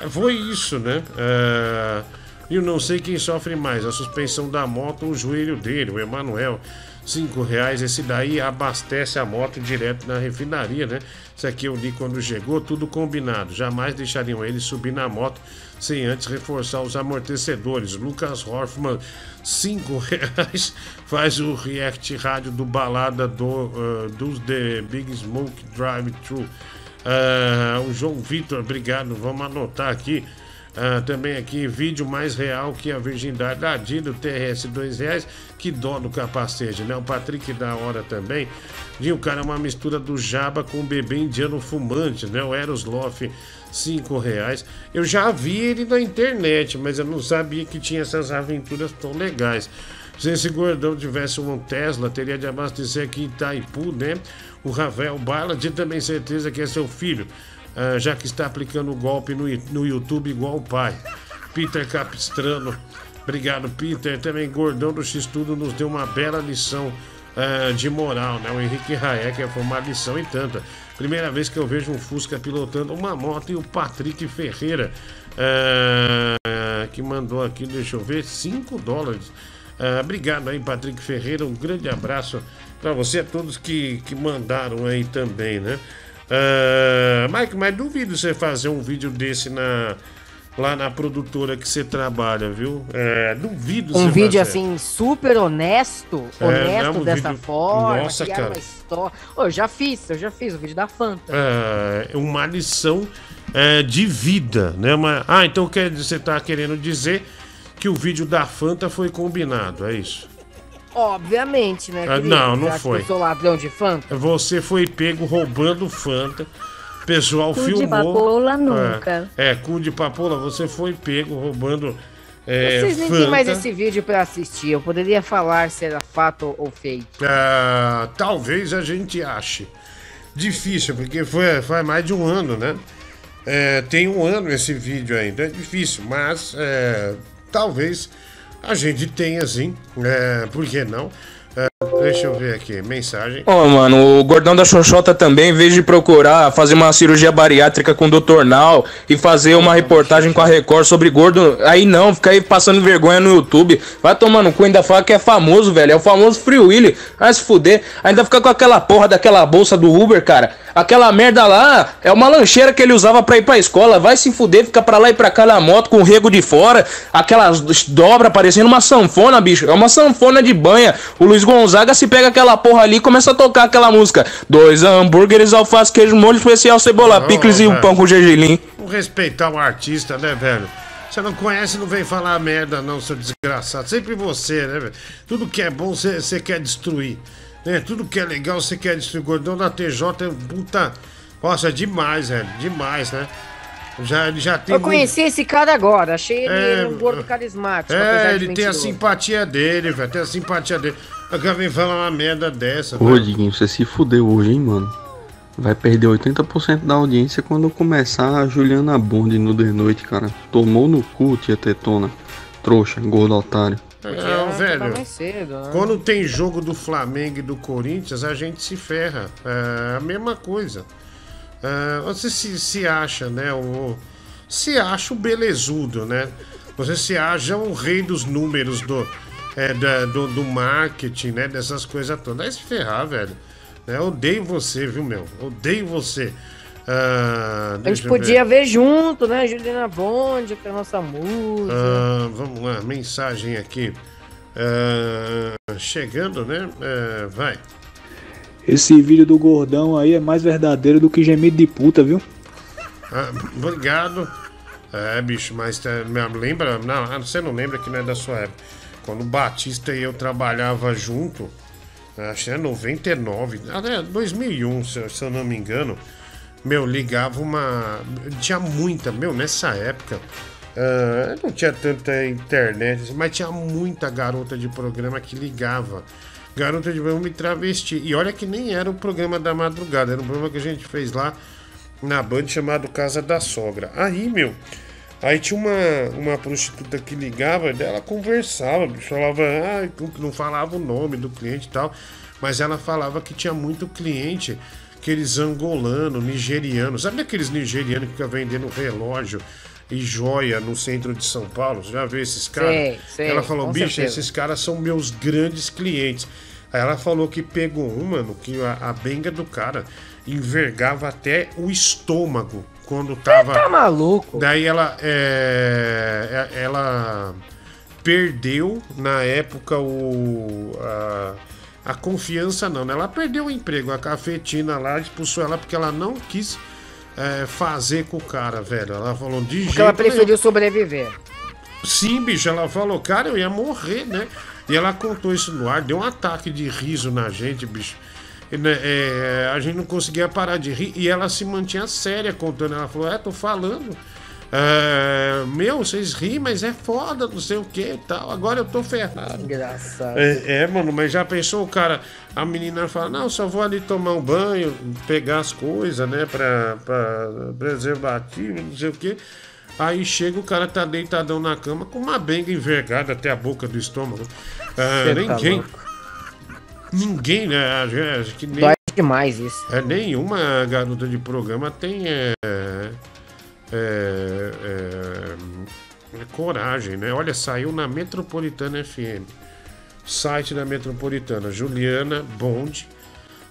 É, Foi isso, né? É, E eu não sei quem sofre mais, a suspensão da moto ou o joelho dele, o Emanuel. Cinco reais, esse daí abastece a moto direto na refinaria, né? Isso aqui eu li quando chegou, tudo combinado. Jamais deixariam ele subir na moto sem antes reforçar os amortecedores. Lucas Hoffman, cinco (laughs) reais, faz o react rádio do balada do, ah, dos The Big Smoke Drive Thru. Ah, o João Vitor, obrigado. Vamos anotar aqui. Ah, também aqui, vídeo mais real que a virgindade da Dida, o TRS, dois reais. Que dó do capacete, né? O Patrick da hora também. E o cara é uma mistura do Jaba com o bebê indiano fumante, né? O Eros Loff, cinco reais. Eu já vi ele na internet, mas eu não sabia que tinha essas aventuras tão legais. Se esse gordão tivesse um Tesla, teria de abastecer aqui em Itaipu, né? O Ravel Bala, de também certeza que é seu filho, ah, já que está aplicando o golpe no, no YouTube igual o pai. Peter Capistrano, obrigado, Peter. Também gordão do X-Tudo nos deu uma bela lição ah, de moral, né? O Henrique Hayek foi uma lição e tanta. Primeira vez que eu vejo um Fusca pilotando uma moto e o Patrick Ferreira, ah, que mandou aqui, deixa eu ver, 5 dólares. Obrigado aí, Patrick Ferreira. Um grande abraço para você, a todos que, que mandaram aí também, né? Ah, Mike, mas duvido você fazer um vídeo desse na, lá na produtora que você trabalha, viu? É, duvido
Um
você
vídeo
fazer.
assim super honesto,
É,
honesto
não, um
dessa
vídeo-
forma,
Nossa, cara.
uma história. Ô, eu já fiz, eu já fiz o vídeo da Fanta.
É, uma lição é, de vida, né? Uma- ah, então quer, você tá querendo dizer que o vídeo da Fanta foi combinado, é isso?
Obviamente, né?
Ah, não, não
Você acha
foi.
Que eu sou ladrão de Fanta?
Você foi pego roubando Fanta. O pessoal
Cu de
filmou.
papoula nunca.
É, é, cu de papoula, você foi pego roubando. É,
Vocês nem
Fanta.
têm mais esse vídeo pra assistir. Eu poderia falar se era fato ou fake.
Ah, talvez a gente ache. Difícil, porque foi, faz mais de um ano, né? É, tem um ano esse vídeo ainda. É difícil, mas é, talvez a gente tenha sim. É, por que não? É, deixa eu ver aqui, mensagem.
Ô, mano, o gordão da Xoxota também, em vez de procurar fazer uma cirurgia bariátrica com o Dr. Nal e fazer uma reportagem com a Record sobre gordo, aí não, fica aí passando vergonha no YouTube. Vai tomando cu, ainda fala que é famoso, velho. É o famoso Free Willy. Vai se fuder. Ainda fica com aquela porra daquela bolsa do Uber, cara. Aquela merda lá é uma lancheira que ele usava pra ir pra escola. Vai se fuder, fica pra lá e pra cá na moto com o rego de fora. Aquelas dobra parecendo uma sanfona, bicho. É uma sanfona de banha. O Luiz Gonzaga se pega aquela porra ali e começa a tocar aquela música. Dois hambúrgueres, alface, queijo, molho especial, cebola,
Não,
picles e um pão com gergelim.
Vamos respeitar o artista, né, velho? Você não conhece, não vem falar merda, não, seu desgraçado. Sempre você, né, velho? Tudo que é bom, você quer destruir. Né? Tudo que é legal, você quer destruir. Gordão da TJ é puta. Nossa, é demais, velho. Demais, né? Já, ele já tem.
Eu
muito-
conheci esse cara agora, achei ele
É,
um gordo carismático.
É, ele tem a simpatia dele, velho. Tem a simpatia dele. Agora vem falar uma merda dessa.
Ô. Diguinho, você se fudeu hoje, hein, mano? Vai perder 80% da audiência quando começar a Juliana Bond no The Noite, cara. Tomou no cu, tia Tetona. Trouxa, gordo otário.
Não, velho.
cedo, né?
Quando tem jogo do Flamengo e do Corinthians, a gente se ferra. É a mesma coisa. É, você se, se acha, né? O, se acha o belezudo, né? Você se acha o rei dos números do, é, da- do, do marketing, né? Dessas coisas todas. Vai se ferrar, velho. É, eu odeio você, viu, meu? Odeio você. Ah,
A gente podia
ver.
ver junto, né? Juliana Bond, com a nossa música.
Ah, vamos lá, mensagem aqui. Ah, chegando, né? Ah, vai.
Esse vídeo do gordão aí é mais verdadeiro do que gemido de puta, viu?
Ah, obrigado. É, bicho, mas é, me lembra. Não, você não lembra que não é da sua época. Quando o Batista e eu trabalhava junto, acho que é 99, ah, é 2001, se, eu- se eu não me engano. Meu, ligava uma. Tinha muita, meu, nessa época. ah, não tinha tanta internet, mas tinha muita garota de programa que ligava. Garota de programa e travesti. E olha que nem era o programa da madrugada, era um programa que a gente fez lá na Band chamado Casa da Sogra. Aí, meu, aí tinha uma, uma prostituta que ligava, ela conversava, falava, ah, não falava o nome do cliente e tal, mas ela falava que tinha muito cliente, aqueles angolanos, nigerianos, sabe aqueles nigerianos que ficam vendendo relógio e joia no centro de São Paulo? Você já viu esses caras?
Sei, sei,
ela falou, bicho,
certeza.
esses caras são meus grandes clientes. Aí ela falou que pegou um, mano, que a, a benga do cara envergava até o estômago quando tava.
Tá maluco?
Daí ela. é, é- ela perdeu na época o. A, a confiança não, né? Ela perdeu o emprego. A cafetina lá expulsou ela porque ela não quis é, fazer com o cara, velho. Ela falou de
Porque ela
jeito nenhum.
preferiu sobreviver.
Sim, bicho, ela falou, cara, eu ia morrer, né? E ela contou isso no ar, deu um ataque de riso na gente, bicho. E, né, é, a gente não conseguia parar de rir e ela se mantinha séria contando. Ela falou: É, tô falando. É, meu, vocês riem, mas é foda, não sei o que e tal. Agora eu tô ferrado.
Engraçado.
É, é, mano, mas já pensou o cara, a menina fala, não, só vou ali tomar um banho, pegar as coisas, né, pra, pra preservativo, não sei o quê. Aí chega o cara tá deitadão na cama com uma benga envergada até a boca do estômago. Ah,
Cê tá
ninguém. ninguém, né? Acho que nem,
Dói demais isso.
é, nenhuma garota de programa tem é, é, é, é, coragem, né? Olha, saiu na Metropolitana FM. Site da Metropolitana. Juliana Bond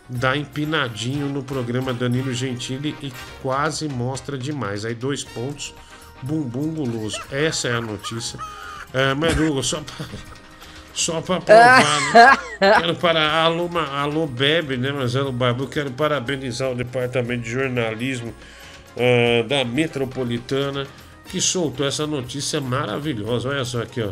dá empinadinho no programa Danilo Gentili e quase mostra demais. Aí dois pontos, bumbum guloso. Essa é a notícia. É, mas Hugo, só pra, só pra provar, né? (laughs) Quero para alô, ma- alô Bebe, né, Marcelo Barbu? Quero parabenizar o departamento de jornalismo ah, da Metropolitana que soltou essa notícia maravilhosa. Olha só aqui, ó.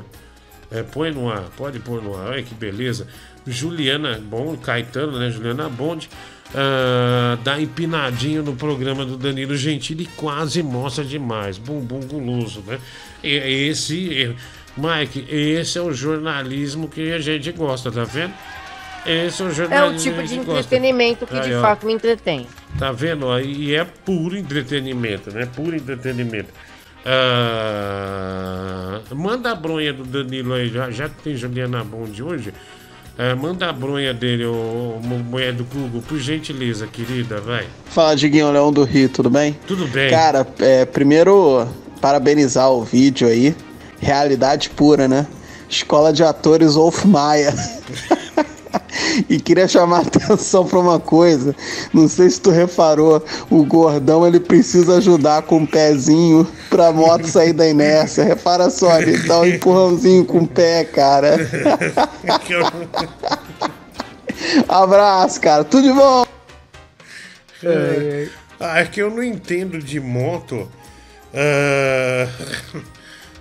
É, põe no ar, pode pôr no ar. Olha que beleza. Juliana Bond, Caetano, né? Juliana Bond. ah, dá empinadinho no programa do Danilo Gentili quase mostra demais. Bumbum guloso, né? E- Esse, Mike, esse é o jornalismo que a gente gosta, tá vendo? Esse é o
É o tipo de entretenimento que
Aí,
de fato me entretém.
Tá vendo? E é puro entretenimento, né? Puro entretenimento. Ah, manda a bronha do Danilo aí, já, já que tem Juliana Bond hoje. ah, manda a bronha dele, ô, ô, mulher do Google, por gentileza, querida, vai.
Fala, Diguinho Leão do Rio, tudo bem?
Tudo bem.
Cara, é, primeiro, parabenizar o vídeo aí. Realidade pura, né? Escola de Atores Wolf Maia. (laughs) e queria chamar (laughs) a atenção pra uma coisa. Não sei se tu reparou, o gordão ele precisa ajudar com o pezinho pra moto sair da inércia. Repara só, ele dá um empurrãozinho com o pé, cara. (laughs) Abraço, cara. Tudo de bom.
É, é que eu não entendo de moto. ah,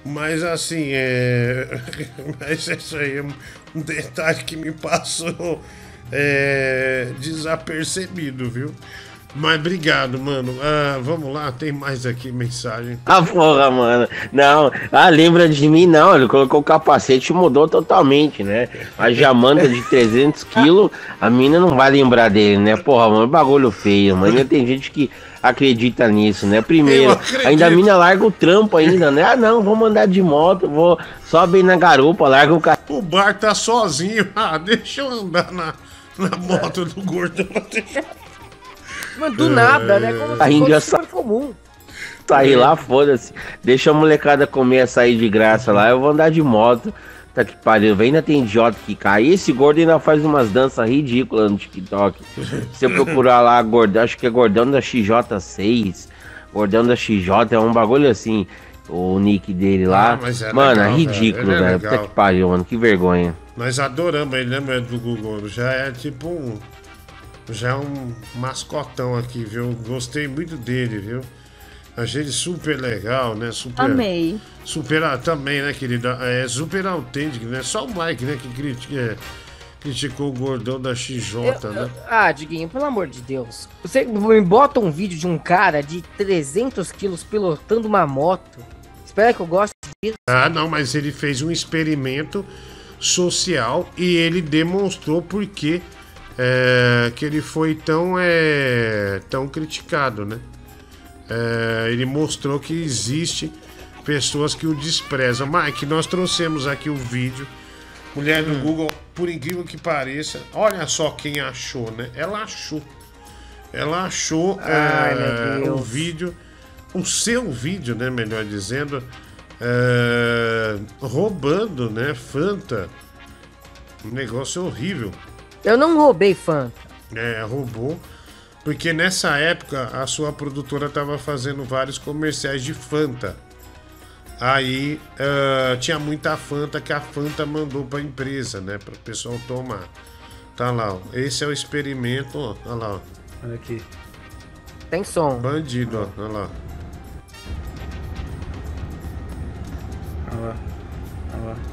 mas assim, é. (laughs) Mas isso aí é um detalhe que me passou é, desapercebido, viu? Mas obrigado, mano. Ah, vamos lá, tem mais aqui mensagem.
Ah, porra, mano. Não, ah, lembra de mim? Não, ele colocou o capacete e mudou totalmente, né? A jamanta de 300 quilos, a mina não vai lembrar dele, né? Porra, mano, bagulho feio, mano. Tem gente que acredita nisso, né? Primeiro, ainda a mina larga o trampo ainda, né? Ah, não, vou mandar de moto, vou sobe aí na garupa, larga o carro.
O bar tá sozinho. (laughs) Ah, deixa eu andar na, na moto do gordão. (laughs)
Mas do nada, né? Como
Tá
se fosse
engraçado.
comum.
Sair lá, foda-se. Deixa a molecada comer açaí de graça lá, eu vou andar de moto.
Tá que pariu, ainda tem idiota que cai. Esse gordo ainda faz umas danças ridículas no TikTok. Se eu procurar lá, gordão, acho que é gordão da XJ6. Gordão da XJ, é um bagulho assim. O nick dele lá.
Ah, é
mano,
legal,
é ridículo,
velho. É.
Puta que pariu, mano. Que vergonha.
Nós adoramos ele, né, meu, do Google? Já é tipo um. Já é um mascotão aqui, viu? Gostei muito dele, viu? Achei ele super legal, né? Super,
Amei.
Super, ah, também, né, querida? É super autêntico, né? Só o Mike, né, que critica, é, criticou o gordão da XJ, né?
Ah, Diguinho, pelo amor de Deus. Você me bota um vídeo de um cara de 300 quilos pilotando uma moto. Espera que eu goste disso.
Ah, não, mas ele fez um experimento social e ele demonstrou por que é, que ele foi tão, é, tão criticado, né? É, ele mostrou que existe pessoas que o desprezam. Mike, nós trouxemos aqui o vídeo. Mulher do Google, por incrível que pareça, olha só quem achou, né? Ela achou. Ela achou
Ai,
é, o vídeo, o seu vídeo, né? Melhor dizendo, é, roubando, né? Fanta. Um negócio horrível.
Eu não roubei Fanta.
É, roubou. Porque nessa época a sua produtora estava fazendo vários comerciais de Fanta. Aí ah, tinha muita Fanta que a Fanta mandou para a empresa, né? Para o pessoal tomar. Tá lá, ó. Esse é o experimento, ó. Olha lá, ó.
Olha aqui.
Tem som.
Bandido, ó. Olha lá.
Olha lá. Olha lá.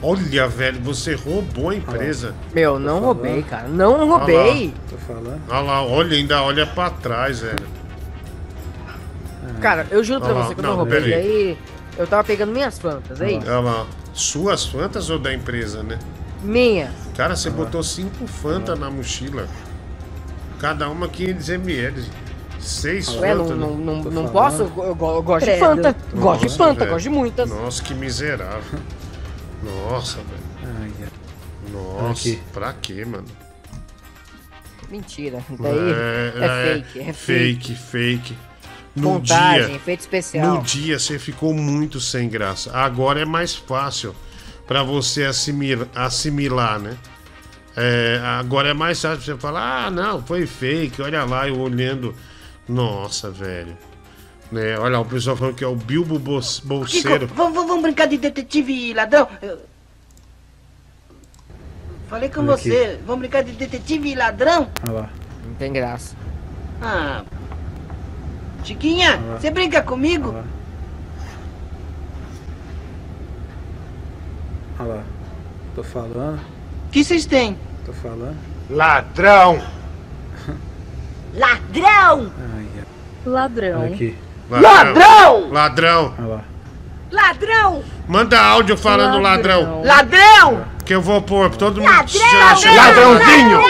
Olha, velho, você roubou a empresa.
Meu, não roubei, cara. Não roubei.
Tô falando.
Olha lá, olha, ainda olha pra trás, velho.
Cara, eu juro pra
Olha lá,
você que eu
não,
não roubei.
peraí.
Aí, eu tava pegando minhas Fantas, é isso?
Olha lá. Suas Fantas ou da empresa, né?
Minha.
Cara, você botou cinco Fanta na mochila. Cada uma 500 ml. Seis
Ué, não,
Fanta.
não,
né?
não, não
falando.
posso? Eu, eu go- eu gosto de
Credo.
Fanta. Gosto de
Nossa,
Fanta,
velho.
gosto de muitas.
Nossa, que miserável. (laughs) Nossa, velho. Nossa,
Aqui.
pra quê, mano?
Mentira. Daí é, fake. É fake.
fake, fake. No
Montagem,
dia,
efeito especial.
no dia você ficou muito sem graça. Agora é mais fácil pra você assimilar, assimilar né? É, agora é mais fácil você falar, ah, não, foi fake, olha lá, eu olhando. Nossa, velho. Né? Olha lá, o pessoal falando que é o Bilbo Bolseiro.
vamos, vamos- vamos brincar de detetive e ladrão? Falei com
Olha aqui.
você, vamos brincar de detetive e ladrão?
Olha lá.
Não tem graça.
Ah. Chiquinha, você brinca comigo?
Olha lá. Tô falando.
O que vocês têm?
Tô falando.
Ladrão!
Ladrão!
Ladrão.
Olha aqui.
Ladrão!
Ladrão!
Ladrão!
Manda áudio falando ladrão.
Ladrão!
Que eu vou pôr, todo mundo
Ladrão! Ladrãozinho!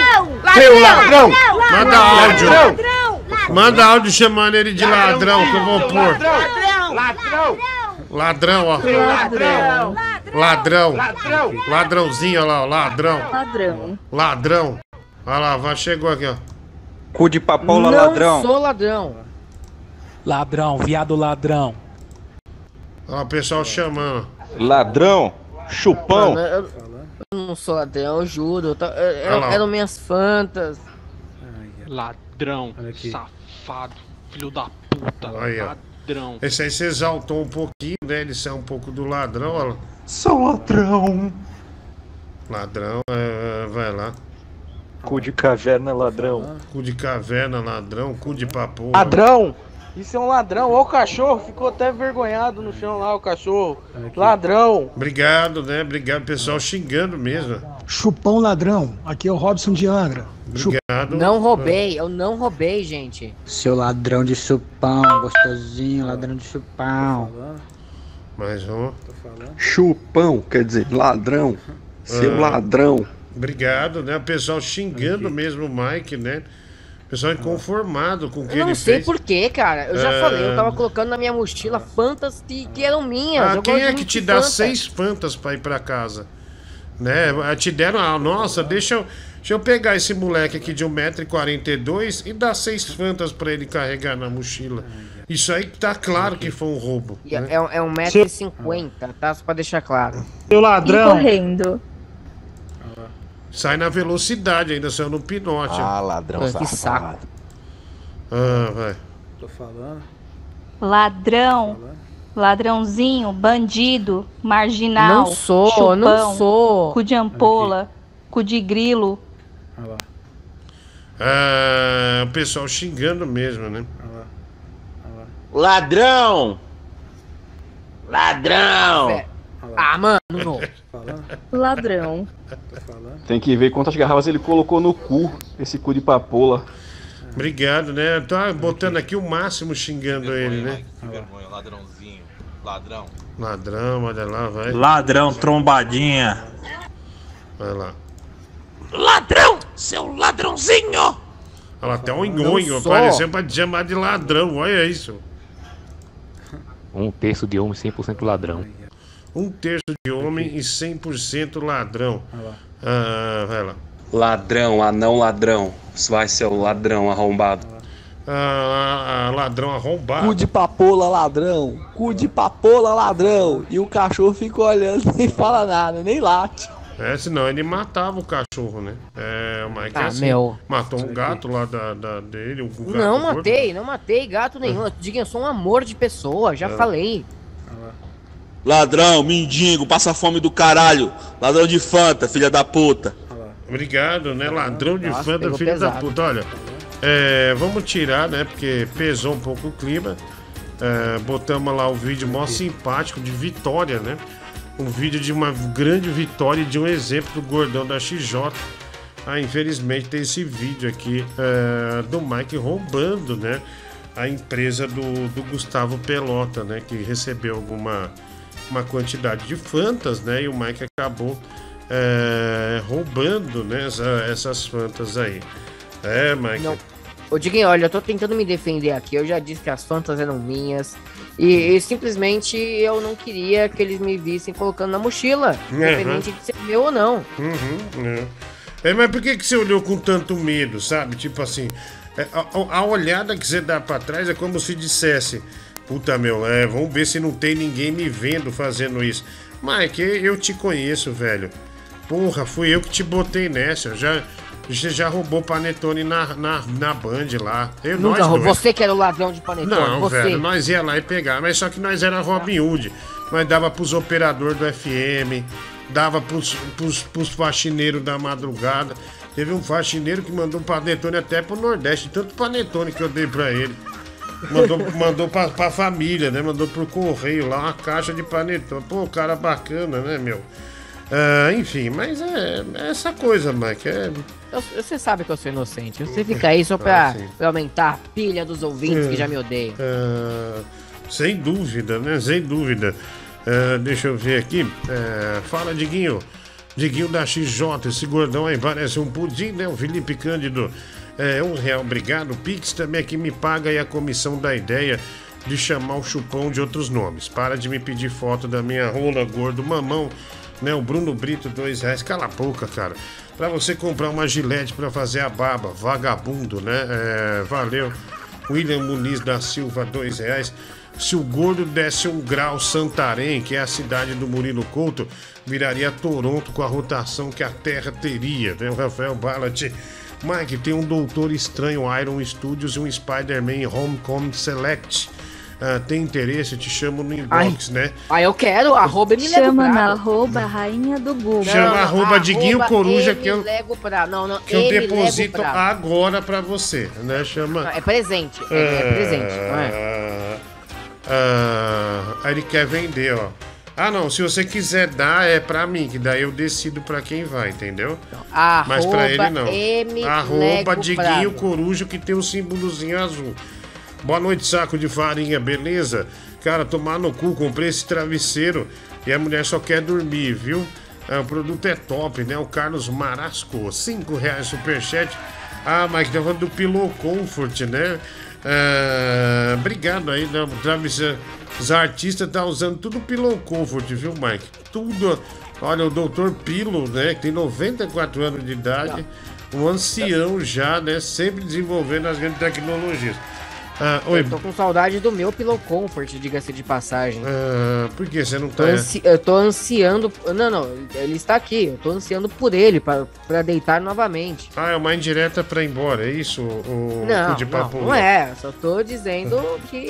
Seu ladrão! Manda áudio!
Ladrão!
Manda áudio chamando ele de ladrão que eu vou pôr.
Ladrão! Ladrão!
Ladrão, ó.
Ladrão.
Ladrão.
Ladrão!
Ladrãozinho, olha lá, ó. Ladrão.
Ladrão.
Ladrão. Olha lá, vai, chegou aqui, ó.
Cu de papoula
não
ladrão.
sou ladrão.
Ladrão, viado ladrão.
Ó, o pessoal chamando.
Ladrão, chupão.
Mano, eu, eu não sou ladrão, eu juro. Eu tô- eu- eram minhas fantas.
Ladrão, safado, filho da puta, ladrão.
Esse aí você exaltou um pouquinho, né? Ele saiu um pouco do ladrão, olha lá.
Sou ladrão.
Ladrão, é, vai lá.
Cu de caverna ladrão.
Cu de caverna, ladrão, cu de papo.
Ladrão! Isso é um ladrão. Olha o cachorro, ficou até vergonhado no chão lá, o cachorro. Ladrão!
Obrigado, né? Obrigado, pessoal xingando mesmo.
Chupão ladrão, aqui é o Robson de Angra.
Obrigado.
Não roubei, eu não roubei, gente.
Seu ladrão de chupão, gostosinho, ladrão de chupão.
Mais um.
Chupão, quer dizer, ladrão. Seu
Ah.
ladrão.
Obrigado, né? O pessoal xingando mesmo o Mike, né? O pessoal inconformado com o que
Eu não
ele
sei
fez.
porquê, cara. Eu já
É.
falei, eu tava colocando na minha mochila fantas que, que eram minhas.
Ah, quem é que te dá
Fanta.
seis fantas pra ir pra casa? Né? Ah, Te deram, ah, nossa, deixa eu. Deixa eu pegar esse moleque aqui de 1,42m e dar seis fantas pra ele carregar na mochila. Isso aí tá claro que foi um roubo.
E é,
né?
é um metro e cinquenta, tá? Só pra deixar claro.
Seu ladrão.
correndo.
Sai na velocidade, ainda saiu no pinote.
Ah, ladrão
Que saco.
Ah, vai.
Tô falando.
Ladrão. Ladrãozinho, bandido, marginal.
Não sou,
chupão,
não sou.
Cu de ampola, cu de grilo.
Olha lá.
Ah, o pessoal xingando mesmo, né?
Ladrão! Ladrão!
Ah, mano, não.
Ladrão.
Tem que ver quantas garrafas ele colocou no cu, esse cu de papola.
Obrigado, né? Tá botando aqui o máximo xingando ele, né?
vergonha, ladrãozinho. Ladrão.
Ladrão, olha lá, vai.
Ladrão, trombadinha.
Vai lá.
Ladrão! Seu ladrãozinho!
Olha lá, até um engonho apareceu pra te chamar de ladrão, olha isso.
Um terço de homem, 100% ladrão.
Um terço de homem e 100% ladrão. Ah, vai lá.
Ladrão, anão ladrão. Vai ser o ladrão arrombado.
Ah, ah, ladrão arrombado.
Cu de papola ladrão, cu de papola ladrão. E o cachorro fica olhando, (laughs) nem fala nada, nem late.
É, senão ele matava o cachorro, né? É, o Mike é
Ah,
assim,
meu.
Matou um gato lá da, da- dele. Um gato
Não
gordo.
matei, não matei gato nenhum. Eu digo, eu sou um amor de pessoa, já
Ah.
falei.
Ladrão, mendigo, passa fome do caralho. Ladrão de Fanta, filha da puta.
Obrigado, né? Ladrão de
Nossa,
da
pegou
filha da
pesado.
puta. Olha, é, vamos tirar, né? Porque pesou um pouco o clima. É, botamos lá o vídeo mó simpático de vitória, né? Um vídeo de uma grande vitória e de um exemplo do gordão da XJ. Ah, infelizmente tem esse vídeo aqui é, do Mike roubando, né? A empresa do, do Gustavo Pelota, né? Que recebeu alguma uma quantidade de fantas, né? E o Mike acabou é, roubando né, essa- essas fantas aí. É, Mike.
Não. Ô, Diguinho, olha, eu tô tentando me defender aqui. Eu já disse que as fantas eram minhas. E, e simplesmente eu não queria que eles me vissem colocando na mochila.
Uhum.
Independente de ser meu ou não.
Uhum, é. É, mas por que, que você olhou com tanto medo, sabe? Tipo assim, é, a, a- a olhada que você dá pra trás é como se dissesse: Puta meu, é, vamos ver se não tem ninguém me vendo fazendo isso. Mike, eu te conheço, velho. Porra, fui eu que te botei nessa. Já, você já roubou panetone na, na, na Band lá. Eu,
Nunca
nós
roubou. Você que era o ladrão de panetone.
Não,
você.
velho, nós ia lá e pegar, mas só que nós era Robin Hood. Nós dava pros operadores do FM, dava pros, pros, pros faxineiros da madrugada. Teve um faxineiro que mandou panetone até pro Nordeste, tanto panetone que eu dei pra ele. Mandou, mandou pra, pra família, né? Mandou pro correio lá uma caixa de panetone. Pô, cara bacana, né, meu? Ah, enfim, mas é, é essa coisa, Mike. É,
Eu- Você sabe que eu sou inocente. Você fica aí só pra,
Ah,
pra aumentar a pilha dos ouvintes
É.
que já me odeiam.
Ah, sem dúvida, né? Sem dúvida. Ah, deixa eu ver aqui. Fala, Diguinho. Diguinho da XJ, esse gordão aí parece um pudim, né? O Felipe Cândido. É, um real, obrigado. Pix também aqui me paga aí a comissão da ideia de chamar o chupão de outros nomes. Para de me pedir foto da minha rola, gordo, mamão, né? O Bruno Brito, dois reais. Cala a boca, cara. Pra você comprar uma gilete pra fazer a barba, vagabundo, né? É, valeu. William Muniz da Silva, dois reais. Se o gordo desse um grau Santarém, que é a cidade do Murilo Couto, viraria Toronto com a rotação que a Terra teria, né? O Rafael Ballat. Mike, tem um Doutor Estranho Iron Studios e um Spider-Man Homecoming Select. Ah, tem interesse? Eu te chamo no inbox, né?
Ah, eu quero. Arroba me lego
Chama na
bravo.
arroba rainha do Google.
Chama arroba Diguinho Coruja que eu,
Lego pra... Não, não.
que eu deposito
Lego
agora pra você, né? Chama...
Não, É presente. É, é presente. Não é?
Ah, ah, aí ele quer vender, ó. Ah, não, se você quiser dar, é pra mim, que daí eu decido pra quem vai, entendeu? Mas pra ele não.
M
Arroba
Lego
Diguinho. Coruja, que tem o símbolozinho azul. Boa noite, saco de farinha, beleza? Cara, tomar no cu, comprei esse travesseiro e a mulher só quer dormir, viu? Ah, o produto é top, né? O Carlos Marasco, 5 reais superchat. Ah, mas tá falando do Pillow Comfort, né? Ah, obrigado aí, né? Travesseiro. Os artistas tá usando tudo Pillow Comfort, viu, Mike? Tudo, Olha, o doutor Pilo, né, que tem 94 anos de idade, um ancião já, né, sempre desenvolvendo as grandes tecnologias. Ah, oi,
Eu tô com saudade do meu Pillow Comfort, diga-se de passagem.
ah, por que você não
Tô
tá...
ansi- Eu tô ansiando. Não, não, ele está aqui. Eu tô ansiando por ele, pra, pra deitar novamente.
Ah, é uma indireta pra ir embora, é isso? O,
Não,
de
não,
papo?
não é. Só tô dizendo que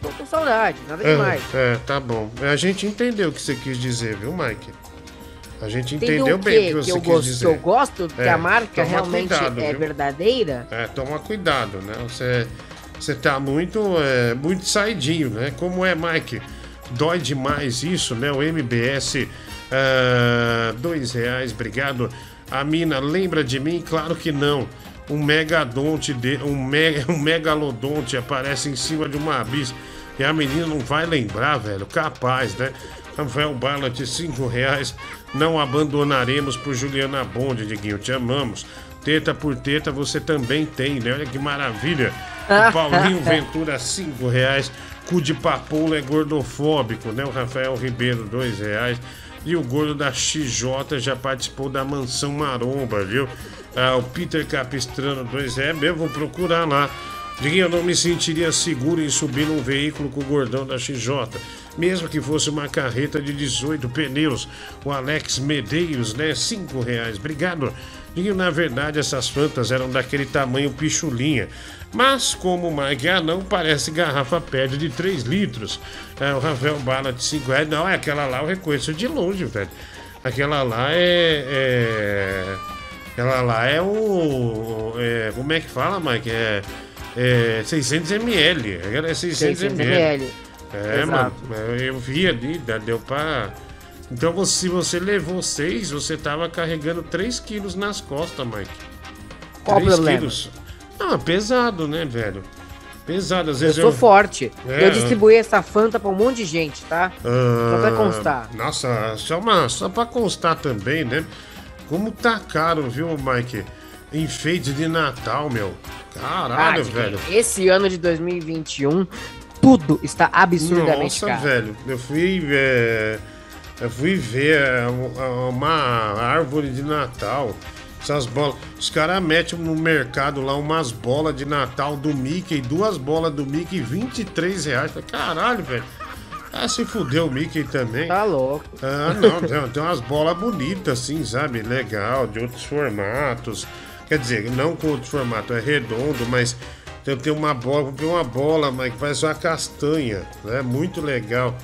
tô com saudade, nada demais.
É, é, tá bom. A gente entendeu o que você quis dizer, viu, Mike? A gente
Entendeu
bem o que você
eu
quis
gosto,
dizer.
que eu gosto que
É,
a marca
toma
realmente
cuidado,
é
viu?
verdadeira?
É, toma cuidado, né? Você, você tá muito, é, muito saidinho, né? Como é, Mike? Dói demais isso, né? O MBS, ah, dois reais, obrigado. A mina lembra de mim? Claro que não. Um megadonte, de, um, me, (laughs) um megalodonte aparece em cima de uma abis e a menina não vai lembrar, velho. Capaz, né? Rafael Ballat, cinco reais. Não abandonaremos por Juliana Bonde, Diguinho. Te amamos. Teta por teta você também tem, né? Olha que maravilha. (laughs) O Paulinho Ventura, cinco reais. Cu de papoula é gordofóbico, né? O Rafael Ribeiro, dois reais. E o gordo da XJ já participou da Mansão Maromba, viu? Ah, o Peter Capistrano, dois reais. Eu vou procurar lá. Diguinho, eu não me sentiria seguro em subir num veículo com o gordão da XJ. Mesmo que fosse uma carreta de 18 pneus. O Alex Medeiros, né? Cinco reais. Obrigado. Diguinho, na verdade, essas fantas eram daquele tamanho pichulinha. Mas, como o Mike Anão, parece garrafa pede de 3 litros. É, o Rafael Bala de 5 reais. Não, é aquela lá eu reconheço de longe, velho. Aquela lá é... é... Aquela lá é o... é, como é que fala, Mike? É... É 600 ml. Aquela é 600,
600
ml.
ml.
É,
Exato.
mano. Eu vi ali, deu pra. Então, se você levou 6, você tava carregando 3 quilos nas costas, Mike.
Qual o
3
problema?
quilos. É pesado, né, velho? Pesado. Às
Eu
vezes
sou forte.
É,
eu distribuí essa Fanta pra um monte de gente, tá? Só pra
Ah,
constar.
Nossa, só, uma, só pra constar também, né? Como tá caro, viu, Mike? Enfeite de Natal, meu. Caralho,
Ah,
velho.
Esse ano de 2021, tudo está absurdamente
Nossa,
caro.
velho. Eu fui. é, eu fui ver é, um- uma árvore de Natal. Essas bolas. Os caras metem no mercado lá umas bolas de Natal do Mickey, duas bolas do Mickey, 23 reais. Caralho, velho. Ah, se fudeu o Mickey também.
Tá louco.
Ah, não, tem, tem umas bolas bonitas, assim, sabe? Legal, de outros formatos. Quer dizer, não com outro formato, é redondo, mas tem, tem uma bola, comprei uma bola, mas que parece uma castanha, né? Muito legal.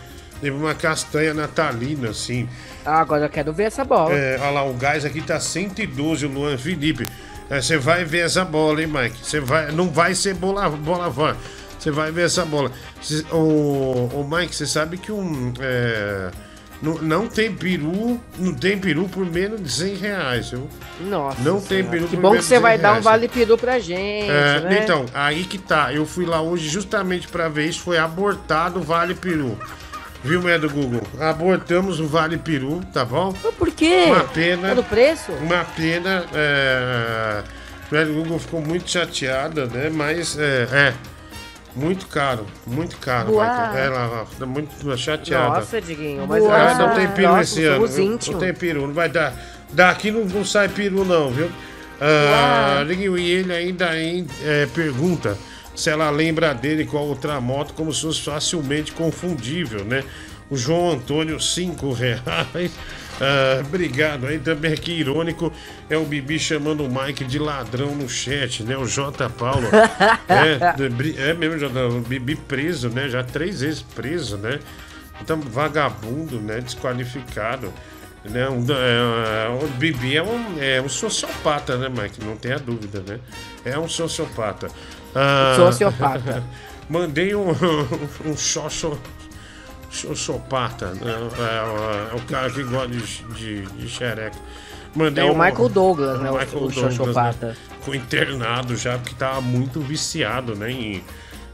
Teve uma castanha natalina, assim.
Ah, agora eu quero ver essa bola.
É, olha lá, o gás aqui tá 112, o Luan Felipe. É, Você vai ver essa bola, hein, Mike? Você vai, não vai ser bola, bola van. Você vai ver essa bola. Cê- o, o Mike, você sabe que um. é, não, não tem peru, não tem peru por menos de 100 reais, viu?
Nossa.
Não tem peru
Que
por
bom que
menos
você
de
vai
100
dar um
reais.
vale peru pra gente,
É,
né?
Então, aí que tá. Eu fui lá hoje justamente pra ver isso. Foi abortado o Vale Peru. Viu, mulher do Google? Abortamos o Vale Peru, tá bom?
Por quê?
Uma pena.
No preço?
Uma pena. É... Mulher do Google ficou muito chateada, né? Mas é. é muito caro, muito caro. Michael. Ela tá muito chateada.
Nossa, Diguinho, mas
Ah,
essa-
não tem peru
Nossa,
esse ano. Não tem peru, não vai dar. Daqui não, não sai peru, não, viu? Ah, Diguinho, e ele ainda é, pergunta se ela lembra dele com a outra moto, como se fosse facilmente confundível, né? O João Antônio, cinco reais. (laughs) Ah, obrigado aí também aqui irônico é o Bibi chamando o Mike de ladrão no chat, né? O J Paulo (laughs) é, é mesmo J, o Bibi preso, né? Já três vezes preso, né? Então vagabundo, né? Desqualificado, né? Um, é, o Bibi é um, é um sociopata, né, Mike? Não tenha dúvida, né? É um sociopata. Ah,
Sociopata. (laughs)
Mandei um, um xoxo, xoxopata, né? É, é, o cara que gosta de, de, de xereca. Mandei
É o
um-
Michael Douglas, né, o-
Michael
o
Douglas, né? Ficou internado já, porque tava muito viciado, né? Em,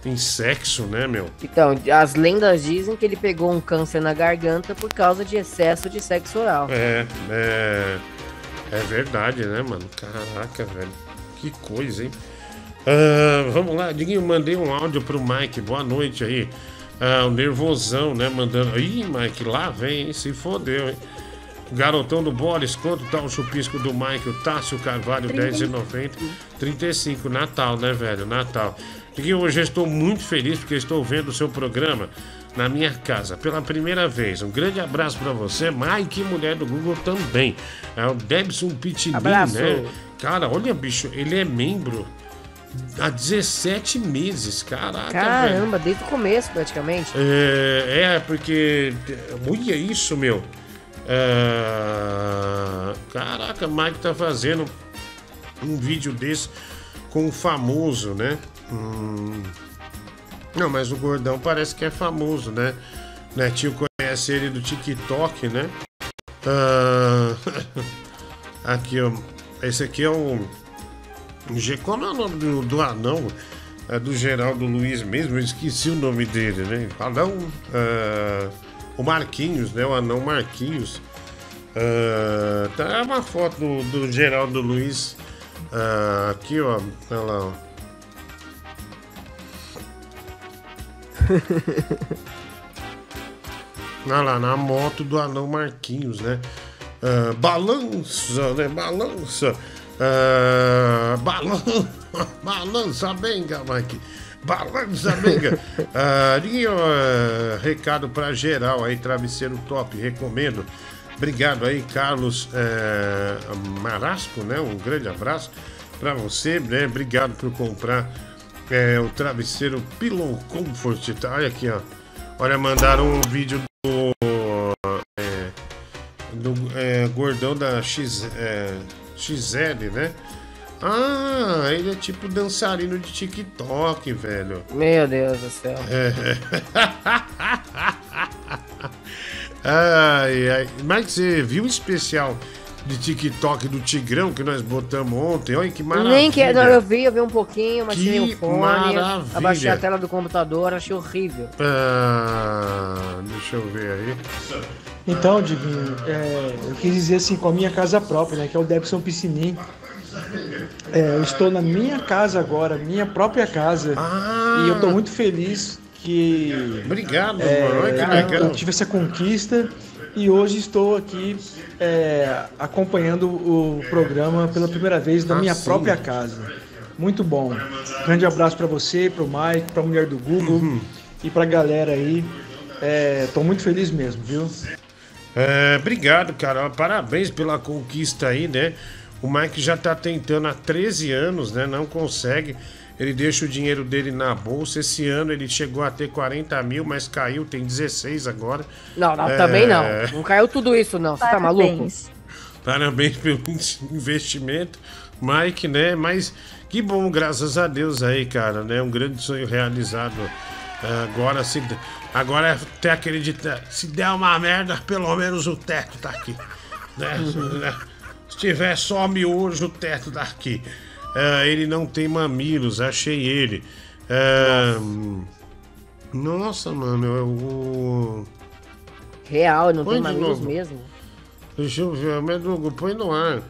em sexo, né, meu?
Então, as lendas dizem que ele pegou um câncer na garganta por causa de excesso de sexo oral.
É, é. É verdade, né, mano? Caraca, velho. Que coisa, hein? Ah, vamos lá, Diguinho, mandei um áudio pro Mike. Boa noite aí. Ah, o nervosão, né? Mandando. Ih, Mike, lá vem, hein? Se fodeu, hein? Garotão do Boris, quanto tá o chupisco do Mike, o Tássio Carvalho, 10,90. 35, Natal, né, velho? Natal. E hoje eu estou muito feliz porque estou vendo o seu programa na minha casa pela primeira vez. Um grande abraço pra você, Mike, mulher do Google também. É o Debson
Abraço.
né? Cara, olha, bicho, ele é membro há 17 meses, caraca, velho.
Caramba, desde o começo, praticamente.
É, é, porque. Olha isso, meu. É, caraca, Mike tá fazendo um vídeo desse com um famoso, né? Hum, Não, mas o gordão parece que é famoso, né? Netinho conhece ele do TikTok, né? Ah, (laughs) aqui, ó. Esse aqui é o. Ge- Qual é o nome do, do anão? É do Geraldo Luiz mesmo, eu esqueci o nome dele, né? Anão. ah, o Marquinhos, né? O anão Marquinhos. Ah, tá é uma foto do, do Geraldo Luiz. ah, aqui, ó. Olha lá, ó. (laughs) Olha lá, na moto do anão Marquinhos, né? Ah, balança, né? Balança. Ah, balan... (laughs) balança bem, Mike. Balança benga. (laughs) E, ó, recado pra geral aí, travesseiro top, recomendo. Obrigado aí, Carlos eh, Marasco, né? Um grande abraço pra você, né? Obrigado por comprar eh, o travesseiro Pillow Comfort. Tá? Olha aqui, ó. Olha, mandaram um vídeo do, é, do é, gordão da X, é, XL, né? Ah, ele é tipo dançarino de TikTok, velho.
Meu Deus do céu.
É. (laughs) ai, ai. Mas você viu o especial de TikTok do Tigrão que nós botamos ontem? Olha que maravilha.
Nem que, não, eu vi, eu vi um pouquinho, mas
Que
tirei o fone,
maravilha.
abaixei a tela do computador, achei horrível.
Ah, deixa eu ver aí.
Então, Diguinho, é, eu quis dizer assim, com a minha casa própria, né? Que é o Debson Piscinim. É, eu estou na minha casa agora, minha própria casa. E eu tô muito feliz que.
Obrigado,
é,
mano. Olha que legal.
Eu tive essa conquista e hoje estou aqui é, acompanhando o programa pela primeira vez na
Ah,
minha própria casa. Muito bom. Grande abraço para você, para o Mike, para a mulher do Google
Uhum.
e para a galera aí. Estou muito feliz mesmo, viu?
É, obrigado, cara. Parabéns pela conquista aí, né? O Mike já tá tentando há 13 anos, né? Não consegue. Ele deixa o dinheiro dele na bolsa. Esse ano ele chegou a ter 40 mil, mas caiu, tem 16 agora.
Não, não,
É,
também não. Não caiu tudo isso, não. Você tá maluco?
Parabéns pelo (laughs) investimento, Mike, né? Mas que bom, graças a Deus aí, cara, né? Um grande sonho realizado. É, Agora, se, agora é até acreditar. Se der uma merda, pelo menos o teto tá aqui. Né? Se tiver só miojo, o teto tá aqui. É, ele não tem mamilos, achei ele. É, nossa, mano, eu.
Real, não
Põe
tem mamilos
novo.
mesmo.
Deixa eu ver, Medrugo, põe no ar.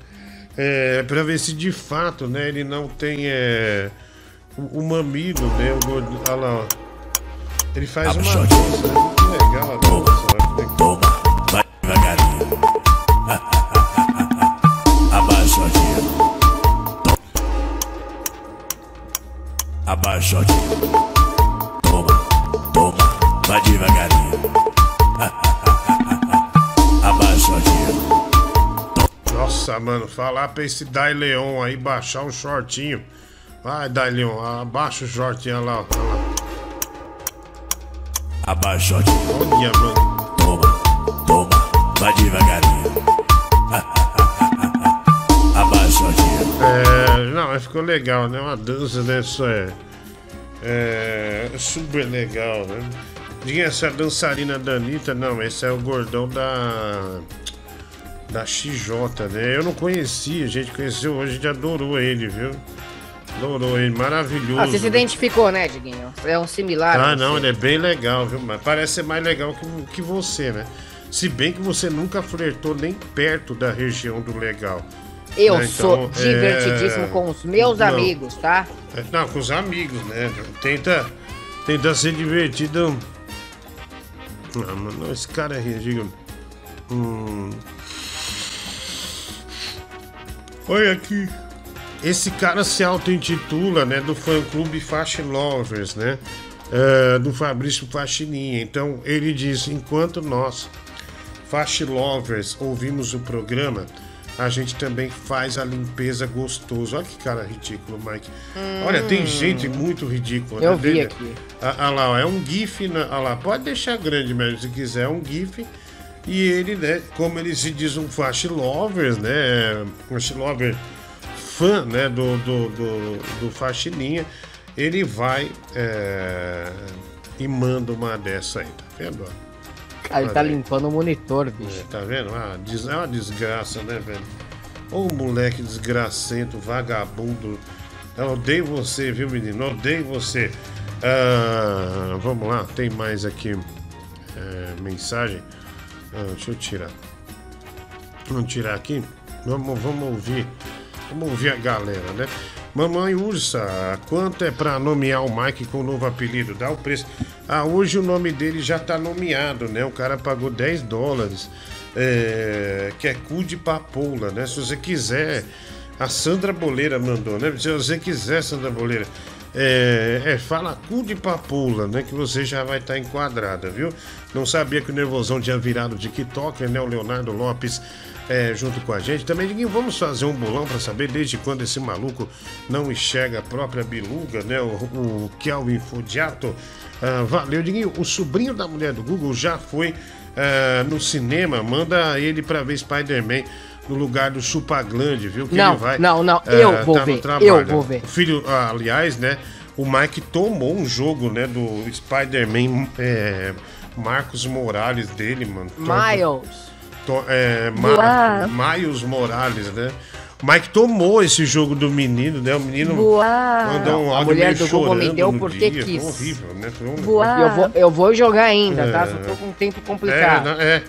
É, pra ver se de fato, né, ele não tem é, o, o mamilo, né? O olha lá, ó. Ele faz uma dança, né? Que legal a
Abaixa aqui. Toma, toma, vai devagarinho. (laughs) Abaixa aqui.
Nossa, mano, falar pra esse Dai Leon aí baixar um shortinho. Vai, Dai Leon, abaixa o shortinho, lá.
Abaixa aqui.
Olha, mano.
Toma, toma, vai devagarinho.
Não, mas ficou legal, né? Uma dança dessa é, é super legal, né? Diga essa dançarina da Anitta, não, esse é o gordão da da XJ, né? Eu não conhecia, a gente conheceu hoje, a gente adorou ele, viu? Adorou ele, maravilhoso.
Ah, você se identificou, né, Diguinho? É um similar.
Ah, não, ele é bem legal, viu? Mas parece ser mais legal que, que você, né? Se bem que você nunca flertou nem perto da região do legal.
Eu
né?
sou
Então,
divertidíssimo
é,
com os meus
não.
amigos, tá?
É, Não, com os amigos, né? Tenta, tenta ser divertido. Ah, mano, esse cara é ridículo. Hum. Olha aqui. Esse cara se auto-intitula, né, do fã-clube Fast Lovers, né? eh, do Fabrício Faxininha. Então, ele diz, enquanto nós, Fast Lovers, ouvimos o programa, a gente também faz a limpeza gostoso. Olha que cara ridículo, Mike. Olha, tem gente muito ridícula.
Eu
né,
vi
dele?
aqui.
Ah, ah lá, ó, é um GIF. Na, ah lá, pode deixar grande mesmo se quiser, é um GIF. E ele, né, como ele se diz um Fast Lovers, né? Fast Lover fã, né, do, do, do, do Faxininha, ele vai é, e manda uma dessa aí, tá vendo?
Cara, ele tá limpando o monitor, bicho.
É, tá vendo? Ah, des- é uma desgraça, né, velho? Ô moleque desgracento, vagabundo. Eu odeio você, viu, menino? Eu odeio você. Ah, vamos lá, tem mais aqui é, mensagem. Ah, deixa eu tirar. Vamos tirar aqui. Vamos, vamos ouvir. Vamos ouvir a galera, né? Mamãe Ursa, quanto é pra nomear o Mike com o novo apelido? Dá o preço. Ah, hoje o nome dele já tá nomeado, né? O cara pagou 10 dólares. É, que é cu de papoula, né? Se você quiser. A Sandra Boleira mandou, né? Se você quiser, Sandra Boleira. É, é, fala cu de papoula, né? Que você já vai estar enquadrada, viu? Não sabia que o Nervosão tinha virado TikToker, né? O Leonardo Lopes é, junto com a gente. Também, Diguinho, vamos fazer um bolão para saber desde quando esse maluco não enxerga a própria biluga, né? O, o Kelvin Fodiato. Ah, valeu, Diguinho. O sobrinho da mulher do Google já foi ah, no cinema. Manda ele para ver Spider-Man no lugar do Chupaglande, viu? Que
Não,
ele vai,
não, não,
ah,
eu vou
tá no
ver,
trabalho.
eu vou ver.
O filho, ah, aliás, né? O Mike tomou um jogo, né? Do Spider-Man é, Marcos Morales dele, mano.
Miles.
To- é,
Boa.
Ma Miles Morales, né? O Mike tomou esse jogo do menino, né? O menino
Boa.
mandou um
A
áudio
mulher
meio
do Google me deu
no
porque
dia.
quis.
Foi horrível, né? Foi um
Boa.
Eu vou, eu vou jogar ainda, tá?
É.
Só tô com um tempo
É,
complicado.
não, é,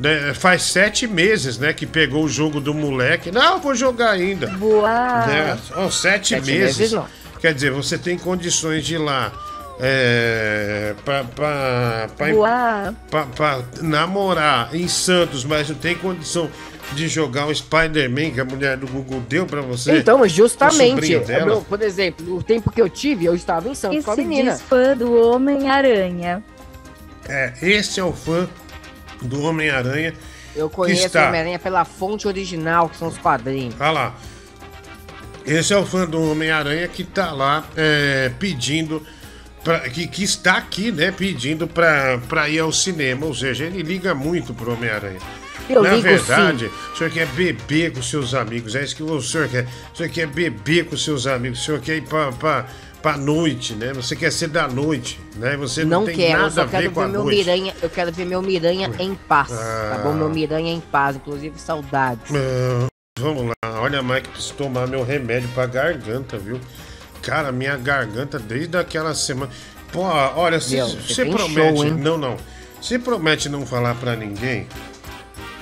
né, faz sete meses, né, que pegou o jogo do moleque. Não, eu vou jogar ainda.
Boa.
Né? Ó, sete,
Sete
meses.
meses, não.
Quer dizer, você tem condições de ir lá é, pra namorar em Santos, mas não tem condição de jogar o Spider-Man que a mulher do Google deu pra você.
Então, justamente, eu- por exemplo, o tempo que eu tive, eu estava em Santos
E
com a menina.
fã do Homem-Aranha.
É, esse é o fã do Homem-Aranha.
Eu conheço
está-
o Homem-Aranha pela fonte original, que são os quadrinhos.
Olha lá. Esse é o fã do Homem-Aranha que tá lá é, pedindo. Pra, que, que está aqui, né? Pedindo pra, pra ir ao cinema. Ou seja, ele liga muito pro Homem-Aranha.
Eu
Na verdade, o senhor quer beber com seus amigos. É isso que o senhor quer. O senhor quer beber com seus amigos. O senhor quer ir pra, pra, noite, né? Você quer ser da noite, né? Você não,
Não
tem
quero, eu
nada
só
ver
quero
a
ver meu
noite.
Miranha. Eu quero ver meu Miranha em paz. Tá bom?
Ah.
Meu Miranha em paz, inclusive saudades.
Ah, vamos lá, olha, Mike, preciso tomar meu remédio pra garganta, viu? Cara, minha garganta desde aquela semana. Pô, olha, você promete.
show,
não, não. Você promete não falar pra ninguém?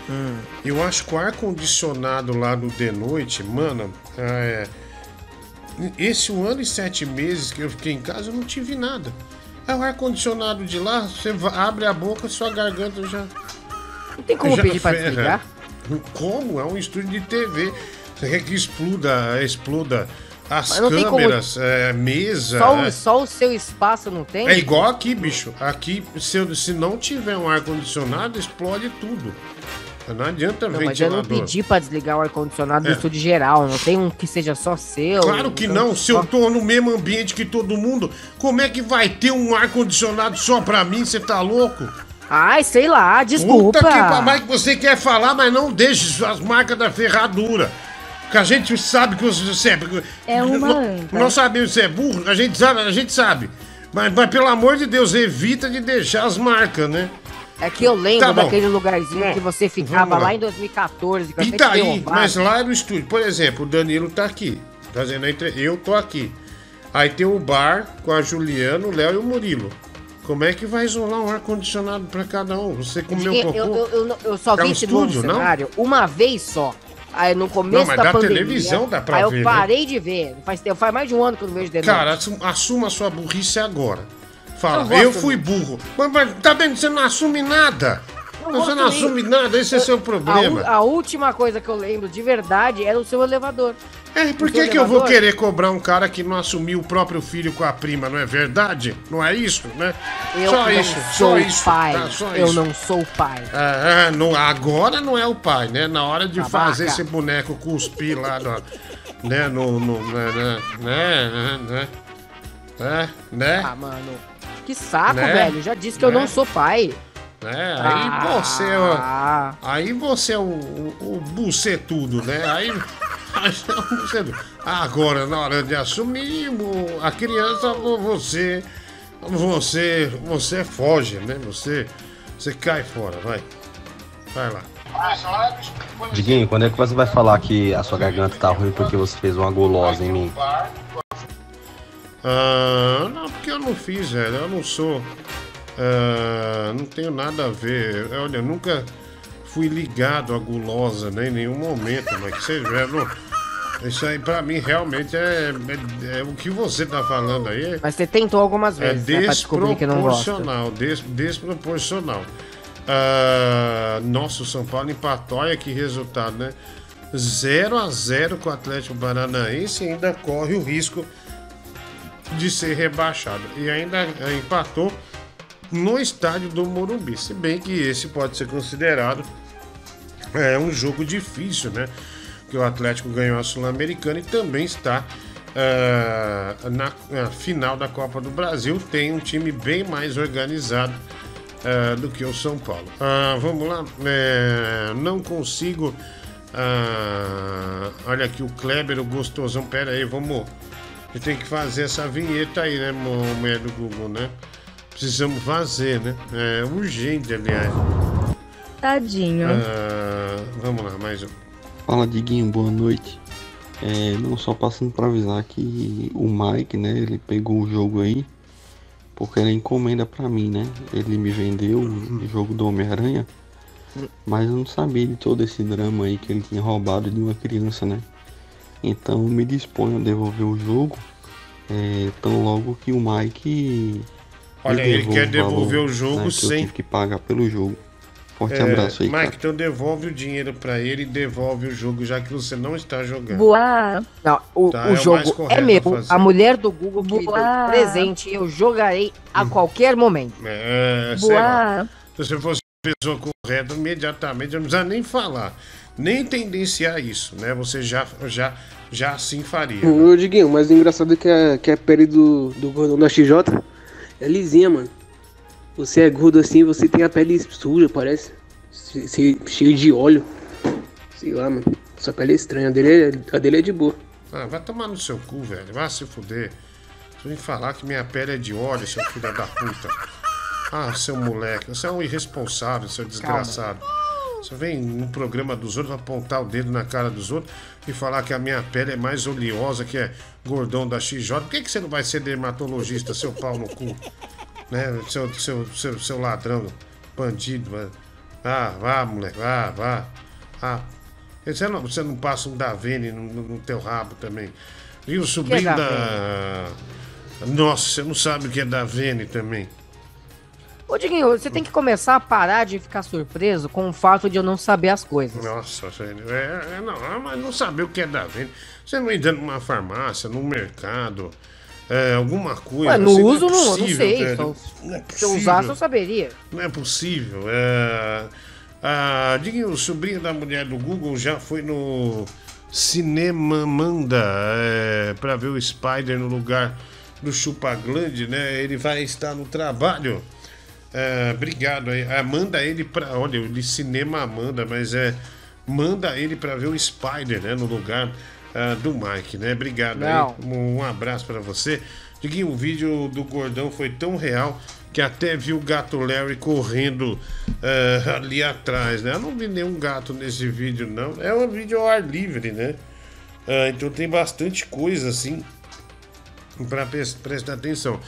Hum.
Eu acho que o ar-condicionado lá do de noite, mano, é. Esse um ano e sete meses que eu fiquei em casa, eu não tive nada. É o ar-condicionado de lá, você abre a boca, sua garganta já.
Não tem como
já
pedir pra
ferra.
desligar?
Como? É um estúdio de TV. Você quer que exploda, exploda as
tem como-
câmeras, é, mesa.
Só,
é.
o, só o seu espaço não tem?
É igual aqui, bicho. Aqui, se, se não tiver um ar-condicionado, explode tudo. Não adianta
Não, mas eu
ventilador.
não pedi pra desligar o ar-condicionado
É.
do estúdio geral. Não tem um que seja só seu.
Claro que não, se eu tô no mesmo ambiente que todo mundo, como é que vai ter um ar-condicionado só pra mim? Você tá louco?
Ai, sei lá, desculpa.
Puta que mas que você quer falar, mas não deixe as marcas da ferradura. Porque a gente sabe que você é.
É uma
Não-. Não sabemos se é burro, a gente sabe, a gente sabe. Mas, mas pelo amor de Deus, evita de deixar as marcas, né?
É que eu lembro
Tá
daquele lugarzinho que você ficava
lá.
lá em 2014. Que
E tá aí,
um
mas lá no estúdio, por exemplo, o Danilo tá aqui, fazendo a entre... eu tô aqui. Aí tem o bar com a Juliana, o Léo e o Murilo. Como é que vai isolar um ar-condicionado pra cada um? Você comeu
Eu,
cocô?
eu, eu, eu não- eu só
É
vi
um
esse novo
estúdio, não?
cenário uma vez só. Aí no começo
Não, mas
da
da
pandemia.
televisão dá pra
aí
ver,
eu
né?
parei de ver. Faz, faz mais de um ano que eu não vejo de
Cara, assuma a sua burrice agora. Fala,
Eu
eu fui burro. Mas, mas tá vendo? Você não assume nada. Você não assume nada, esse é seu problema.
A, a última coisa que eu lembro de verdade era o seu elevador.
É, por que, que eu vou querer cobrar um cara que não assumiu o próprio filho com a prima, não é verdade? Não é isso, né?
Eu
só
não
isso,
sou
só isso.
pai.
tá? Só
eu
isso.
não sou pai.
É, é, não, agora não é o pai, né? Na hora de fazer esse boneco cuspir lá, no, né? No, no, né, né, né, né, né, né,
Ah, mano. Que saco,
Né?
velho. Já disse que eu
Né?
não sou pai.
né? Aí
Ah.
você, ó, aí você é o, o, o bucetudo, né? Aí, aí você é o bucetudo. Agora, na hora de assumir a criança, vo- você, você, você foge, né? Você, você cai fora, vai, vai lá.
Diguinho, quando é que você vai falar que a sua garganta tá ruim porque você fez uma gulosa em mim?
Ah, não, porque eu não fiz, velho. Eu não sou. ah, não tenho nada a ver. Olha, eu nunca fui ligado à gulosa, né, em nenhum momento, mas que seja. eu não- isso aí pra mim realmente é, é- é o que você tá falando aí. É,
Mas você tentou algumas
é
vezes, né, não gosta.
desproporcional, des, desproporcional. Ah, nossa, o São Paulo empatou, olha que resultado, né? 0 a 0 com o Atlético Paranaense e ainda corre o risco de ser rebaixado. E ainda empatou no estádio do Morumbi. Se bem que esse pode ser considerado é, um jogo difícil, né? Que o Atlético ganhou a Sul-Americana e também está ah, na, na final da Copa do Brasil. Tem um time bem mais organizado ah, do que o São Paulo. Ah, vamos lá. É, não consigo. olha aqui o Kleber, o gostosão. Pera aí, vamos. Gente tem que fazer essa vinheta aí, né, mulher do Google, né? Precisamos fazer, né? É urgente, aliás.
Tadinho.
Ah, vamos lá, mais um.
Fala Diguinho, boa noite. É, não só passando pra avisar que o Mike, né, ele pegou o jogo aí, porque era encomenda pra mim, né? Ele me vendeu o jogo do Homem-Aranha, mas eu não sabia de todo esse drama aí que ele tinha roubado de uma criança, né? Então eu me disponho a devolver o jogo, é, tão logo que o Mike.
Olha, ele quer
o
devolver
valor,
o jogo
né, eu
sem-
tive que pagar pelo jogo. Forte
É,
abraço aí,
Mike,
cara.
então devolve o dinheiro pra ele e devolve o jogo, já que você não está jogando.
Boa.
Não, o,
Tá,
o
é
jogo é
a
meu.
fazer.
A mulher do Google que me deu
Boa.
presente eu jogarei a qualquer momento.
É.
Boa.
Se você fosse a pessoa correta, imediatamente, eu não precisa nem falar. Nem tendenciar isso, né? Você já, já, já assim faria.
Ô, Diguinho, mas o engraçado é que a, que a pele do, do gordão da XJ é lisinha, mano. Você é gordo assim, você tem a pele suja, parece. Se- se- cheio de óleo. Sei lá, mano. Sua pele é estranha. A dele é, a dele é de boa.
Ah, vai tomar no seu cu, velho. Vai se fuder. Você vem falar que minha pele é de óleo, seu filho da puta. Ah, seu moleque. Você é um irresponsável, seu desgraçado. Você vem no programa dos outros apontar o dedo na cara dos outros e falar que a minha pele é mais oleosa que é gordão da XJ. Por que, que você não vai ser dermatologista, seu pau no cu? Né? Seu, seu, seu, seu ladrão, bandido. mano. Ah, vá, moleque, vá, vá. Ah, você não, você não passa um Davene no, no, teu rabo também. E o sobrinho da. Nossa, você não sabe o que é Davene também.
Ô, Diguinho, você tem que começar a parar de ficar surpreso com o fato de eu não saber as coisas.
Nossa. É, é, não, ah, mas não saber o que é Davene. Você não entra numa farmácia, num mercado, é, alguma coisa.
Ué, no
assim,
uso,
é
não, não
possível,
sei.
velho.
Só,
Não é
se eu usasse,
possível.
eu saberia.
Não é possível. É... Ah, Diguinho, o sobrinho da mulher do Google já foi no Cinema Manda é, para ver o Spider no lugar do Chupaglande, né? Ele vai estar no trabalho. É, obrigado aí. Ah, manda ele para. Olha, eu li Cinema Amanda, mas é. Manda ele para ver o Spider, né? No lugar ah, do Mike, né? Obrigado
Não.
aí. Um abraço para você. Diguinho, o vídeo do gordão foi tão real que até vi o gato Larry correndo eh, ali atrás, né? Eu não vi nenhum gato nesse vídeo, não. É um vídeo ao ar livre, né? Ah, então tem bastante coisa assim para prestar atenção.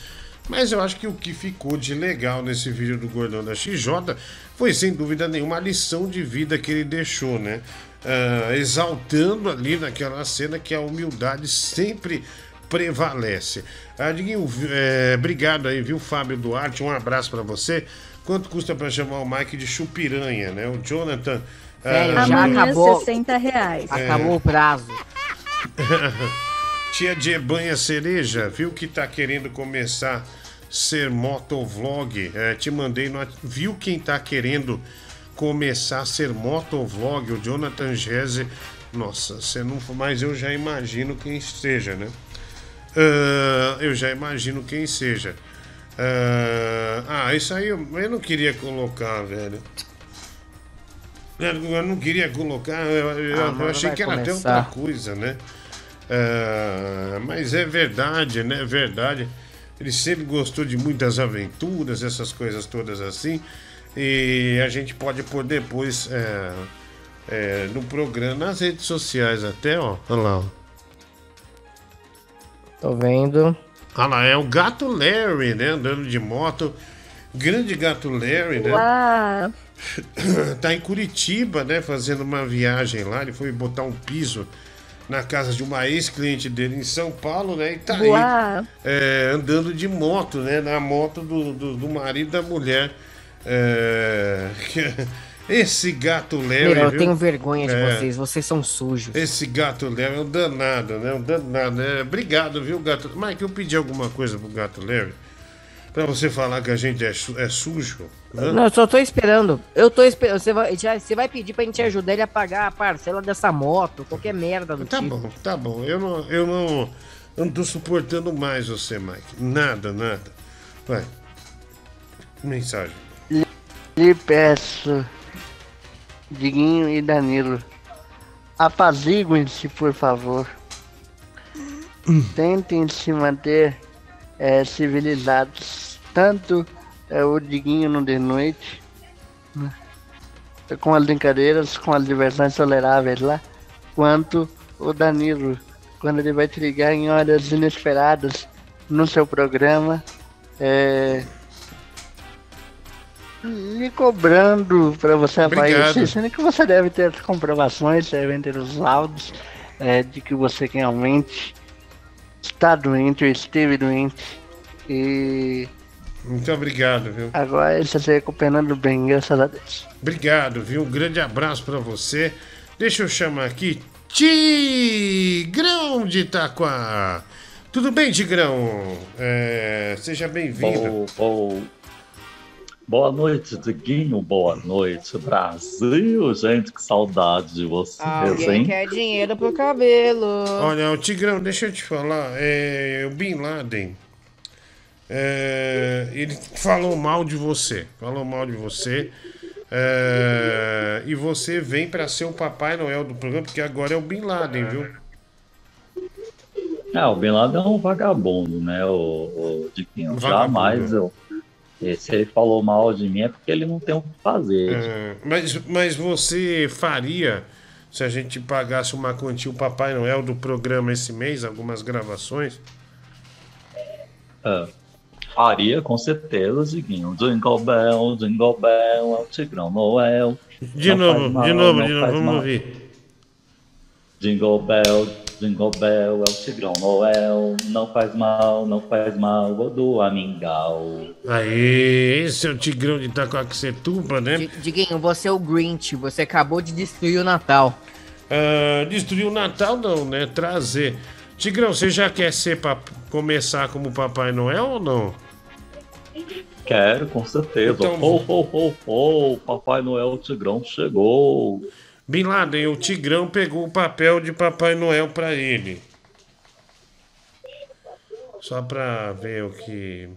Mas eu acho que o que ficou de legal nesse vídeo do Gordão da XJ foi sem dúvida nenhuma a lição de vida que ele deixou, né? Ah, exaltando ali naquela cena que a humildade sempre prevalece. Ah, Diguinho, é, obrigado aí, viu, Fábio Duarte? Um abraço para você. Quanto custa pra chamar o Mike de chupiranha, né? O Jonathan.
Velho,
ah,
já
Amanhã,
acabou.
60 reais.
Acabou o prazo. (laughs)
Tia de Ebanha Cereja, viu que tá querendo começar ser motovlog? É, te mandei no. Viu quem tá querendo começar a ser motovlog? O Jonathan Gese. Nossa, você não. Mas eu já imagino quem seja, né? Ah, eu já imagino quem seja. Ah, ah, isso aí eu, eu não queria colocar, velho. Eu, eu não queria colocar, eu,
Ah,
eu achei que era até
começar.
outra coisa, né? Ah, mas é verdade, né? É verdade. Ele sempre gostou de muitas aventuras, essas coisas todas assim. E a gente pode pôr depois é, é, no programa, nas redes sociais até, ó. Olha lá, ó.
Tô vendo.
Olha lá, é o gato Larry, né? Andando de moto. Grande gato Larry, né?
Uau. (coughs)
tá em Curitiba, né? Fazendo uma viagem lá. Ele foi botar um piso na casa de uma ex-cliente dele em São Paulo, né? E tá aí é, andando de moto, né? Na moto do, do, do marido da mulher. É, (laughs) Esse gato.
Meu, eu
viu?
tenho vergonha de
É.
vocês, vocês são sujos.
Esse gato Larry é um danado, né? Um danado, né? Obrigado, viu, gato? Mike, eu pedi alguma coisa pro gato Larry? Pra você falar que a gente é, su- é sujo? Hã?
Não, eu só tô esperando. Eu tô esperando. Você vai, já- você vai pedir pra gente ajudar ele a pagar a parcela dessa moto, qualquer merda do
Tá
tipo.
bom, tá bom. Eu não, eu não, eu não tô suportando mais você, Mike. Nada, nada. Vai. Mensagem.
Lhe peço, Diguinho e Danilo, apaziguem-se, por favor. Tentem se manter eh, civilizados. Tanto eh, o Diguinho no de noite, com as brincadeiras, com as diversões toleráveis lá, quanto o Danilo, quando ele vai te ligar em horas inesperadas no seu programa. eh, lhe cobrando para você aparecer, sendo que você deve ter as comprovações, devem ter os laudos é, de que você realmente está doente ou esteve doente. E
Muito obrigado, viu?
agora ele está se recuperando bem, graças a Deus.
Obrigado, viu? Um grande abraço pra você. Deixa eu chamar aqui Tigrão de Itaquá. Tudo bem, Tigrão? É, seja bem-vindo.
Bo- bo- Boa noite, Diguinho. Boa noite, Brasil. Gente, que saudade de vocês,
Alguém
hein?
quer dinheiro pro cabelo.
Olha, o Tigrão, deixa eu te falar. É, o Bin Laden. É, ele falou mal de você. Falou mal de você. é, e você vem pra ser o Papai Noel do programa, porque agora é o Bin Laden, viu?
É, o Bin Laden é um vagabundo, né, o, o Diguinho?
Um
Jamais eu. Se ele falou mal de mim é porque ele não tem o que fazer.
É, mas, mas você faria, se a gente pagasse uma quantia, o Papai Noel do programa esse mês, algumas gravações?
É. Faria, com certeza, Diguinho. Jingle Bell, Jingle Bell, é o Tigrão Noel.
De
Não
novo,
mal,
de novo, de novo, vamos
mal.
ouvir.
Jingle Bell, Jingle Bell, é o Tigrão Noel. Não faz mal, não faz mal, o do Amingal.
Aí, esse é o Tigrão de Itacoaxetuba, né?
Di- Diguinho, você é o Grinch, você acabou de destruir o Natal.
Ah, destruir o Natal não, né? Trazer. Tigrão, você já quer ser pap- começar como Papai Noel ou não?
Quero, com certeza.
Então-
Ho, ho, ho, ho, Papai Noel, o Tigrão chegou.
Bin Laden, o Tigrão pegou o papel de Papai Noel pra ele. Só pra ver o que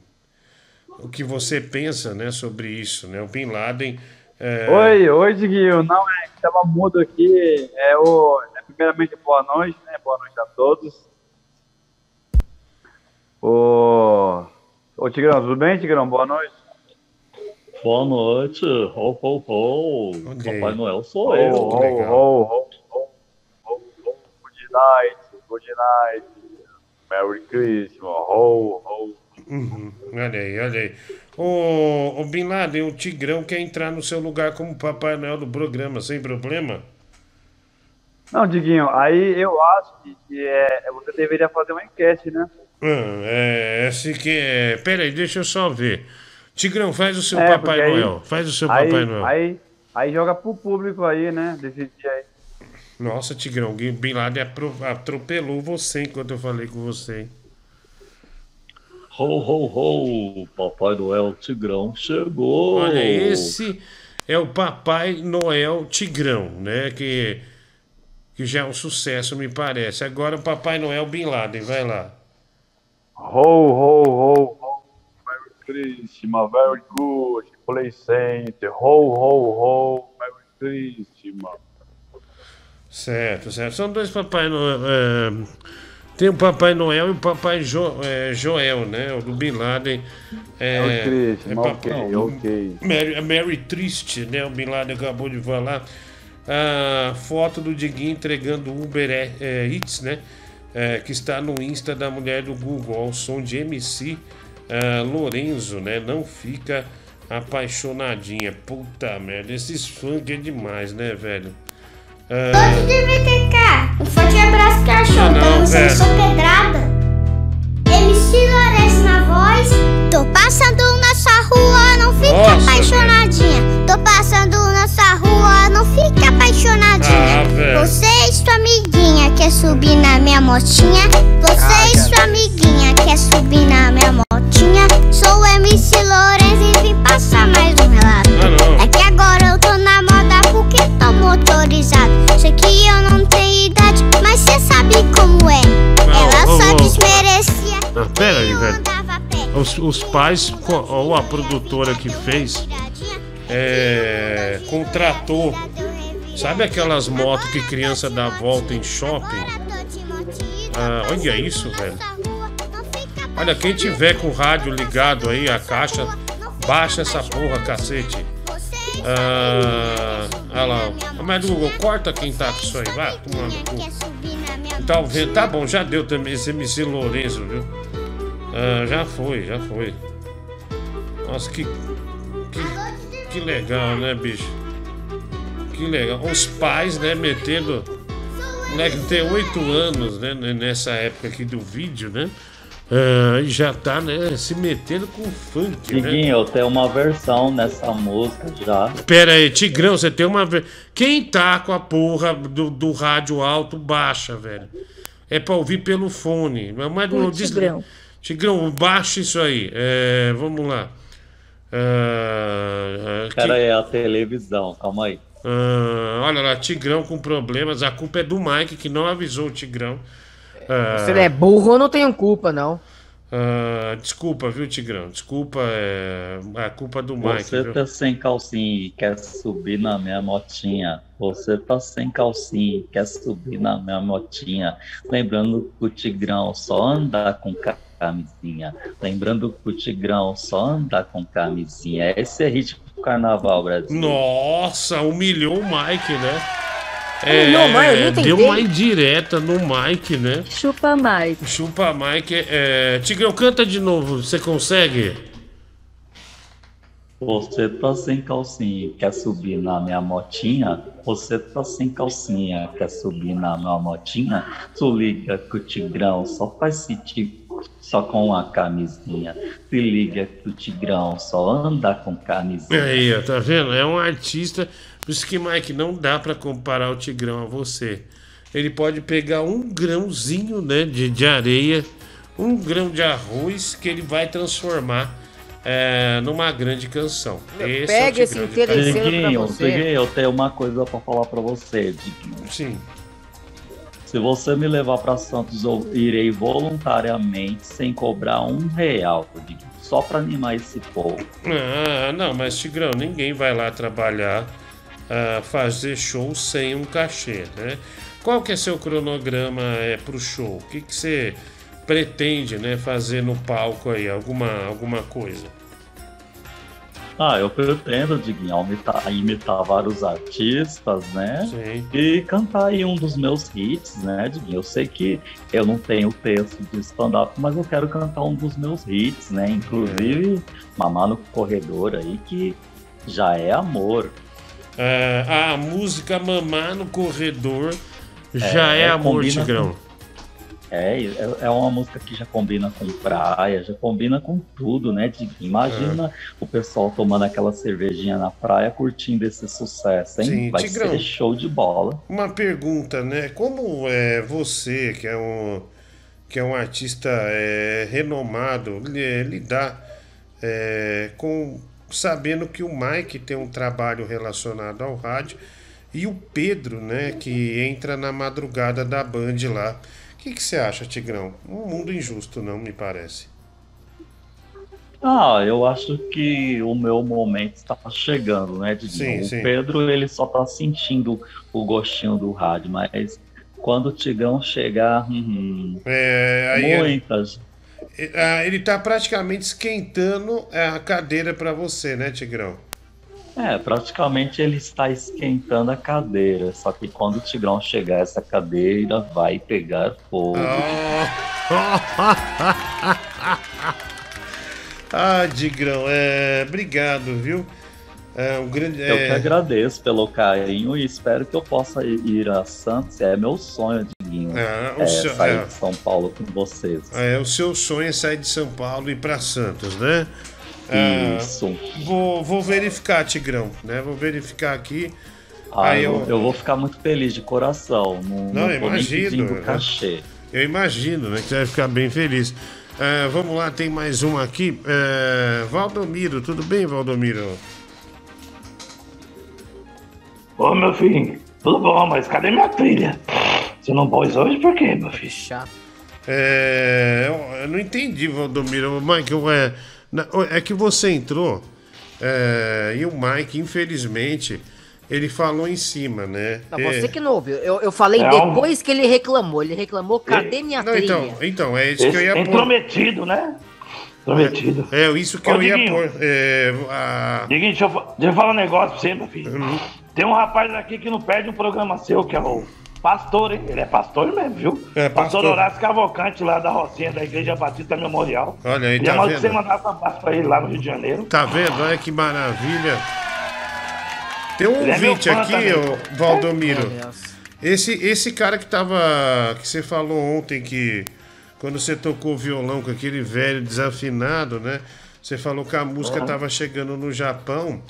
o que você pensa, né, sobre isso, né? O Bin Laden é,
Oi, oi, Diguinho. Não, é que tava mudo aqui. É o. É, primeiramente, boa noite, né? Boa noite a todos. Ô. Ô, Tigrão, tudo bem, Tigrão? Boa noite.
Boa noite. Ho, ho, ho. Papai Noel sou
Ho,
eu.
ho, ho, ho, ho, ho, ho. Good night, good night. Merry Christmas. Ho, ho.
Uhum, olha aí, olha aí. O, o Bin Laden, o Tigrão quer entrar no seu lugar como Papai Noel do programa, sem problema?
Não, Diguinho, aí eu acho que é, você deveria fazer uma enquete, né?
Ah, é, esse que é. Pera aí, deixa eu só ver. Tigrão, faz o seu
É,
Papai
aí-
Noel. Faz o seu
aí,
Papai Noel.
Aí, aí joga pro público aí, né? Desse dia aí.
Nossa, Tigrão, Bin Laden atropelou você enquanto eu falei com você.
Ho, ho, ho! Papai Noel Tigrão chegou!
Olha, esse é o Papai Noel Tigrão, né? Que, que já é um sucesso, me parece. Agora o Papai Noel Bin Laden, vai lá.
Ho, ho, ho, ho. Merry Christmas, very good. Play Center. Ho, ho, ho. Merry Christmas.
Certo, certo. São dois Papai Noel. é, tem o Papai Noel e o Papai Jo- é, Joel, né? O do Bin Laden. É,
É o Christmas,
Papai-
ok, ok.
Mary, Mary Triste, né? O Bin Laden acabou de falar. A foto do Diguinho entregando o Uber é, é, Eats, né? É, que está no Insta da mulher do Google, ao som de MC ah, Lorenzo, né? Não fica apaixonadinha. Puta merda, esses funk é demais, né, velho? Ah,
Todos de VTK, um forte abraço, cachorro.
Não,
lançando
velho.
sua pedrada. MC Lourenço na voz. Tô passando na sua rua, não fica
Nossa,
apaixonadinha. Tô passando na sua rua, não fica apaixonadinha.
Ah.
Você e sua amiguinha quer subir na minha motinha. Você e sua amiguinha quer subir na minha motinha. Sou o MC Lourenço e vim passar mais um relato.
Ah,
É que agora eu tô na moda porque tô motorizado. Sei que eu não tenho idade, mas cê sabe como é. Ela
ô,
só
ô.
desmerecia.
Ah, pera aí, velho. Os, os pais, ou a produtora que fez, é, contratou. Sabe aquelas motos que criança dá volta em shopping? Ah, olha isso, velho. Olha, quem tiver com o rádio ligado aí, a caixa, baixa essa porra, cacete. Ah, olha lá. Mas Google, corta quem tá com isso aí, vai, tomando. Talvez, tá bom, já deu também esse MC Lourenço, viu? Ah, já foi, já foi. Nossa, que, que. Que legal, né, bicho? Que legal. Os pais, né, metendo. O moleque tem 8 anos, né, n- nessa época aqui do vídeo, né? E já tá, né, se metendo com funk, né?
Diguinho, eu tenho uma versão nessa música já.
Pera aí, Tigrão, você tem uma. Quem tá com a porra do, do rádio alto, baixa, velho. É pra ouvir pelo fone. Mas não diz-
Tigrão.
Baixa isso aí. É, vamos lá. Ah, que-
Pera aí, é a televisão, calma aí.
ah, olha lá, Tigrão com problemas. A culpa é do Mike que não avisou o Tigrão. Ah,
Se ele é burro, eu não tenho culpa, não.
ah, desculpa, viu, Tigrão? Desculpa, é a culpa do Mike.
Você
viu?
tá sem calcinha e quer subir na minha motinha. Você tá sem calcinha e quer subir na minha motinha. Lembrando que o Tigrão só anda com ca- camisinha. Lembrando que o Tigrão só anda com camisinha. Esse é ritmo do carnaval, Brasil.
Nossa, humilhou o Mike, né?
Humilhou o Mike, eu não entendi.
deu uma indireta no Mike, né?
Chupa Mike.
Chupa Mike. É... Tigrão, canta de novo, você consegue?
Você tá sem calcinha e quer subir na minha motinha? Você tá sem calcinha quer subir na minha motinha? Tu liga que o Tigrão só faz sítio só com a camisinha. Se liga que o Tigrão só anda com camisinha.
Aí, ó, tá vendo? É um artista. Por isso que, Mike, não dá pra comparar o Tigrão a você. Ele pode pegar um grãozinho né, de, de areia, um grão de arroz, que ele vai transformar é, numa grande canção. Esse
Pega
é o
esse
de
interesseiro
Itaquera.
pra
Diguinho,
você.
Diguinho, eu tenho uma coisa pra falar pra você, Diguinho.
Sim.
Se você me levar pra Santos, eu irei voluntariamente, sem cobrar um real, só pra animar esse povo.
Ah, não, mas Tigrão, ninguém vai lá trabalhar, ah, fazer show sem um cachê, né? Qual que é seu cronograma é, pro show? O que, que você pretende né, fazer no palco aí? Alguma, alguma coisa?
Ah, eu pretendo, Diguinho, imitar, imitar vários artistas, né?
Sim.
E cantar aí um dos meus hits, né, Diguinho? Eu sei que eu não tenho texto de stand-up, mas eu quero cantar um dos meus hits, né? Inclusive, Mamar no Corredor aí, que já é amor.
Ah, a música Mamar no Corredor já é,
É,
amor,
combina
Tigrão.
É, é é uma música que já combina com praia, já combina com tudo, né? Imagina
É.
o pessoal tomando aquela cervejinha na praia, curtindo esse sucesso, hein?
Sim,
Vai
Tigrão.
ser show de bola.
Uma pergunta, né? Como é você, que é um, que é um artista é, renomado, li- lidar é, com sabendo que o Mike tem um trabalho relacionado ao rádio e o Pedro, né, que entra na madrugada da Band lá. O que, que você acha, Tigrão? Um mundo injusto, não me parece.
Ah, eu acho que o meu momento está chegando, né, Diguinho?
Sim,
o
sim.
Pedro, ele só tá sentindo o gostinho do rádio, mas quando o Tigrão chegar, hum,
É,
muitas.
ah, ele tá praticamente esquentando a cadeira para você, né, Tigrão?
É, praticamente ele está esquentando a cadeira, só que quando o Tigrão chegar, essa cadeira vai pegar fogo. (laughs)
ah, Tigrão, é, obrigado, viu? É um grande.
Eu
é,
que agradeço pelo carinho e espero que eu possa ir a Santos. É meu sonho, Diguinho,
Ah, o
é,
seu-
sair
é.
de São Paulo com vocês.
É, o seu sonho é sair de São Paulo e ir para Santos, né? Ah,
Isso.
Vou, vou verificar, Tigrão, né? Vou verificar aqui.
Ah,
Aí
eu,
eu-
eu vou ficar muito feliz de coração. Não,
Não, imagino.
pedindo
né?
cachê.
Eu imagino, né? Que você vai ficar bem feliz. É, vamos lá, tem mais um aqui. É, Valdomiro, tudo bem, Valdomiro?
Ô meu filho, tudo bom, mas cadê minha trilha? Você não pôs hoje por quê, meu filho?
Chato.
É, eu, eu não entendi, Valdomiro. Mike, eu, é, é que você entrou é, e o Mike, infelizmente, ele falou em cima, né?
Não,
É,
você que não ouviu. Eu, eu falei
Não.
depois que ele reclamou. Ele reclamou, cadê minha
Não,
trilha?
então, então, é isso que eu ia pôr.
Intrometido, né? Intrometido.
É, isso que
Ô,
eu ia
Diguinho.
pôr. É, a...
Diguinho, deixa eu, deixa eu falar um negócio pra você, meu filho.
Uhum.
Tem um rapaz aqui que não perde um programa seu, que é o pastor, hein? Ele é pastor mesmo, viu?
É, pastor.
Horácio Cavalcante, lá da Rocinha, da Igreja Batista Memorial.
Olha aí, tá vendo?
você mandasse um abraço pra ele lá no Rio de Janeiro.
Tá vendo? Olha que maravilha. Tem um
Ele é
ouvinte
fã
aqui, ô, Valdomiro.
Meu
Esse, esse cara que tava. que você falou ontem que. Quando você tocou violão com aquele velho desafinado, né? Você falou que a música
Uhum.
tava chegando no Japão.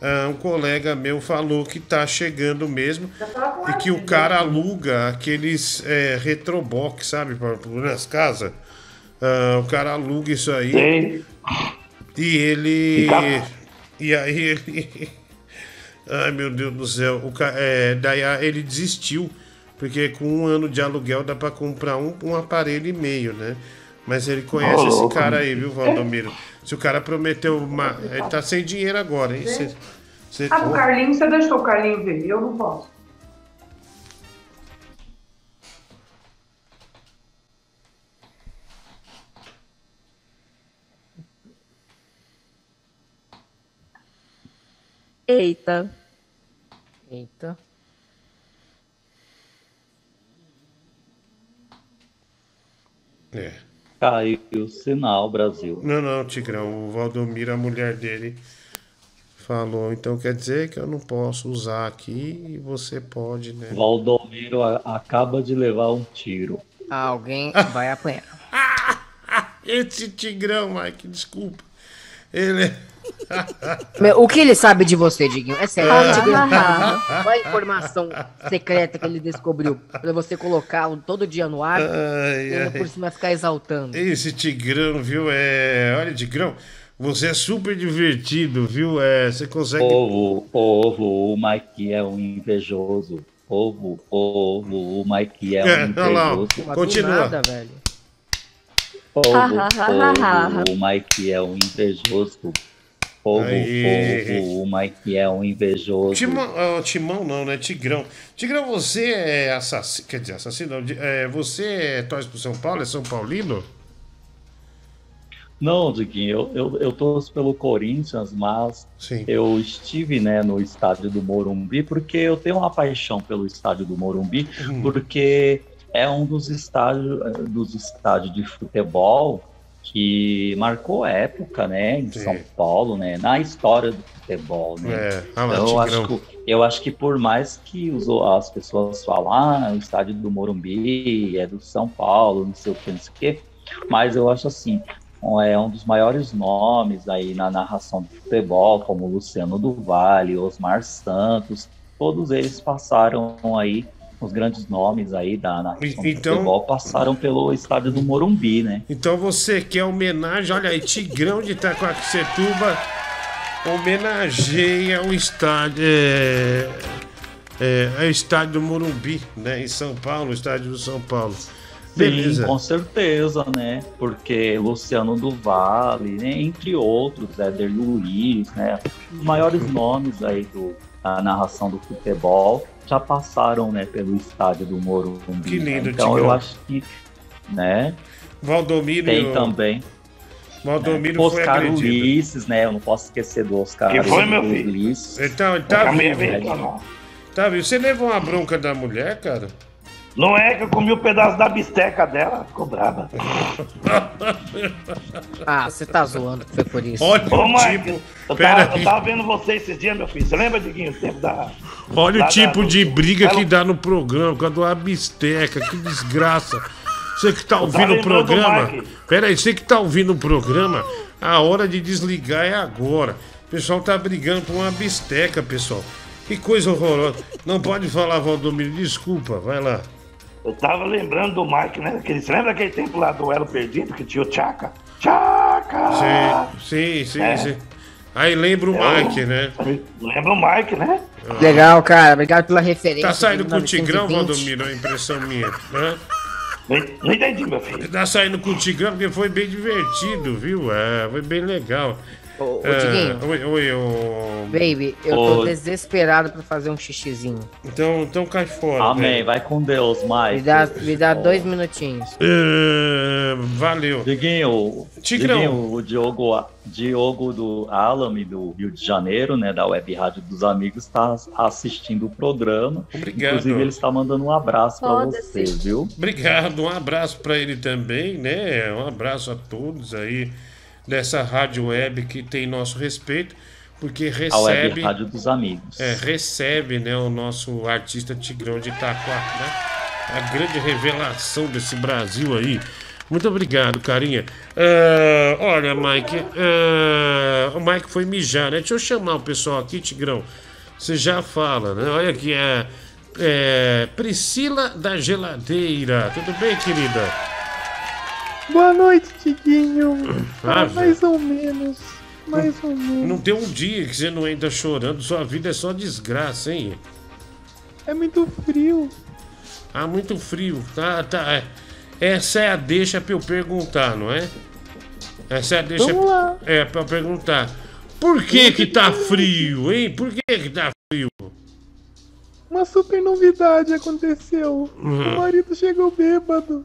Ah, um colega meu falou que tá chegando mesmo e que o cara aluga aqueles é, retrobox, sabe, para nas casas. Ah, o cara aluga isso aí.
Sei.
E ele. E aí ele. (laughs) Ai meu Deus do céu. O ca... é, daí a- ele desistiu. Porque com um ano de aluguel dá pra comprar um, um aparelho e meio, né? Mas ele conhece
Ô,
esse cara aí, viu, Valdomiro? Se o cara prometeu uma. Ele tá sem dinheiro agora, hein? Cê- cê-
Ah, o Carlinho, você deixou o Carlinho ver, eu não posso.
Eita.
Eita.
É.
Caiu o sinal, Brasil.
Não, não, Tigrão. O Valdomiro, a mulher dele, falou. Então quer dizer que eu não posso usar aqui e você pode, né?
Valdomiro a- acaba de levar um tiro.
Alguém vai apanhar. (laughs)
Esse Tigrão, Mike, desculpa. Ele é.
Meu, o que ele sabe de você, Diguinho? É sério.
Ah.
Diguinho, Qual a informação secreta que ele descobriu pra você colocar todo dia no ar
Ai,
e ainda
ai.
por cima ficar exaltando?
Esse Tigrão, viu? É. Olha, Tigrão, você é super divertido, viu? É, você consegue.
Povo, povo, o Mike é um invejoso. Povo, povo, o Mike é um
É,
invejoso.
Continua.
Nada, velho.
Ah,
povo, o Mike é um invejoso. Povo,
Aí.
povo, o Mike é um invejoso.
Timão, ah, Timão não, né? Tigrão. Tigrão, você é assassino. Quer dizer, assassino. não, É, você é, torce pro São Paulo? É São Paulino?
Não, Diguinho, eu, eu, eu torço pelo Corinthians, mas eu estive né, no estádio do Morumbi porque eu tenho uma paixão pelo estádio do Morumbi,
Hum.
porque é um dos estádios, eh, dos estádios de futebol que marcou época, né, em
Sim.
São Paulo, né, na história do futebol, né.
É, ah
então eu acho que eu acho que por mais que os, as pessoas falam, ah, o estádio do Morumbi é do São Paulo, não sei o que, não sei o que, mas eu acho assim, é um dos maiores nomes aí na narração do futebol, como Luciano do Vale, Osmar Santos, todos eles passaram aí, os grandes nomes aí da do
Então-
futebol passaram pelo estádio do Morumbi, né?
Então você quer homenagem, olha aí, Tigrão de Itacoaxetuba homenageia o estádio, é, é, é o estádio do Morumbi, né, em São Paulo, o estádio do São Paulo. Beleza.
Sim, com certeza, né? Porque Luciano do Vale, né? entre outros, Éder Luiz, né? Os maiores nomes aí do, da narração do futebol já passaram, né, pelo estádio do Morumbi.
Que lindo,
né? Então
Tigrão.
eu acho que, né?
Valdomiro
Tem também.
Valdomiro
né,
foi
Oscar
agredido.
Ulisses, né? Eu não posso esquecer do Oscar
Que foi, meu
Ulisses.
filho? Então, ele tá vivo.
de reclamar.
Tá vivo. Você levou uma bronca da mulher, cara?
Não é que eu comi um pedaço da bisteca dela, ficou brava. (laughs)
Ah, você tá zoando que foi por isso.
Olha
Ô,
o
Mike,
tipo.
eu
Pera
tava, eu
aí.
tava vendo você esses dias, meu filho. Você lembra, Diguinho, o tempo da.
Olha
da-
o tipo
da-
de briga
Ela-
que dá no programa, por causa do abisteca, que desgraça. Você que tá ouvindo o
do
programa. Pera aí, você que tá ouvindo o programa, a hora de desligar é agora. O pessoal tá brigando por uma bisteca, pessoal. Que coisa horrorosa. Não pode falar, Valdomiro, desculpa, vai lá.
Eu tava lembrando do Mike, né? Aquele, você lembra aquele tempo lá do Elo Perdido que tinha o Tchaka? Tchaka!
Sim, sim, sim,
É.
sim. Aí lembra o
Eu-
Mike, né?
Lembra o Mike, né?
Legal, cara. Obrigado pela referência.
Tá saindo com o Tigrão,
1920.
Valdomiro? É a impressão minha. Né?
Não entendi, meu filho.
Tá saindo com o Tigrão porque foi bem divertido, viu? É, foi bem legal.
Ô, ô,
É,
Tiguinho.
Oi, oi, ô...
Baby, eu tô
Oi.
desesperado pra fazer um xixizinho.
Então, então cai fora.
Amém,
velho.
vai com Deus, Mike.
Me dá, me dá dois minutinhos.
É, valeu.
Diguinho,
Tigrão.
Diguinho, o Diogo, Diogo do Alame, do Rio de Janeiro, né, da Web Rádio dos Amigos, está assistindo o programa.
Obrigado.
Inclusive, ele está mandando um abraço para você, viu?
Obrigado, um abraço pra ele também, né? Um abraço a todos aí dessa rádio web que tem nosso respeito, porque
A Web
recebe.
Rádio dos Amigos.
É, recebe, né, o nosso artista Tigrão de Itaquá, né? A grande revelação desse Brasil aí. Muito obrigado, carinha. Ah, olha, Mike, ah, o Mike foi mijar, né? Deixa eu chamar o pessoal aqui, Tigrão. Você já fala, né? Olha aqui, é, é Priscila da Geladeira. Tudo bem, querida?
Boa noite, Tiguinho.
Ah,
Ah, mais ou menos. Mais ou menos.
Não tem um dia que você não entra chorando, sua vida é só desgraça, hein?
É muito frio.
Ah, muito frio. Tá, tá. é. Essa é a deixa pra eu perguntar, não é? Essa é a deixa.
Vamos lá.
É, pra eu perguntar. Por que que tá frio, hein? Por que que tá frio?
Uma super novidade aconteceu.
Hum.
O marido chegou bêbado.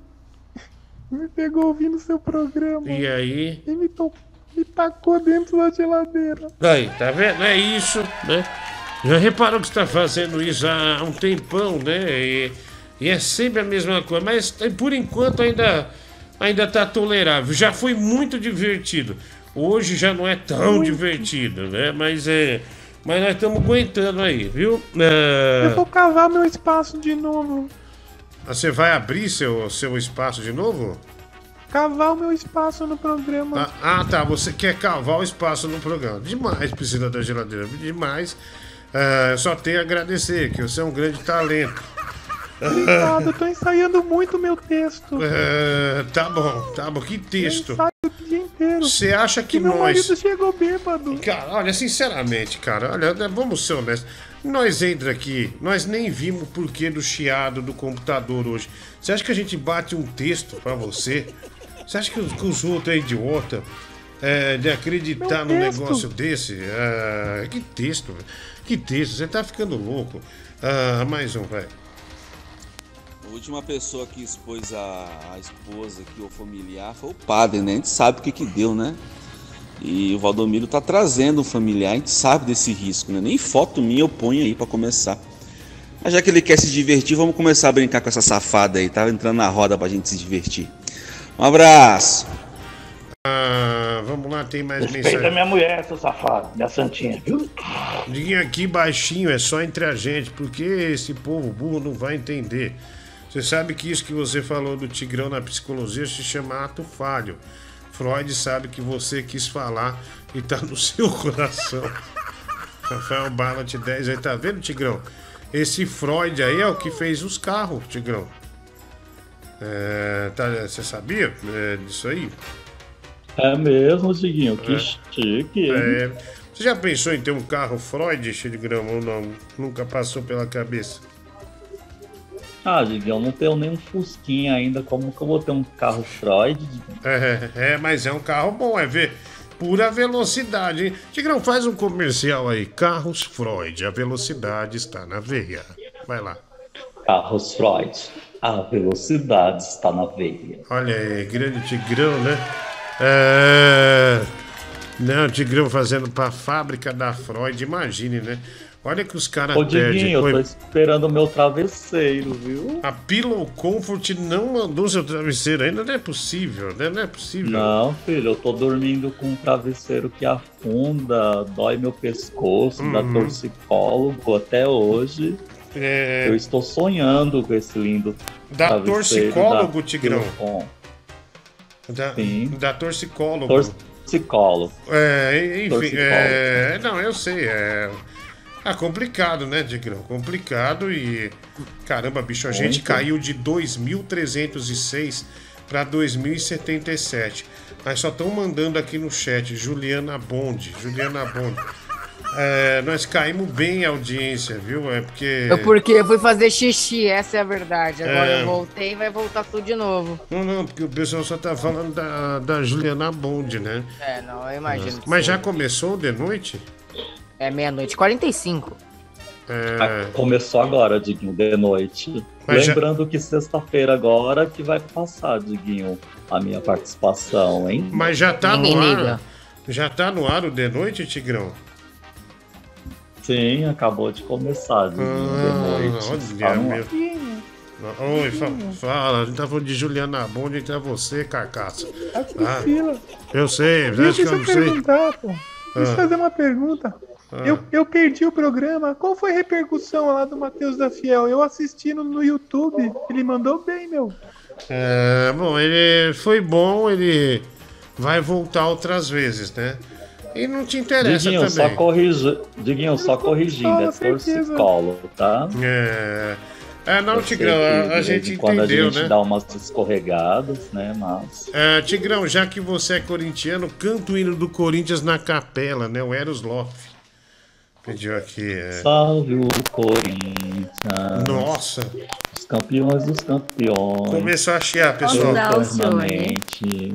Me pegou ouvindo seu programa.
E aí?
E me, to- me tacou dentro da geladeira.
Aí, tá vendo? É isso, né? Já reparou que você tá fazendo isso há um tempão, né? E, e é sempre a mesma coisa. Mas eh, por enquanto ainda, ainda tá tolerável. Já foi muito divertido. Hoje já não é tão
Muito.
divertido, né? Mas é. Mas nós estamos aguentando aí, viu? É,
Eu vou cavar meu espaço de novo.
Você vai abrir seu, seu espaço de novo?
Cavar o meu espaço no programa.
Ah, ah, tá. Você quer cavar o espaço no programa. Demais, piscina da geladeira. Demais. Ah, só tenho a agradecer, que você é um grande talento.
Obrigado, eu tô ensaiando muito meu texto.
Ah, tá bom, tá bom. Que texto.
Eu o dia inteiro.
Você acha que
E meu
nós.
marido chegou bêbado.
Cara, olha, sinceramente, cara, olha, vamos ser honestos. Nós entra aqui, nós nem vimos o porquê do chiado do computador hoje. Você acha que a gente bate um texto pra você? Você acha que os, que os outros é idiota é, de acreditar num negócio desse? Ah, que texto, velho. Que texto, você tá ficando louco. Ah, mais um, vai.
A última pessoa que expôs a, a esposa aqui, o familiar, foi o padre, né? A gente sabe o que que deu, né? E o Valdomiro tá trazendo um familiar, a gente sabe desse risco, né? Nem foto minha eu ponho aí pra começar. Mas já que ele quer se divertir, vamos começar a brincar com essa safada aí, tá entrando na roda pra gente se divertir. Um abraço!
Ah, vamos lá, tem mais
Respeita
mensagem.
minha mulher, seu safado, minha santinha, viu?
Aqui baixinho, é só entre a gente, porque esse povo burro não vai entender. Você sabe que isso que você falou do Tigrão na psicologia se chama ato falho. Freud sabe que você quis falar e tá no seu (laughs) coração. Rafael Ballant 10 aí, tá vendo, Tigrão? Esse Freud aí é o que fez os carros, Tigrão. É, tá, você sabia é, disso aí?
É mesmo, Diguinho, que
É.
chique.
É, você já pensou em ter um carro Freud, Tigrão, ou não? Nunca passou pela cabeça?
Ah, eu não tenho nem um Fusquinha ainda, como que eu vou ter um carro Freud?
É, é, mas é um carro bom, é ver. Pura velocidade, hein? Tigrão, faz um comercial aí. Carros Freud, a velocidade está na veia. Vai lá.
Carros Freud, a velocidade está na veia.
Olha aí, grande Tigrão, né? É... Não, Tigrão fazendo pra fábrica da Freud, imagine, né? Olha que os caras
Ô,
perdem.
Diguinho, eu tô esperando o meu travesseiro, viu?
A Pillow Comfort não mandou seu travesseiro ainda, não é possível, né? Não é possível.
Não, filho, eu tô dormindo com um travesseiro que afunda, dói meu pescoço, dá
Uhum.
torcicólogo até hoje.
É...
Eu estou sonhando com esse lindo
Dá
travesseiro
torcicólogo,
da
Tigrão? Da,
Sim.
da torcicólogo.
Torcicólogo.
É, enfim,
Torcicólogo.
é, não, eu sei, é, é complicado, né, Digrão? Complicado e caramba, bicho, a gente
Muito.
caiu de 2.306 para 2.077. Mas só estão mandando aqui no chat, Juliana Bond, Juliana Bond. É, nós caímos bem a audiência, viu? É porque.
Eu porque eu fui fazer xixi, essa é a verdade. Agora
É.
eu voltei e vai voltar tudo de novo.
Não, não, porque o pessoal só tá falando da, da Juliana Bond, né?
É, não, eu imagino. que
Mas já começou de noite?
É meia-noite, 45.
É.
Ah, Começou agora, Diguinho, de noite.
Mas já-
Lembrando que sexta-feira agora que vai passar, Diguinho, a minha participação, hein?
Mas já tá
Ninguém
no ar.
liga.
Já tá no ar o de noite, Tigrão?
Sim, acabou de começar, Diguinho, de noite.
olha,
Tá no
meu.
ar.
Oi, fa- fala. A gente tá falando de Juliana Bond, então é você, carcaça. Ah,
Priscila.
eu sei, acho
Deixa
que eu
eu
não
te
sei.
perguntar, pô. Deixa eu
Ah.
fazer uma pergunta.
Ah.
Eu, eu perdi o programa. Qual foi a repercussão lá do Matheus da Fiel? Eu assisti no, no YouTube. Ele mandou bem, meu.
É, bom, ele foi bom, ele vai voltar outras vezes, né? E não te interessa
Diguinho, só,
também.
corrigi... Diguinho, só corrigindo, é torcicólogo, tá?
É, é não,
Eu
Tigrão,
que
a, gente
quando
entendeu,
a gente
né?
dá umas escorregadas, né? Mas.
É, Tigrão, já que você é corintiano, canta o hino do Corinthians na capela, né? O Eros Loff. Pediu aqui. É...
Salve o Corinthians.
Nossa.
Os campeões dos campeões.
Começou a chiar, pessoal.
Eternamente.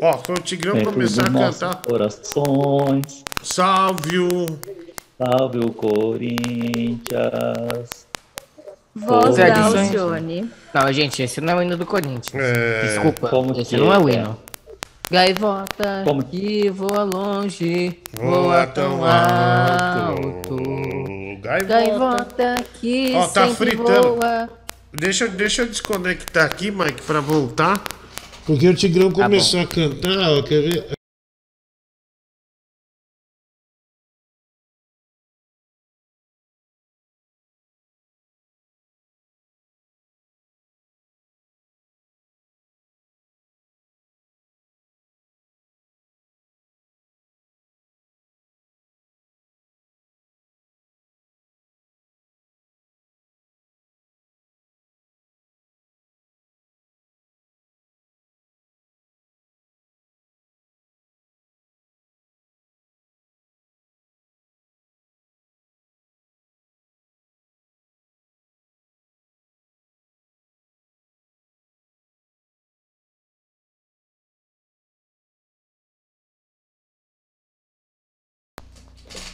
Ó, foi o Tigrão
Dentro
começar a cantar.
corações.
Salve o.
Salve o Corinthians.
Voz da. Alcione.
Não, gente, esse não é o hino do Corinthians.
É,
Desculpa,
como
esse
que
não é o
é?
hino. Gaivota
Como-
que voa longe,
Voa
voa
tão alto.
alto.
Gaivota.
Gaivota que
Ó, tá fritando.
voa.
Deixa, eu- deixa eu desconectar aqui, Mike, pra voltar. Porque o Tigrão
Tá
começou a cantar, ó, quer ver?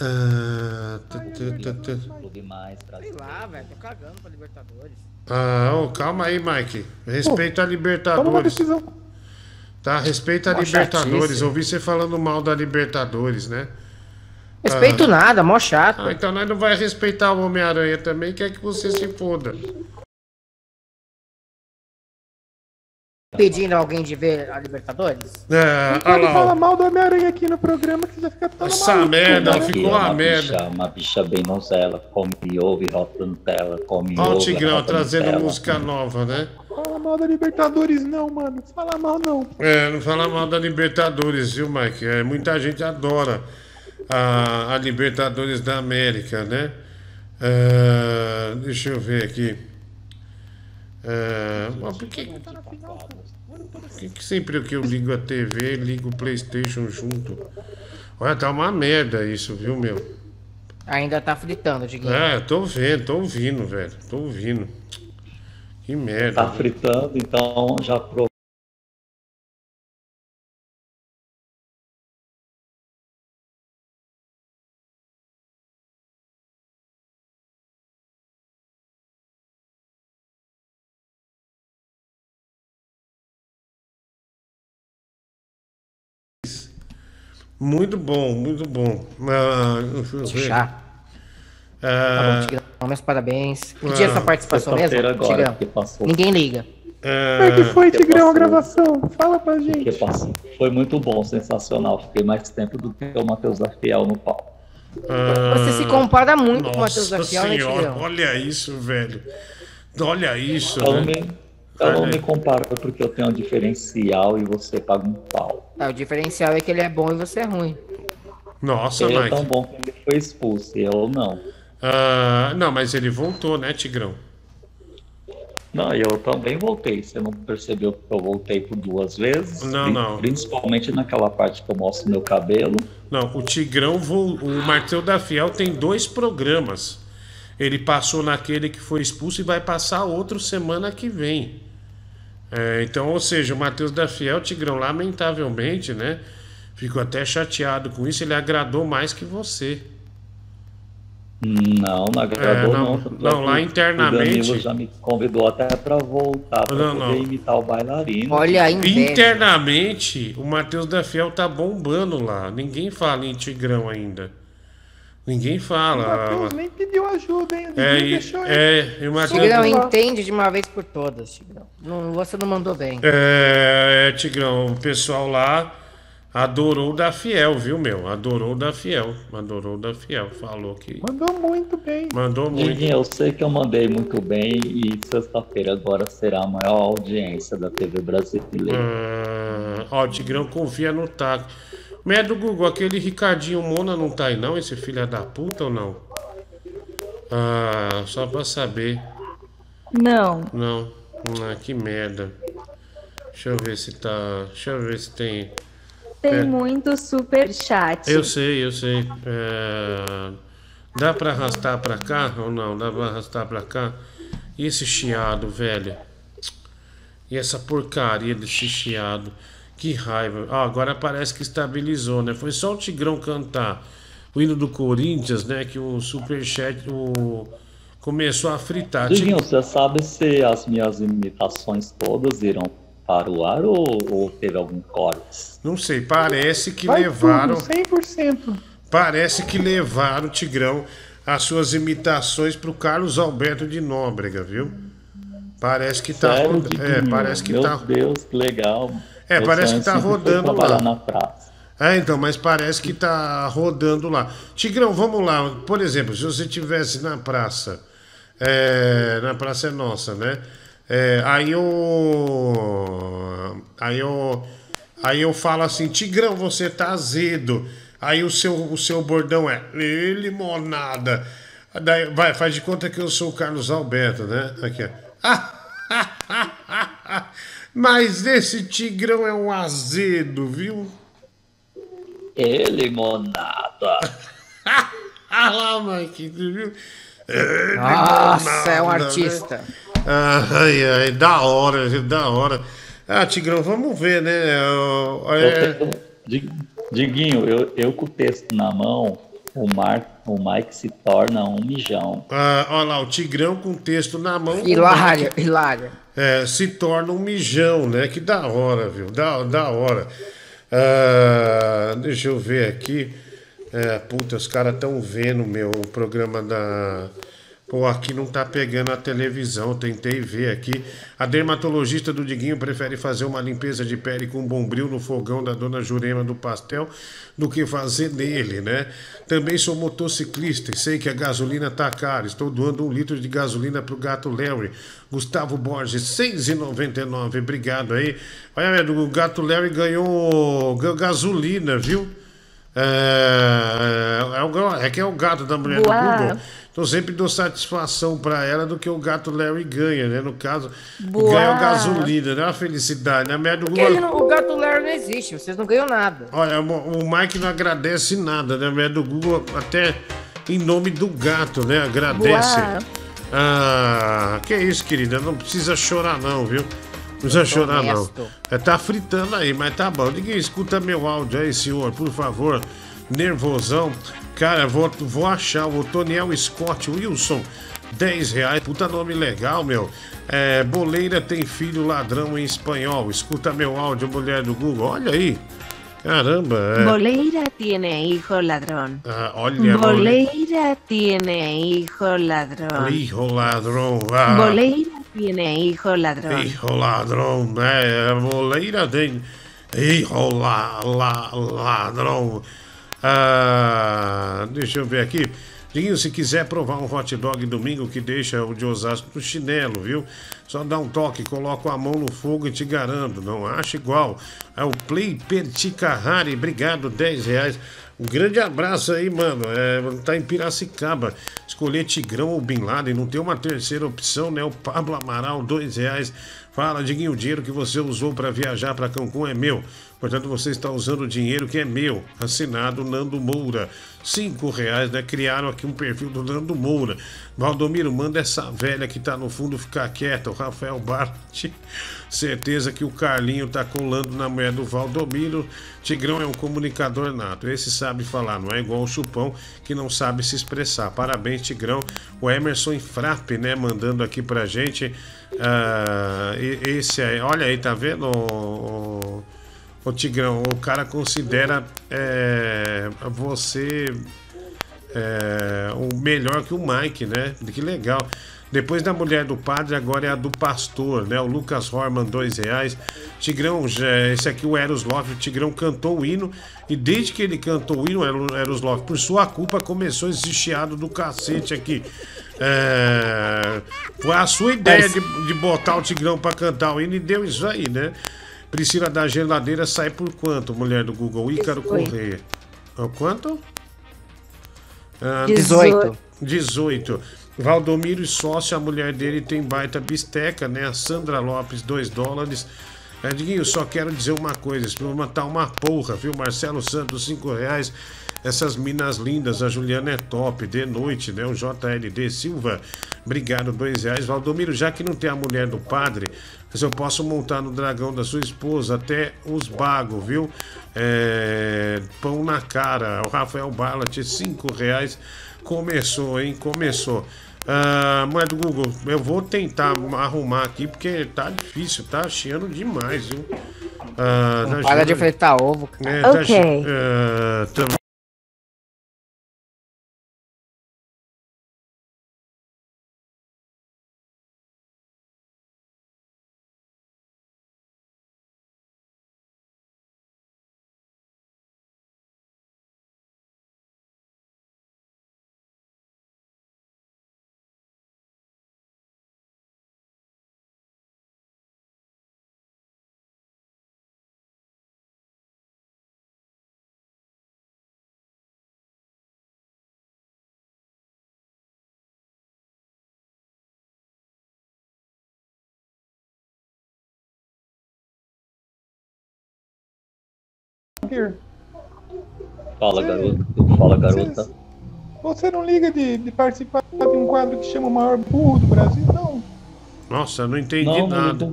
Ah.
Clube mais,
Sei lá, velho, tô cagando pra Libertadores.
Ah, ô, calma aí, Mike. Respeita a
Toma uma
Libertadores.
decisão.
Tá, respeita a
Mó
Libertadores.
chatice.
Ouvi você falando mal da Libertadores, né?
Respeito
Ah.
nada, mó chato.
Ah, então nós não vai respeitar o Homem-Aranha também, quer que você se foda.
Pedindo alguém de ver a Libertadores?
É,
Não
olha lá, ó.
mal do Homem-Aranha aqui no programa que você vai ficar todo
Essa
maluco,
merda,
né?
ficou uma merda.
Bicha, uma bicha bem nozela, come ovo e rota Nutella, come
Ó o
ovo e
Tigrão trazendo
Nutella.
música nova, né?
Fala mal da Libertadores não, mano. Fala mal não.
É, não fala mal da Libertadores, viu, Mike? É, muita gente adora a, a Libertadores da América, né? É, deixa eu ver aqui. É, mas por que, por que, que sempre que eu ligo a TV, ligo o Playstation junto? Olha, tá uma merda isso, viu, meu?
Ainda tá fritando, Diguinho.
É, tô vendo, tô ouvindo, velho. Tô ouvindo. Que merda.
Tá fritando, então já provou.
Muito bom, muito bom. Ah, deixa eu ver.
Chá. Tá
Ah,
bom, Tigrão. Meus parabéns. Que
Ah,
dia sua participação mesmo,
agora,
Tigrão?
que passou.
Ninguém liga.
Como é que foi,
que
Tigrão, a
passou.
gravação? Fala pra
Que
gente.
passou. Foi muito bom, sensacional. Fiquei mais tempo do que o Matheus da Fiel no palco.
Você se compara muito com o Matheus
Nossa
da Fiel, né,
senhora,
Tigrão?
olha isso, velho. Olha isso,
Eu não
né?
Eu não me
aí.
comparo porque eu tenho um diferencial e você paga um pau.
Ah, o diferencial é que ele é bom e você é ruim.
Nossa,
ele é
Mike.
tão bom que ele foi expulso, eu não.
Ah, não, mas ele voltou, né, Tigrão?
Não, eu também voltei. Você não percebeu que eu voltei por duas vezes?
Não, não.
Principalmente naquela parte que eu mostro meu cabelo.
Não, o Tigrão, o Marteu da Fiel tem dois programas. Ele passou naquele que foi expulso e vai passar outro semana que vem. É, então, ou seja, o Matheus da Fiel, Tigrão, lamentavelmente, né? Ficou até chateado com isso. Ele agradou mais que você.
Não, não agradou
É, não.
não.
Não, lá
O
internamente-
Danilo já me convidou até pra voltar, pra
Não,
poder
não.
imitar o bailarino.
Internamente, o Matheus da Fiel tá bombando lá. Ninguém fala em Tigrão ainda. Ninguém
O
fala.
Matheus nem pediu ajuda, hein?
É,
Ninguém
e,
deixou ele.
é, e o Matheus.
Tigrão, entende de uma vez por todas, Tigrão. Não, você não mandou bem.
É, Tigrão, o pessoal lá adorou o da Fiel, viu, meu? Adorou o da Fiel. Adorou o da Fiel. Falou que.
Mandou muito bem.
Mandou muito.
Diguinho, eu sei que eu mandei muito bem e sexta-feira agora será a maior audiência da TV brasileira.
Ah, ó, o Tigrão confia no taco. Merda do Google, aquele Ricardinho Mona não tá aí não, esse filho da puta ou não? Ah, só pra saber.
Não.
Não. Ah, que merda. Deixa eu ver se tá. Deixa eu ver se tem.
Tem
É.
muito super chat.
Eu sei, eu sei. É, Dá pra arrastar pra cá ou não? Dá pra arrastar pra cá? E esse chiado, velho? E essa porcaria desse chiado? Que raiva. Ah, agora parece que estabilizou, né? Foi só o Tigrão cantar o hino do Corinthians, né? Que o Superchat o... começou a fritar.
Diguinho, você sabe se as minhas imitações todas irão para o ar ou, ou teve algum corte?
Não sei, parece que
Vai
levaram.
tudo, 100%.
Parece que levaram o Tigrão as suas imitações pro Carlos Alberto de Nóbrega, viu? Parece que tá
Sério.
É,
Diguinho?
parece que
Meu
tá.
Deus, que legal.
É, parece que tá rodando lá.
na praça.
É, então, mas parece que tá rodando lá. Tigrão, vamos lá. Por exemplo, se você tivesse na praça, é, na praça é nossa, né? É, aí eu, aí eu, aí eu falo assim, Tigrão, você tá azedo. Aí o seu, o seu bordão é "Ê, limonada. Daí, vai, faz de conta que eu sou o Carlos Alberto, né? Aqui, ó. (laughs) Mas esse Tigrão é um azedo, viu?
E limonada.
Ah lá, Mike, viu? É,
Nossa, é um
limonada,
artista.
né? Ai, ai, da hora, da hora. Ah, Tigrão, vamos ver, né? É,
Diguinho, eu, eu com o texto na mão, O, Mar, o Mike se torna um mijão.
Ah, olha lá, o Tigrão com texto na mão.
Hilário,
o Mike,
hilário.
É, se torna um mijão, né? Que da hora, viu? Da, da hora. Ah, deixa eu ver aqui. É, puta, os caras estão vendo, meu, o programa da. Pô, aqui não tá pegando a televisão, tentei ver aqui. A dermatologista do Diguinho prefere fazer uma limpeza de pele com bombril no fogão da dona Jurema do Pastel do que fazer nele, né? Também sou motociclista e sei que a gasolina tá cara. Estou doando um litro de gasolina pro gato Larry. Gustavo Borges, 6,99. Obrigado aí. Olha, o gato Larry ganhou ganhou gasolina, viu? É, é, é que é o gato da mulher
Boa.
do Google. Então sempre dou satisfação pra ela do que o gato Larry ganha, né? No caso,
Boa.
ganha mulher né? Uma felicidade, né? A do
Porque
Google.
não- o gato Larry não existe, vocês não ganham nada.
Olha, o o Mike não agradece nada, né? A mulher do Google até em nome do gato, né? Agradece.
Boa.
Ah, que isso, querida? Não precisa chorar não, viu? Não precisa chorar não.
honesto.
É, tá fritando aí, mas tá bom. Ninguém escuta meu áudio aí, senhor, por favor. Nervosão. Cara, vou, vou achar o Toniel Scott Wilson. 10 reais, puta nome legal, meu. É, boleira tem filho ladrão em espanhol. Escuta meu áudio, mulher do Google. Olha aí. Caramba. é.
Boleira tiene hijo ladrón.
Ah, olha,
Boleira tiene hijo ladrón.
Hijo ladrão. Ah,
Boleira tiene hijo ladrón.
Hijo ladrão, né? A boleira tem. Hijo la, la, ladrão. Ah, deixa eu ver aqui. Diguinho, se quiser provar um hot dog domingo que deixa o de Osasco no chinelo, viu? Só dá um toque, coloca a mão no fogo e te garanto, não acha igual. É o Play Perticahari, obrigado, 10 reais. Um grande abraço aí, mano. É, tá em Piracicaba. Escolher Tigrão ou Bin Laden, não tem uma terceira opção, né? O Pablo Amaral, dois reais. Fala, Diguinho, o dinheiro que você usou para viajar para Cancún é meu. Portanto, você está usando o dinheiro que é meu. Assinado Nando Moura. Cinco reais, né? Criaram aqui um perfil do Nando Moura. Valdomiro, manda essa velha que tá no fundo ficar quieta. O Rafael Bart. (laughs) Certeza que o Carlinho tá colando na mulher do Valdomiro. Tigrão é um comunicador nato. Esse sabe falar, não é igual o Chupão que não sabe se expressar. Parabéns, Tigrão. O Emerson Frappe, né? Mandando aqui pra gente. e- esse aí, olha aí, tá vendo? o- Ô Tigrão, o cara considera é, você é, o melhor que o Mike, né? Que legal. Depois da mulher do padre, agora é a do pastor, né? O Lucas Horman, dois reais. Tigrão, já- esse aqui, o Eros Love, o Tigrão cantou o hino. E desde que ele cantou o hino, Ero- Eros Love, por sua culpa, começou esse chiado do cacete aqui. É, foi a sua ideia de, de botar o Tigrão pra cantar o hino e deu isso aí, né? Priscila da geladeira sai por quanto, mulher do Google? Ícaro. Ah, Quanto? Ah,
18.
18. Valdomiro e sócio, a mulher dele tem baita bisteca, né? A Sandra Lopes, 2 dólares. Diguinho, só quero dizer uma coisa: esse programa tá uma porra, viu? Marcelo Santos, 5 reais. Essas minas lindas, a Juliana é top, de noite, né? O JLD Silva, obrigado, dois reais. Valdomiro, já que não tem a mulher do padre, mas eu posso montar no dragão da sua esposa até os bagos, viu? É, pão na cara. O Rafael Ballat, cinco reais. Começou, hein? Começou. Ah, mas do Google, eu vou tentar arrumar aqui porque tá difícil, tá chiando demais, viu? Ah,
Não
tá
para de fritar ovo, cara.
É, tá
Ok.
ah, tam-
Fala, garoto. Fala, garota.
Você não liga de, de participar de um quadro que chama o maior burro do Brasil, não?
Nossa, não entendi
Não, não
nada.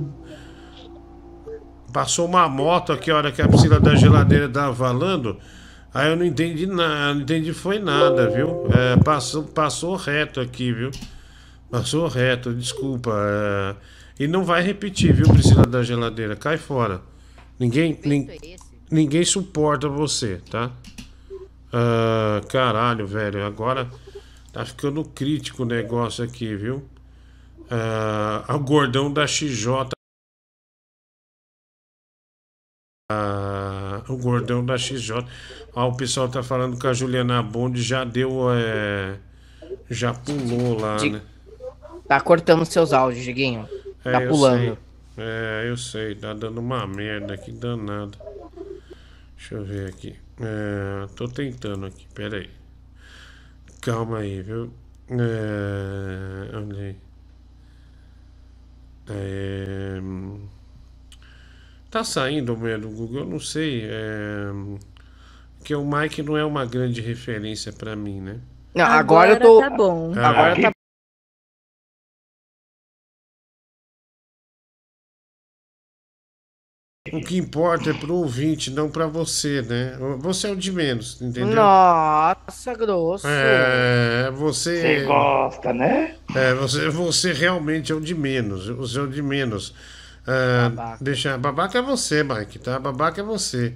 Passou uma moto aqui, a hora que a piscina da geladeira tava falando. Aí eu não entendi nada, não entendi foi nada, viu? É, passou, passou reto aqui, viu? Passou reto, desculpa. é, E não vai repetir, viu, Priscila da geladeira? Cai fora. Ninguém, nin- ninguém suporta você, tá? Ah, caralho, velho. Agora tá ficando crítico o negócio aqui, viu? Ah, o gordão da XJ. Ah, o gordão da XJ. Ó, o pessoal tá falando que a Juliana Bond já deu. é, já pulou lá,
Di-
né?
Tá cortando seus áudios, Diguinho.
É,
Tá pulando.
sei. É, eu sei, tá dando uma merda aqui danada. Deixa eu ver aqui. É, tô tentando aqui, pera aí. Calma aí, viu? É, olha aí. É, tá saindo o meu do Google, eu não sei. É, porque o Mike não é uma grande referência pra mim, né?
Não, agora, eu tô.
tá bom.
Agora
Ah.
tá
O que importa é pro ouvinte, não pra você, né? Você é o de menos, entendeu?
Nossa, grosso.
É, você.
Você gosta, né?
É, você, você realmente é o de menos. Você é o de menos. É, deixa, babaca é você, Mike, tá? Babaca é você.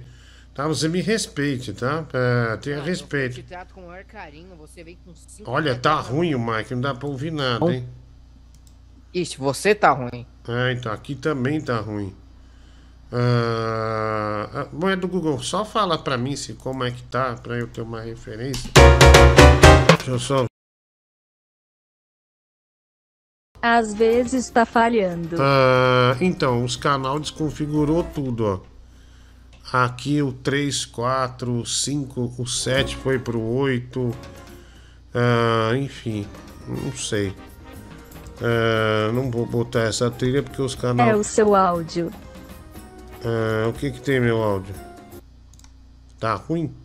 Tá? Você me respeite, tá? É, tenha
Eu
respeito.
te trato com o maior carinho, você vem com cinco
Olha, tá
na
ruim o Mike, não dá pra ouvir nada, hein?
Ixi, você tá ruim.
É, então, aqui também tá ruim. Ah, ah, Moeda do Google, só fala pra mim se como é que tá, pra eu ter uma referência. Deixa eu só.
Às vezes tá falhando.
Ah, então, os canal desconfigurou tudo, ó. Aqui o 3, 4, o 5, o 7 foi pro 8. Ah, enfim, não sei. Ah, não vou botar essa trilha porque os canal.
É o seu áudio.
Ah, o que que tem meu áudio? Tá ruim?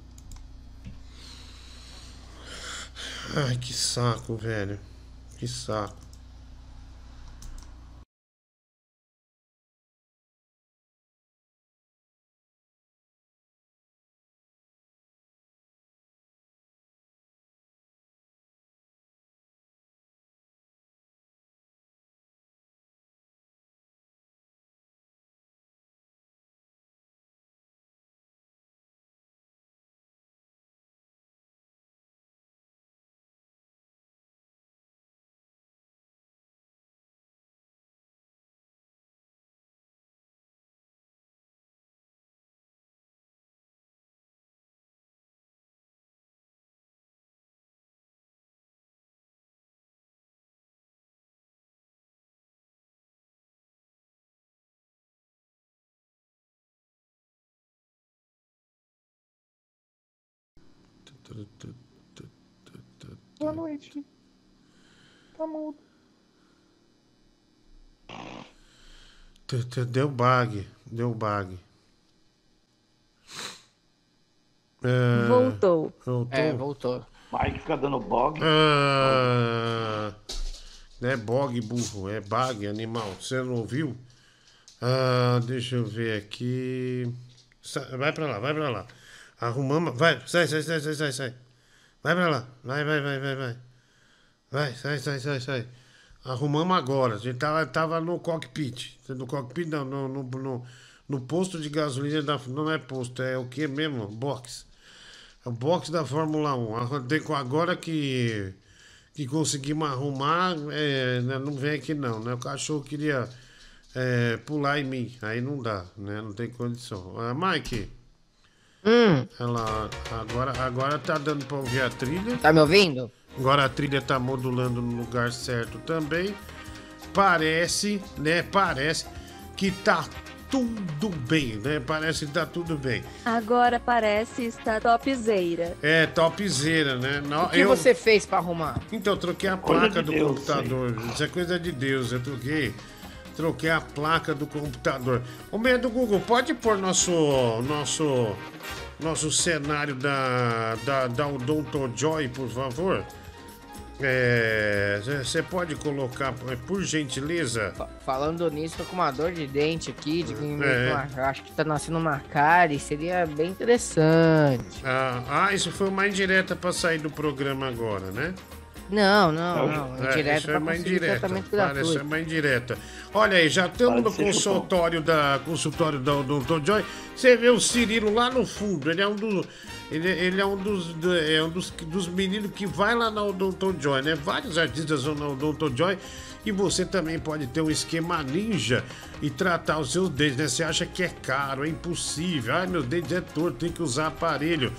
Ai, que saco, velho. Que saco.
Boa noite. Tá mudo.
Deu bug, deu bug. É,
Voltou.
Voltou?
É, voltou.
Mike fica dando bog.
Ah, não é bog, burro, é bug, animal. Você não ouviu? Ah, deixa eu ver aqui. Vai pra lá, vai pra lá. Arrumamos. Vai, sai, sai, sai, sai, sai, sai. Vai pra lá. Vai, vai, vai, vai, vai. Vai, sai, sai, sai, sai. Arrumamos agora. A gente tava, tava no cockpit. No cockpit, não, no, no, no, no posto de gasolina da. Não é posto, é o que mesmo? Box. É o box da Fórmula 1. Agora- que, que conseguimos arrumar, é, né, não vem aqui não, né? O cachorro queria é, pular em mim. Aí não dá, né? Não tem condição. Ah, Mike. Ela, agora, agora tá dando pra ouvir a trilha.
Tá me ouvindo?
Agora a trilha tá modulando no lugar certo também. Parece, né? Parece que tá tudo bem, né? Parece que tá tudo bem.
Agora parece estar topzeira.
É, topzera, né? Não,
O que você fez pra arrumar?
Então, eu troquei a
Coisa
placa
de
do
Deus,
computador. Isso é coisa de Deus. Eu troquei. Troquei a placa do computador. O meio do Google, pode pôr nosso. nosso. nosso cenário da. da, da Odonto Joy, por favor? Você pode colocar, é, por gentileza?
Falando nisso, tô com uma dor de dente aqui, de
É.
uma- acho que tá nascendo uma cárie, seria bem interessante.
Ah, ah, isso foi uma indireta pra sair do programa agora, né?
Não, não, não.
É,
Indireta
isso é uma indireta. Para, isso é uma indireta. Olha aí, já estamos no
ser
consultório da, consultório da Dr. Joy. Você vê o Cirilo lá no fundo. Ele é um, do, ele, ele é um, dos, do- é um dos, dos meninos que vai lá na Dr. Joy, né? Vários artistas vão na Dr. Joy. E você também pode ter um esquema ninja e tratar os seus dentes, né? Você acha que é caro, é impossível. Ai, meu dente é torto, tem que usar aparelho.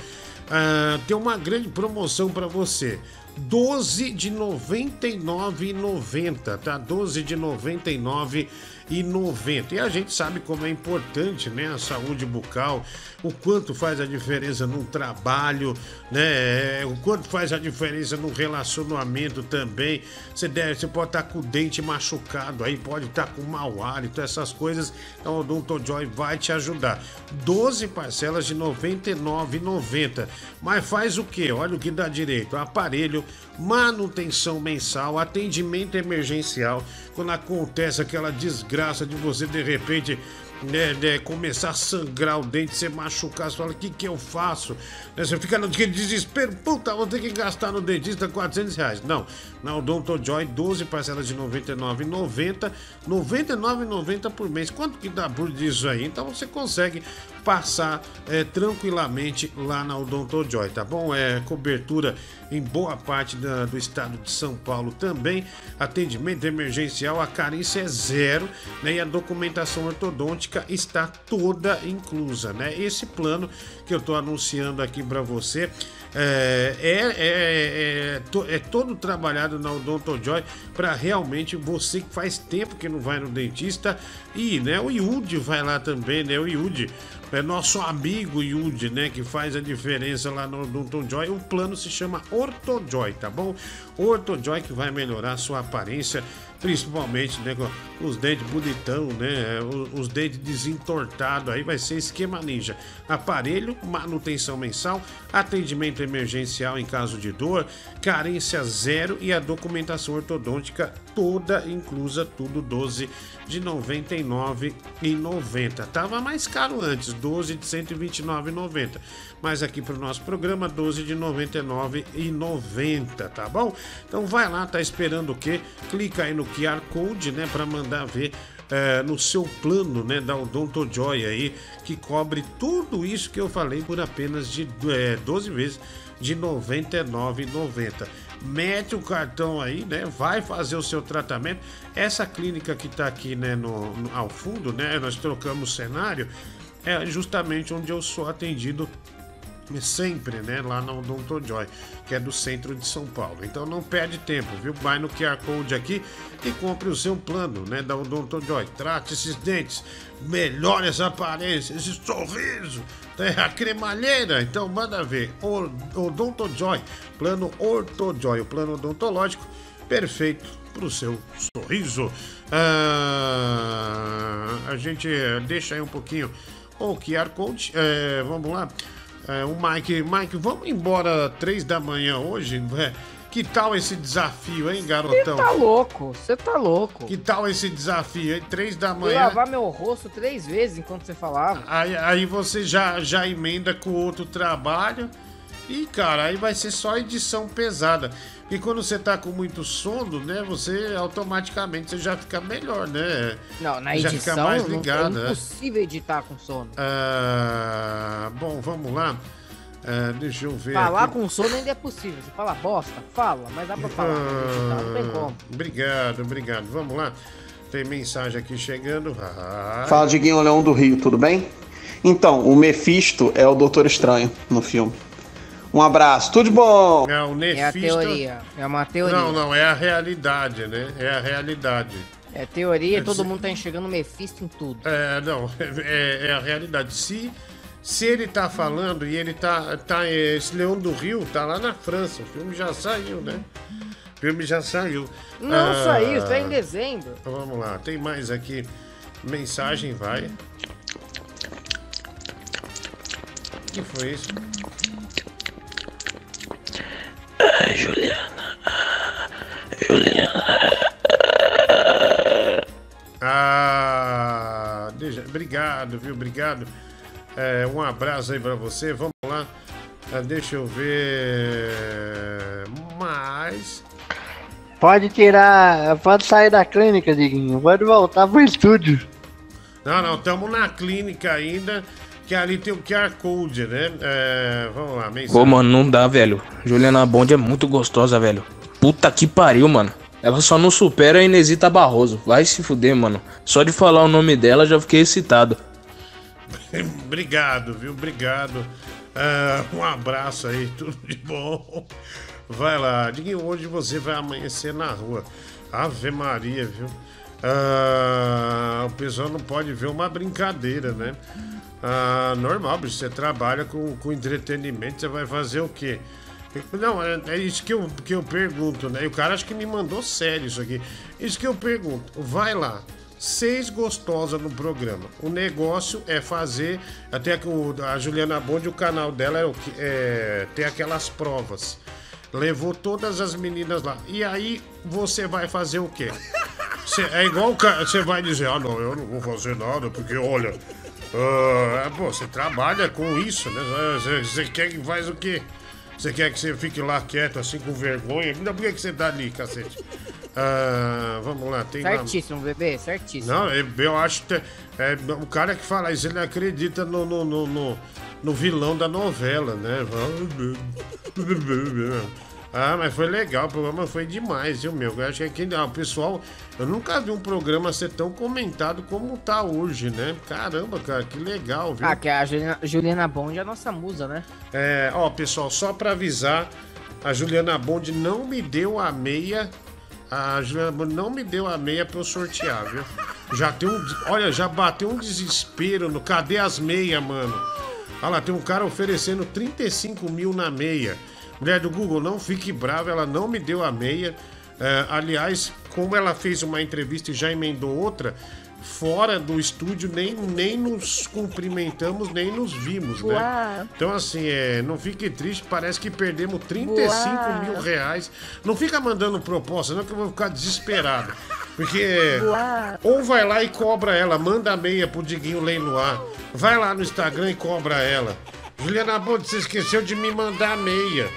Ah, tem uma grande promoção para você. 12 de R$ 99,90, tá? 12 de R$ 99,90. E a gente sabe como é importante, né? A saúde bucal, o quanto faz a diferença num trabalho, né? O quanto faz a diferença no relacionamento também. Você deve, você pode estar com o dente machucado aí, pode estar com mau hálito, essas coisas. Então o Dr. Joy vai te ajudar. 12 parcelas de R$ 99,90. Mas faz o que? Olha o que dá direito: aparelho, manutenção mensal, atendimento emergencial. Quando acontece aquela desgraça de você de repente. Né, né, começar a sangrar o dente, você machucar, você fala, o que que eu faço? Né, você fica naquele desespero, puta, vou ter que gastar no dentista 400 reais. Não, na Odonto Joy, 12 parcelas de R$ 99,90, R$ 99,90 por mês. Quanto que dá por disso aí? Então você consegue passar é, tranquilamente lá na Odonto Joy, tá bom? É cobertura em boa parte da- do estado de São Paulo também. Atendimento emergencial, a carência é zero, né? E a documentação ortodôntica está toda inclusa, né? Esse plano que eu tô anunciando aqui para você é, é, é, é, to- é todo trabalhado na Odonto Joy para realmente você que faz tempo que não vai no dentista e né, o Yudi vai lá também, né? O Yudi é nosso amigo Yudi, né? Que faz a diferença lá no Odonto Joy. O plano se chama OrtoJoy, tá bom? OrtoJoy que vai melhorar a sua aparência, principalmente né, com os dentes bonitão, né? Os, dentes desentortados aí vai ser esquema ninja. Aparelho, manutenção mensal, atendimento emergencial em caso de dor, carência zero e a documentação ortodôntica toda inclusa, tudo 12 de R$ 99,90. Tava mais caro antes, 12 de R$ 129,90. Mas aqui para o nosso programa, 12 de R$ 99,90, tá bom? Então vai lá, tá esperando o quê? Clica aí no QR Code, né, para mandar ver é, no seu plano, né, da Odonto Joy aí, que cobre tudo isso que eu falei por apenas de é, 12 vezes de R$ 99,90. Mete o cartão aí, né? Vai fazer o seu tratamento. Essa clínica que tá aqui, né, no, no- ao fundo, né? Nós trocamos cenário, é justamente onde eu sou atendido sempre, né, lá na Odonto Joy, que é do centro de São Paulo. Então não perde tempo, viu? Vai no QR Code aqui e compre o seu plano, né, da Odonto Joy. Trate esses dentes, melhore essa aparência, esse sorriso, né, a cremalheira. Então manda ver. Odonto Joy, plano Ortojoy, o plano odontológico perfeito para o seu sorriso. Ah, a gente eh, deixa aí um pouquinho o QR Code. Eh, vamos lá. É, o Mike, Mike, vamos embora três da manhã hoje? É, que tal esse desafio, hein,
Você
garotão?
tá louco, você tá louco.
Que tal esse desafio, hein? Três da manhã.
lavar meu rosto três vezes enquanto você falava.
Aí, aí você já, já emenda com outro trabalho. E, cara, aí vai ser só edição pesada. E quando você tá com muito sono, né? Você automaticamente você já fica melhor, né?
Não, na
já
edição
fica mais
não-
ligado,
é
né?
impossível editar com sono.
Ah, bom, vamos lá. Ah, deixa eu ver.
Falar
aqui.
com sono ainda é possível. Você fala bosta, fala, mas dá pra falar. editar não tem como.
Ah, Obrigado, obrigado. Vamos lá. Tem mensagem aqui chegando. Ah,
Fala, Diguinho Leão do Rio, tudo bem? Então, o Mephisto é o Doutor Estranho no filme. Um abraço, tudo de bom!
É o
É a teoria. É uma teoria.
Não, não, é a realidade, né? É a realidade.
É teoria
É,
e todo
se-
mundo tá enxergando Mephisto em tudo.
É, não, (laughs) é, é a realidade. Se, se ele tá falando e ele tá. tá eh, esse Leão do Rio tá lá na França. O filme já saiu, né? O filme já saiu.
Não
ah,
saiu, tá em dezembro.
Vamos lá, tem mais aqui. Mensagem vai. O que foi isso?
Ah, Juliana. Juliana.
Ah, deixa, obrigado, viu? Obrigado. É, um abraço aí pra você. Vamos lá. Ah, deixa eu ver. Mais.
Pode tirar. Pode sair da clínica, Diguinho. Pode voltar pro estúdio.
Não, não, estamos na clínica ainda, que ali tem o QR Code, né? É, vamos lá, mensagem.
Pô, mano, não dá, velho. Juliana Bond é muito gostosa, velho. Puta que pariu, mano. Ela só não supera a Inesita Barroso. Vai se fuder, mano. Só de falar o nome dela já fiquei excitado. (laughs)
Obrigado, viu? Obrigado. Ah, um abraço aí, (laughs) tudo de bom. Vai lá, Diguinho, hoje você vai amanhecer na rua. Ave Maria, viu? Ah, o pessoal não pode ver uma brincadeira, né? Ah, normal, você trabalha com, com entretenimento, você vai fazer o quê? Não, é, é isso que eu, que eu pergunto, né? E o cara acho que me mandou sério isso aqui. Isso que eu pergunto. Vai lá, seis gostosas no programa. O negócio é fazer. Até que o- a Juliana Bond, o canal dela é, o que- é tem aquelas provas. Levou todas as meninas lá. E aí você vai fazer o quê? (laughs) Cê- é igual. Você vai dizer, ah não, eu não vou fazer nada, porque olha. ah, pô, você trabalha com isso, né? Você- quer que faz o quê? Você quer que você fique lá quieto, assim, com vergonha? Não, por que que você tá ali, cacete? Ah, vamos lá, tem
Certíssimo, bebê, certíssimo.
não, eu, eu acho que é, o cara que fala isso, ele acredita no, no, no, no- no vilão da novela, né? (laughs) Ah, mas foi legal, o programa foi demais, viu, meu? Eu acho que aqui, ah, o pessoal, eu nunca vi um programa ser tão comentado como tá hoje, né? Caramba, cara, que legal, viu?
Ah, que a Juliana, Juliana Bond é a nossa musa, né?
É, ó, pessoal, só pra avisar, a Juliana Bond não me deu a meia. A Bond não me deu a meia pra eu sortear, viu? Já tem um. Olha, já bateu um desespero no. Cadê as meias, mano? Olha lá, tem um cara oferecendo 35 mil na meia. Mulher do Google, não fique brava, ela não me deu a meia. É, aliás, como ela fez uma entrevista e já emendou outra, fora do estúdio nem, nem nos cumprimentamos, nem nos vimos, né?
Uau.
Então, assim, é, não fique triste, parece que perdemos 35
Uau.
mil reais. Não fica mandando proposta, não, que eu vou ficar desesperado. Porque
Uau.
ou vai lá e cobra ela, manda a meia pro Diguinho leiloar. Vai lá no Instagram e cobra ela. Juliana Bond, você esqueceu de me mandar a meia.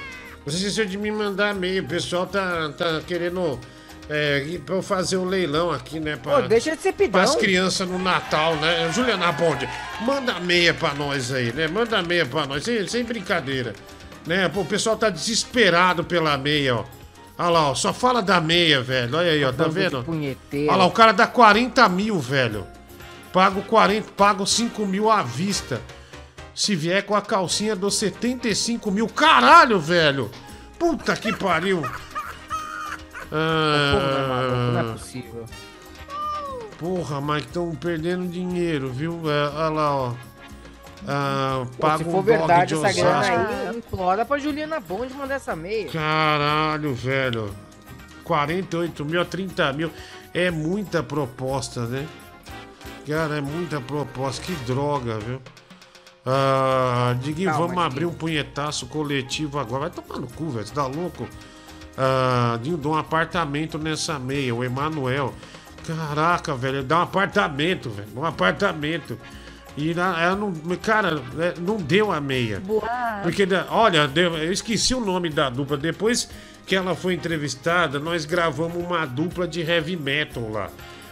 Você esqueceu de me mandar a meia. O pessoal tá, tá querendo é, pra eu fazer o leilão aqui, né? Pra,
Pô, deixa de ser pidão.
As crianças no Natal, né? Juliana Bond, manda meia pra nós aí, né? Manda meia pra nós, sem, sem brincadeira. Né? Pô, o pessoal tá desesperado pela meia, ó. Olha lá, ó, só fala da meia, velho. Olha aí, ó, tá vendo? Olha lá, o cara dá 40 mil, velho. Pago 40, pago 5 mil à vista. Se vier com a calcinha, dou 75 mil. Caralho, velho! Puta que pariu! Ah,
Não é possível.
Porra, mas estão perdendo dinheiro, viu? É, olha lá, ó. Ah,
Pô, se for verdade
de
essa grana aí, implora pra Juliana Bond mandar essa meia.
Caralho, velho. 48 mil a 30 mil. É muita proposta, né? Cara, é muita proposta. Que droga, viu? Ah, Diguinho, vamos abrir um punhetaço coletivo agora. Vai tomar no cu, velho. Você tá louco? Ah, Dinho, dá um apartamento nessa meia. O Emanuel. Caraca, velho. Dá um apartamento, velho. Um apartamento. E na- ela não. Cara, é, não deu a meia.
Boa.
Porque, né, olha, eu esqueci o nome da dupla. Depois que ela foi entrevistada, nós gravamos uma dupla de heavy metal lá.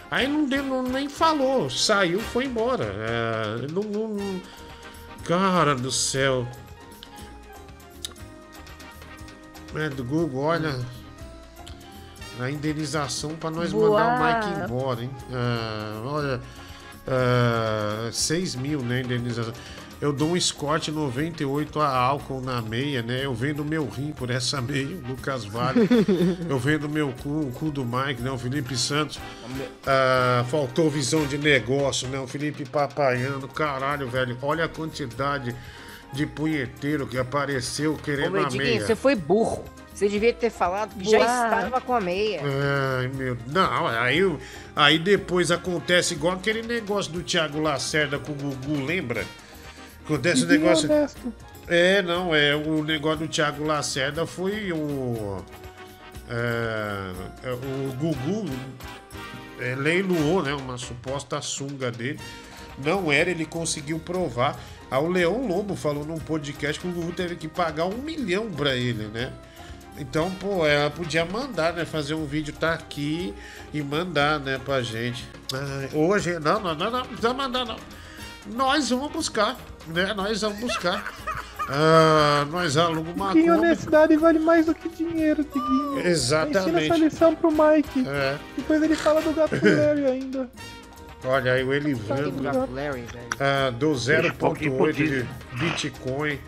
Aí não deu, não- nem falou. Saiu, foi embora. É, não- não- Cara do céu. É, do Google, olha. A indenização pra nós mandar o Mike
Boa.
embora, hein? Ah, olha. ah, 6 mil, né? Indenização. Eu dou um Scott 98 a álcool na meia, né? Eu vendo meu rim por essa meia, o Lucas Vale. (laughs) Eu vendo meu cu, o cu do Mike, né? O Felipe Santos. Ah, faltou visão de negócio, né? O Felipe Papaiano, caralho, velho. Olha a quantidade de punheteiro que apareceu
Ô,
querendo a
Diguinho,
meia.
você foi burro. Você devia ter falado que já
Boa.
estava com a meia.
Ai, meu. Não, aí, aí depois acontece igual aquele negócio do Thiago Lacerda com o Gugu, lembra? Acontece o
Diguinho
negócio.
honesto.
É, não, é. O negócio do Thiago Lacerda foi o. é, é, o Gugu é, leiloou, né? Uma suposta sunga dele. Não era, ele conseguiu provar. Ah, o Leão Lobo falou num podcast que o Gugu teve que pagar um milhão pra ele, né? Então, pô, ela podia mandar, né? Fazer um vídeo, tá aqui e mandar, né, pra gente. Ai, hoje, não, não, não, não, não precisa mandar, não. Nós vamos buscar, né? Nós vamos buscar. (laughs) Ah, nós alugamos uma Kombi.
honestidade vale mais do que dinheiro, Diguinho.
Exatamente.
Ensina essa lição pro Mike.
É.
Depois ele fala do gato (laughs) Larry ainda.
Olha aí o Elivandro. Ah, do
Deixa um pouquinho pro
0.8 de Bitcoin.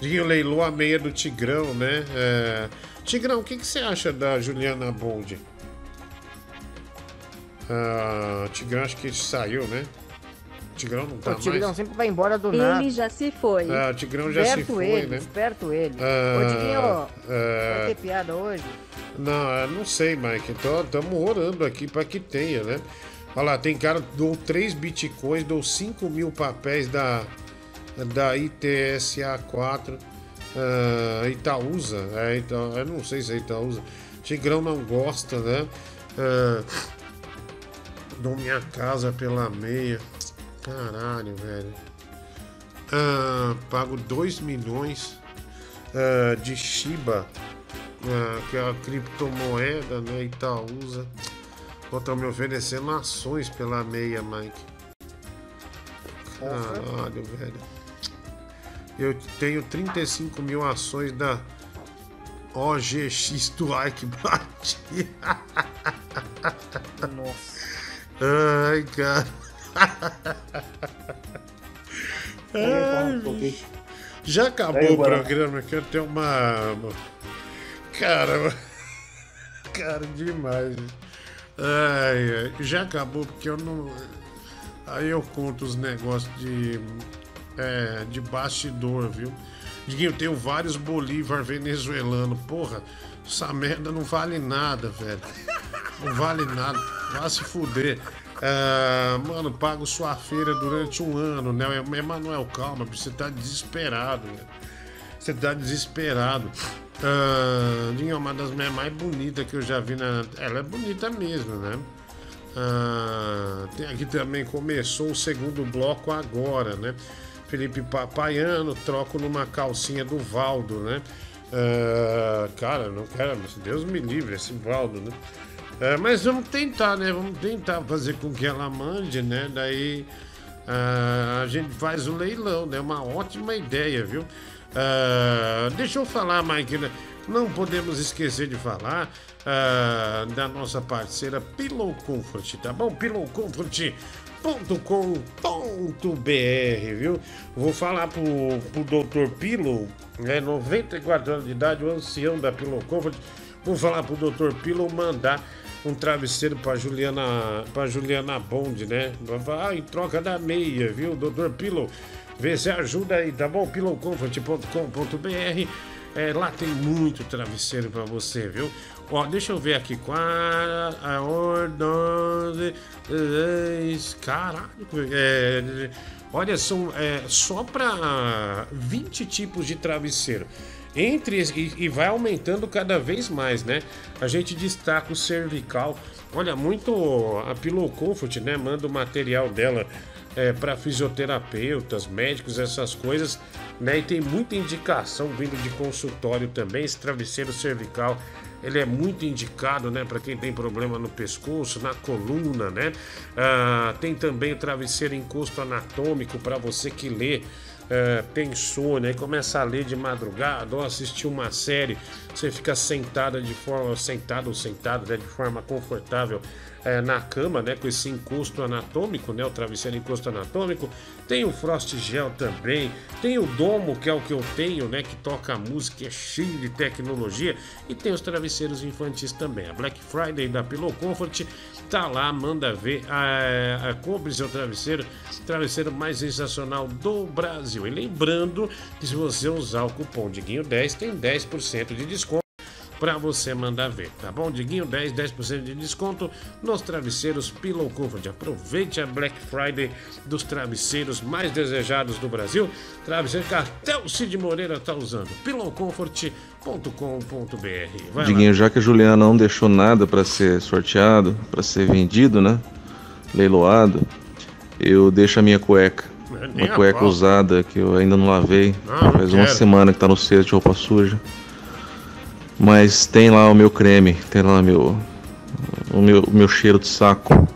Dinho leilou a meia do Tigrão, né? É, Tigrão, o que, que você acha da Juliana Bond? Ah, Tigrão acho que saiu, né? Tigrão não tá
o Tigrão
mais.
sempre vai embora do nada.
Ele já se foi.
Ah, o Tigrão já se
Esperto
foi,
ele,
né?
Esperto ele.
Ah,
Ô, Diguinho,
ah,
vai ter piada hoje?
Não, eu não sei, Mike. Estamos orando aqui para que tenha, né? Olha lá, tem cara que dou 3 bitcoins, dou 5 mil papéis da, da ITSA4, ah, Itaúsa. É, então, eu não sei se é Itaúsa. Tigrão não gosta, né? Ah, dou minha casa pela meia. Caralho, velho. Ah, pago 2 milhões ah, de Shiba, que é a criptomoeda, né? Itaúsa. Estão me oferecendo ações pela meia, Mike. Caralho, velho. Eu tenho 35 mil ações da OGX do Ike Bate.
Nossa.
Ai, cara. Ai, bicho. Já acabou
Aí,
o programa eu tenho uma. Cara. (laughs) Cara, demais. Ai, ai. Já acabou porque eu não. Aí eu conto os negócios de. É, de bastidor, viu? Diguinho, eu tenho vários Bolívar venezuelano. Porra, essa merda não vale nada, velho. Não vale nada. Vai se fuder. Ah, mano, pago sua feira durante um ano, né? Emanuel, calma, você tá desesperado, né? Você tá desesperado. Ah, uma das mulheres mais bonitas que eu já vi na. Ela é bonita mesmo, né? Ah, tem aqui também começou o segundo bloco agora, né? Felipe Papaiano, troco numa calcinha do Valdo, né? Ah, cara, não quero, mas Deus me livre, esse Valdo, né? Mas vamos tentar, né? Vamos tentar fazer com que ela mande, né? Daí a gente faz o leilão, né? Uma ótima ideia, viu? Ah, deixa eu falar, Mike, né? não podemos esquecer de falar ah, da nossa parceira Pillow Comfort, tá bom? Pillow Comfort .com.br, viu? Vou falar pro, pro Dr. Pillow, né, 94 anos de idade, o ancião da Pillow Comfort. Vou falar pro Dr. Pillow mandar um travesseiro pra Juliana, pra Juliana Bond, né? Ah, em troca da meia, viu, Dr. Pillow? Vê se ajuda aí, tá bom? pillowcomfort.com.br é, lá tem muito travesseiro pra você, viu? Ó, deixa eu ver aqui. Qual a ordem. Caralho. É, olha, são é, só pra 20 tipos de travesseiro. Entre e, e vai aumentando cada vez mais, né? A gente destaca o cervical. Olha, muito a Pillow Comfort, né? Manda o material dela é, para fisioterapeutas, médicos, essas coisas, né? E tem muita indicação vindo de consultório também. Esse travesseiro cervical, ele é muito indicado, né? Para quem tem problema no pescoço, na coluna, né? Ah, tem também o travesseiro encosto anatômico para você que lê. É, tem insônia, aí começa a ler de madrugada ou assistir uma série, você fica sentada de forma sentado ou sentado né, de forma confortável é, na cama, né, com esse encosto anatômico, né, o travesseiro encosto anatômico. Tem o Frost Gel também, tem o Domo, que é o que eu tenho, né, que toca música, é cheio de tecnologia, e tem os travesseiros infantis também. A Black Friday da Pillow Comfort tá lá, manda ver, a, a, compre seu travesseiro, travesseiro mais sensacional do Brasil. E lembrando que se você usar o cupom Diguinho10, tem 10% de desconto para você mandar ver, tá bom? Diguinho 10, 10% de desconto nos travesseiros Pillow Comfort. Aproveite a Black Friday dos travesseiros mais desejados do Brasil. Travesseiro que até o Cid Moreira tá usando. pillowcomfort.com.br. Vai lá.
Diguinho, já que a Juliana não deixou nada para ser sorteado, para ser vendido, né? Leiloado. eu deixo a minha cueca.
nem
Uma cueca
pau.
usada que eu ainda não lavei.
Não
Faz uma
quero.
semana que tá no cesto de roupa suja. Mas tem lá o meu creme, tem lá meu, o meu, o meu cheiro de saco,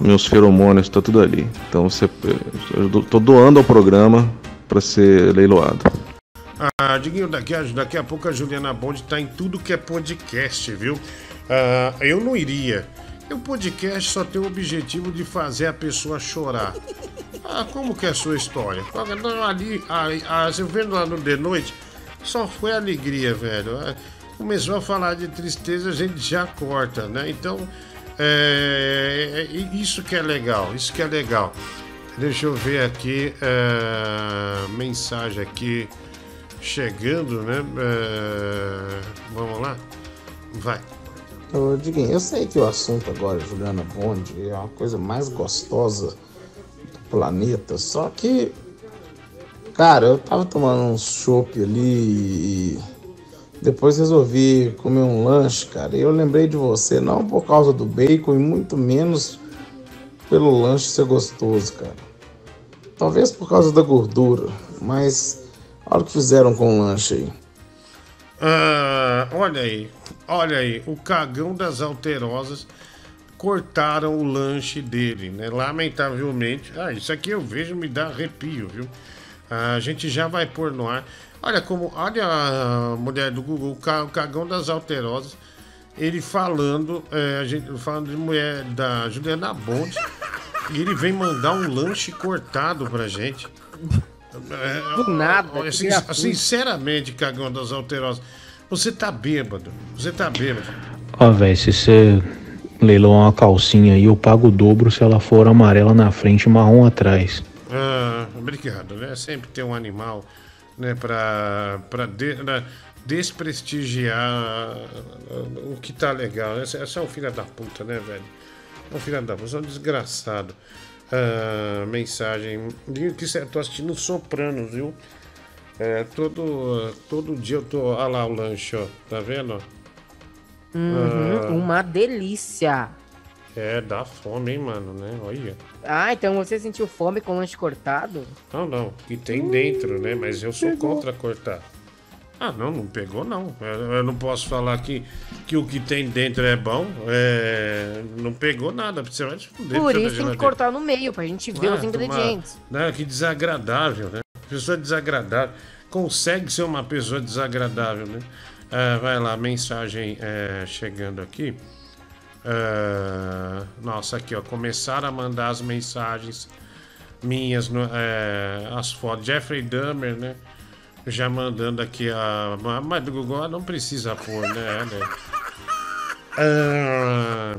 meus feromônios, tá tudo ali. Então você, eu tô doando ao programa para ser leiloado.
Ah, Diguinho, daqui a, daqui a pouco a Juliana Bond tá em tudo que é podcast, viu? Ah, eu não iria. O podcast só tem o objetivo de fazer a pessoa chorar. Ah, como que é a sua história? Não, Ali, a, a, você vendo lá no The Noite, só foi alegria, velho. Ah, Começou a falar de tristeza, a gente já corta, né? Então, é, é- é isso que é legal, isso que é legal. Deixa eu ver aqui, é, mensagem aqui chegando, né? É, vamos lá? Vai.
Ô, Diguinho, eu sei que o assunto agora, Juliana Bond, é uma coisa mais gostosa do planeta, só que, cara, eu tava tomando um chopp ali e depois resolvi comer um lanche, cara, e eu lembrei de você, não por causa do bacon e muito menos pelo lanche ser gostoso, cara. Talvez por causa da gordura, mas olha o que fizeram com o lanche aí.
Ah, olha aí, olha aí, o cagão das alterosas cortaram o lanche dele, né? Lamentavelmente. Ah, isso aqui eu vejo me dá arrepio, viu? A gente já vai pôr no ar. Olha como, olha a mulher do Google, o ca- o cagão das alterosas, ele falando, é, a gente falando de mulher da Juliana Bond, (laughs) e ele vem mandar um lanche cortado pra gente. É,
Do nada,
sin-
gratuito.
sinceramente, cagão das alterosas, você tá bêbado. Você tá bêbado.
Ó, velho, se você leiloar uma calcinha aí, eu pago o dobro se ela for amarela na frente e marrom atrás.
Ah, obrigado, né? Sempre ter um animal, né, pra, pra de- né, desprestigiar ah, o que tá legal. Esse esse é um filho da puta, né, velho? É um filho da puta, é um desgraçado. Ah, mensagem. Digo que cê- tô assistindo Sopranos, viu? É, todo, todo dia eu tô. Olha lá o lanche, ó. Tá vendo?
Uhum,
Ah.
Uma delícia.
É, dá fome, hein, mano, né? Olha.
Ah, então você sentiu fome com lanche cortado?
Não, não. Que tem dentro, né? Mas eu sou contra cortar. Ah, não, não pegou, não. Eu, eu não posso falar que, que o que tem dentro é bom. É, não pegou nada. Você vai fuder.
Por isso tem que cortar no meio, pra gente ver
Ah,
os ingredientes.
tomar- Né, que desagradável, né? Pessoa desagradável. Consegue ser uma pessoa desagradável, né? Ah, vai lá, mensagem é, chegando aqui. Ah, nossa, aqui, ó. Começaram a mandar as mensagens minhas, no- é, as fotos. Jeffrey Dahmer, né? Já mandando aqui a. Mas do Google não precisa pôr, né? né? Ah,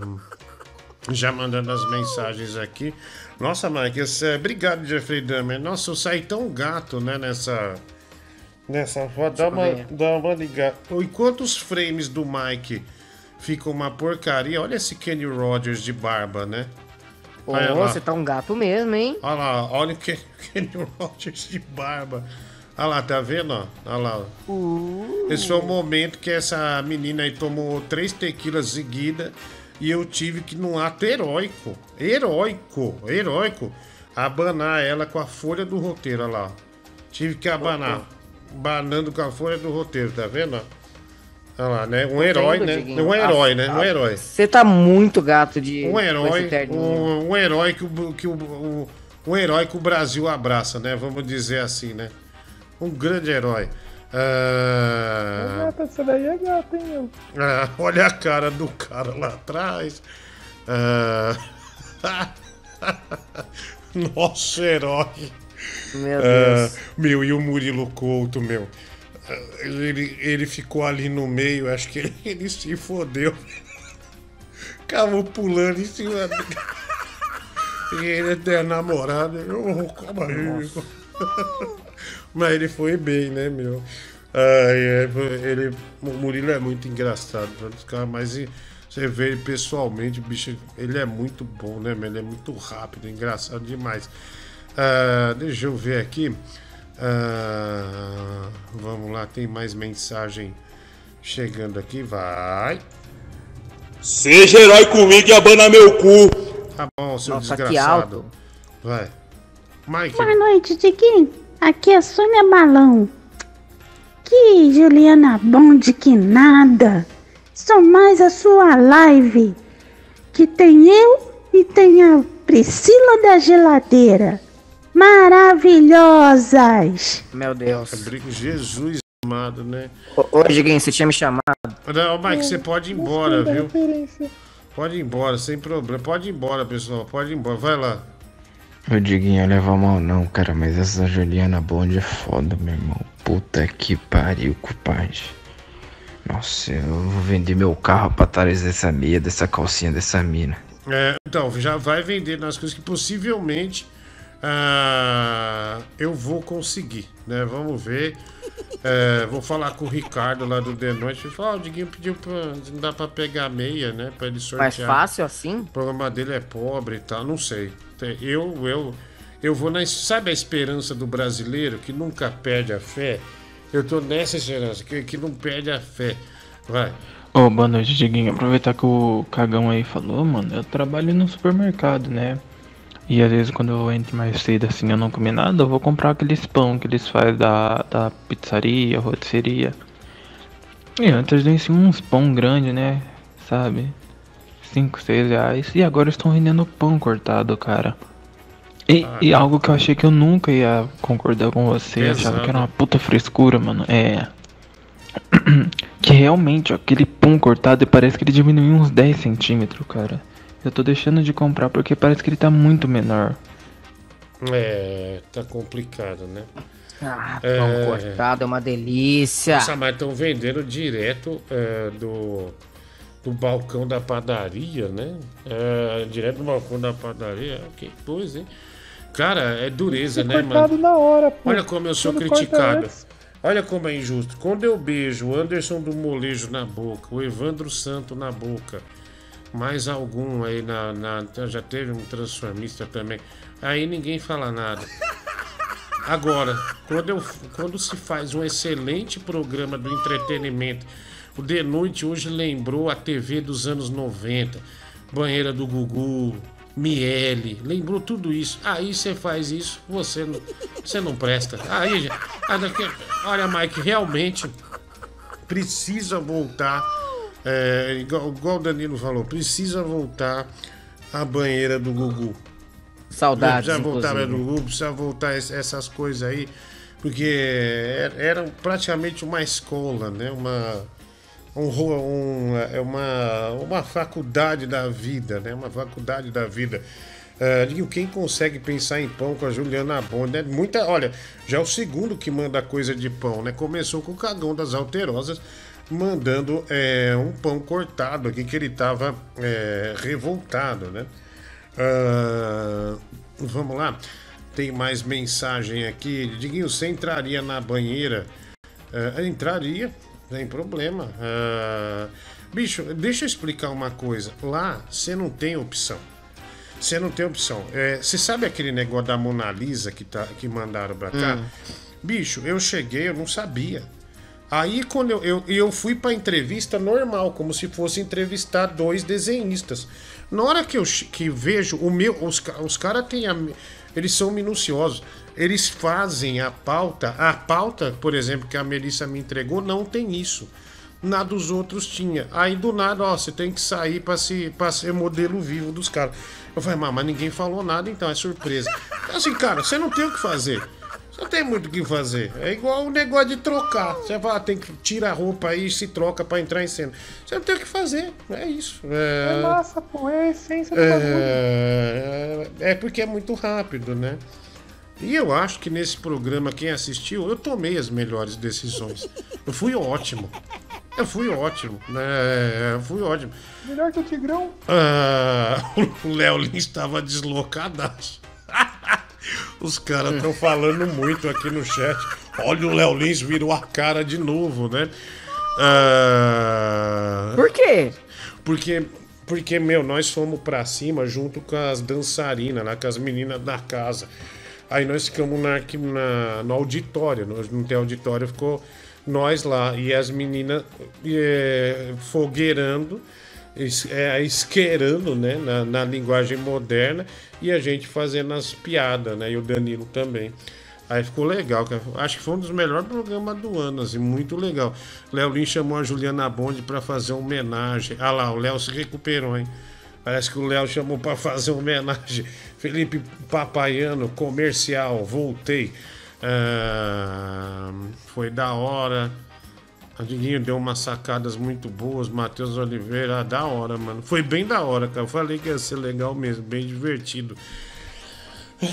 já mandando as mensagens aqui. Nossa, Mike, esse- obrigado, Jeffrey Dahmer. Nossa, eu saí tão gato, né, nessa. Nessa foto. Dá uma, dá uma ligada. Enquanto os frames do Mike ficam uma porcaria, olha esse Kenny Rogers de barba, né?
Ô,
Olha lá.
você tá um gato mesmo, hein?
Olha lá, olha o Ken- (laughs) Kenny Rogers de barba. Olha lá, tá vendo? Olha lá.
Uh.
Esse foi o momento que essa menina aí tomou três tequilas seguidas e eu tive que, num ato heróico, heróico, heróico, abanar ela com a folha do roteiro, olha lá. Tive que abanar, banando com a folha do roteiro, tá vendo? Olha lá, né? Um herói, né? Um herói,
Ah,
né? Um
ah,
herói.
Você tá muito gato de.
Um herói, um, um herói que, o, que o, o- um herói que o Brasil abraça, né? Vamos dizer assim, né? Um grande herói. Ah,
Gata, essa daí é gata, hein, meu?
ah, olha a cara do cara lá atrás. Ah, (laughs) nosso herói.
Meu
Ah,
Deus.
meu, e o Murilo Couto, meu. Ah, Ele, ele ficou ali no meio, acho que ele, (laughs) ele se fodeu. Acabou pulando em cima dele. E ele tem a namorada. Eu, calma aí. Mas ele foi bem, né, meu? Ai, é, ele, o Murilo é muito engraçado, mas você vê ele pessoalmente, o bicho, ele é muito bom, né, meu? Ele é muito rápido, engraçado demais. Ah, deixa eu ver aqui. Ah, vamos lá, tem mais mensagem chegando aqui, vai.
Seja herói comigo e abana meu cu.
Tá bom, seu
Nossa,
desgraçado. Vai. Mike.
Boa noite, Tiquinho. Aqui é Sônia Balão. Que Juliana Bond que nada. Só mais a sua live. Que tem eu e tem a Priscila da Geladeira. Maravilhosas.
Meu Deus.
Jesus amado, né?
Ô, ô Diguinho, você tinha me chamado.
Não, Mike, você pode ir embora, viu? Pode ir embora, sem problema. Pode ir embora, pessoal. Pode ir embora. Vai lá.
Ô Diguinho, leva mal não, cara, mas essa Juliana Bond é foda, meu irmão. Puta que pariu, compadre. Nossa, eu vou vender meu carro pra trás dessa meia, dessa calcinha dessa mina.
É, então, já vai vender nas coisas que possivelmente ah, eu vou conseguir, né? Vamos ver. É, vou falar com o Ricardo lá do The Noite. Ah, o Diguinho pediu pra. Não dá pra pegar meia, né? Pra ele sortear.
Mais fácil assim?
O programa dele é pobre e tal, não sei. Eu, eu, eu vou na. Sabe a esperança do brasileiro que nunca perde a fé? Eu tô nessa esperança, que, que não perde a fé. Vai.
Ô, boa noite, Diguinho. Aproveitar que o cagão aí falou, mano, eu trabalho no supermercado, né? E às vezes quando eu entro mais cedo assim eu não comi nada, eu vou comprar aqueles pão que eles fazem da, da pizzaria, rotisseria. E antes venciam uns pão grande, né? Sabe? 5, 6 reais. E agora estão vendendo pão cortado, cara. E, e algo que eu achei que eu nunca ia concordar com você, achava que era uma puta frescura, mano. É. (clears throat) que realmente, ó, aquele pão cortado parece que ele diminuiu uns 10 centímetros, cara. Eu tô deixando de comprar porque parece que ele tá muito menor.
É, tá complicado, né?
Ah, pão cortado é uma delícia.
Nossa, mas estão vendendo direto é, do, do balcão da padaria, né? É, direto do balcão da padaria. Que coisa, hein? Cara, é dureza, né,
cortado
mano?
na hora, pô.
Olha como eu sou criticado. Olha como é injusto. Quando eu beijo o Anderson do Molejo na boca, o Evandro Santo na boca, mais algum aí na, na- Já teve um transformista também. Aí ninguém fala nada. Agora, quando, eu, quando se faz um excelente programa do entretenimento, o De Noite hoje lembrou a TV dos anos 90, Banheira do Gugu, Miele, lembrou tudo isso. Aí você faz isso, você não, você não presta. Aí, olha, Mike, realmente precisa voltar, é, igual, igual o Danilo falou, precisa voltar a banheira do Gugu.
Saudades,
Precisa voltar a banheira do. Gugu, precisa voltar es- essas coisas aí, porque era era praticamente uma escola, né? Uma, um, um, é uma, uma faculdade da vida, né? Uma faculdade da vida. Digo, quem consegue pensar em pão com a Juliana Bond, né? Muita, olha, já é o segundo que manda coisa de pão, né? Começou com o cagão das alterosas, mandando é, um pão cortado aqui, que ele tava é, revoltado, né? Ah, vamos lá. Tem mais mensagem aqui. Diguinho, você entraria na banheira? Ah, entraria, sem problema. Ah, bicho, deixa eu explicar uma coisa. Lá você não tem opção. Você não tem opção. É, Você sabe aquele negócio da Mona Lisa que, tá, que mandaram pra cá?
Hum.
Bicho, eu cheguei, eu não sabia. Aí quando eu, eu, eu fui pra entrevista normal, como se fosse entrevistar dois desenhistas. Na hora que eu que vejo o meu, os, os caras têm eles são minuciosos. Eles fazem a pauta, a pauta, por exemplo, que a Melissa me entregou, não tem isso. Na dos outros tinha. Aí do nada, ó, você tem que sair pra, se, pra ser modelo vivo dos caras. Eu falei, mas, mas ninguém falou nada, então é surpresa. Assim, cara, você não tem o que fazer. Não tem muito o que fazer. É igual o negócio de trocar. Você fala, tem que tirar a roupa aí e se troca pra entrar em cena. Você não tem o que fazer. É isso.
É
É,
massa, pô. É a essência do bagulho.
é, é porque é muito rápido, né? E eu acho que nesse programa, quem assistiu, eu tomei as melhores decisões. Eu fui ótimo. Eu fui ótimo, né? Eu fui ótimo.
Melhor que o Tigrão.
Ah, (laughs) o Léo Lins estava deslocadaço. Os caras estão falando muito aqui no chat. Olha, o Léo Lins virou a cara de novo, né? Ah,
Por quê?
Porque, porque, meu, nós fomos pra cima junto com as dançarinas, lá, com as meninas da casa. Aí nós ficamos na, na, no auditório. Não tem auditório, ficou nós lá. E as meninas eh, fogueirando é, esquerando, né? Na, na linguagem moderna e a gente fazendo as piadas, né? E o Danilo também. Aí ficou legal. Acho que foi um dos melhores programas do ano, assim, muito legal. Léo Lins chamou a Juliana Bond pra fazer uma homenagem. Ah lá, o Léo se recuperou, hein? Parece que o Léo chamou pra fazer uma homenagem. (laughs) Felipe Papaiano, comercial, voltei. Ah, foi da hora. A Diguinho deu umas sacadas muito boas. Matheus Oliveira, ah, da hora, mano. Foi bem da hora, cara. Eu falei que ia ser legal mesmo, bem divertido.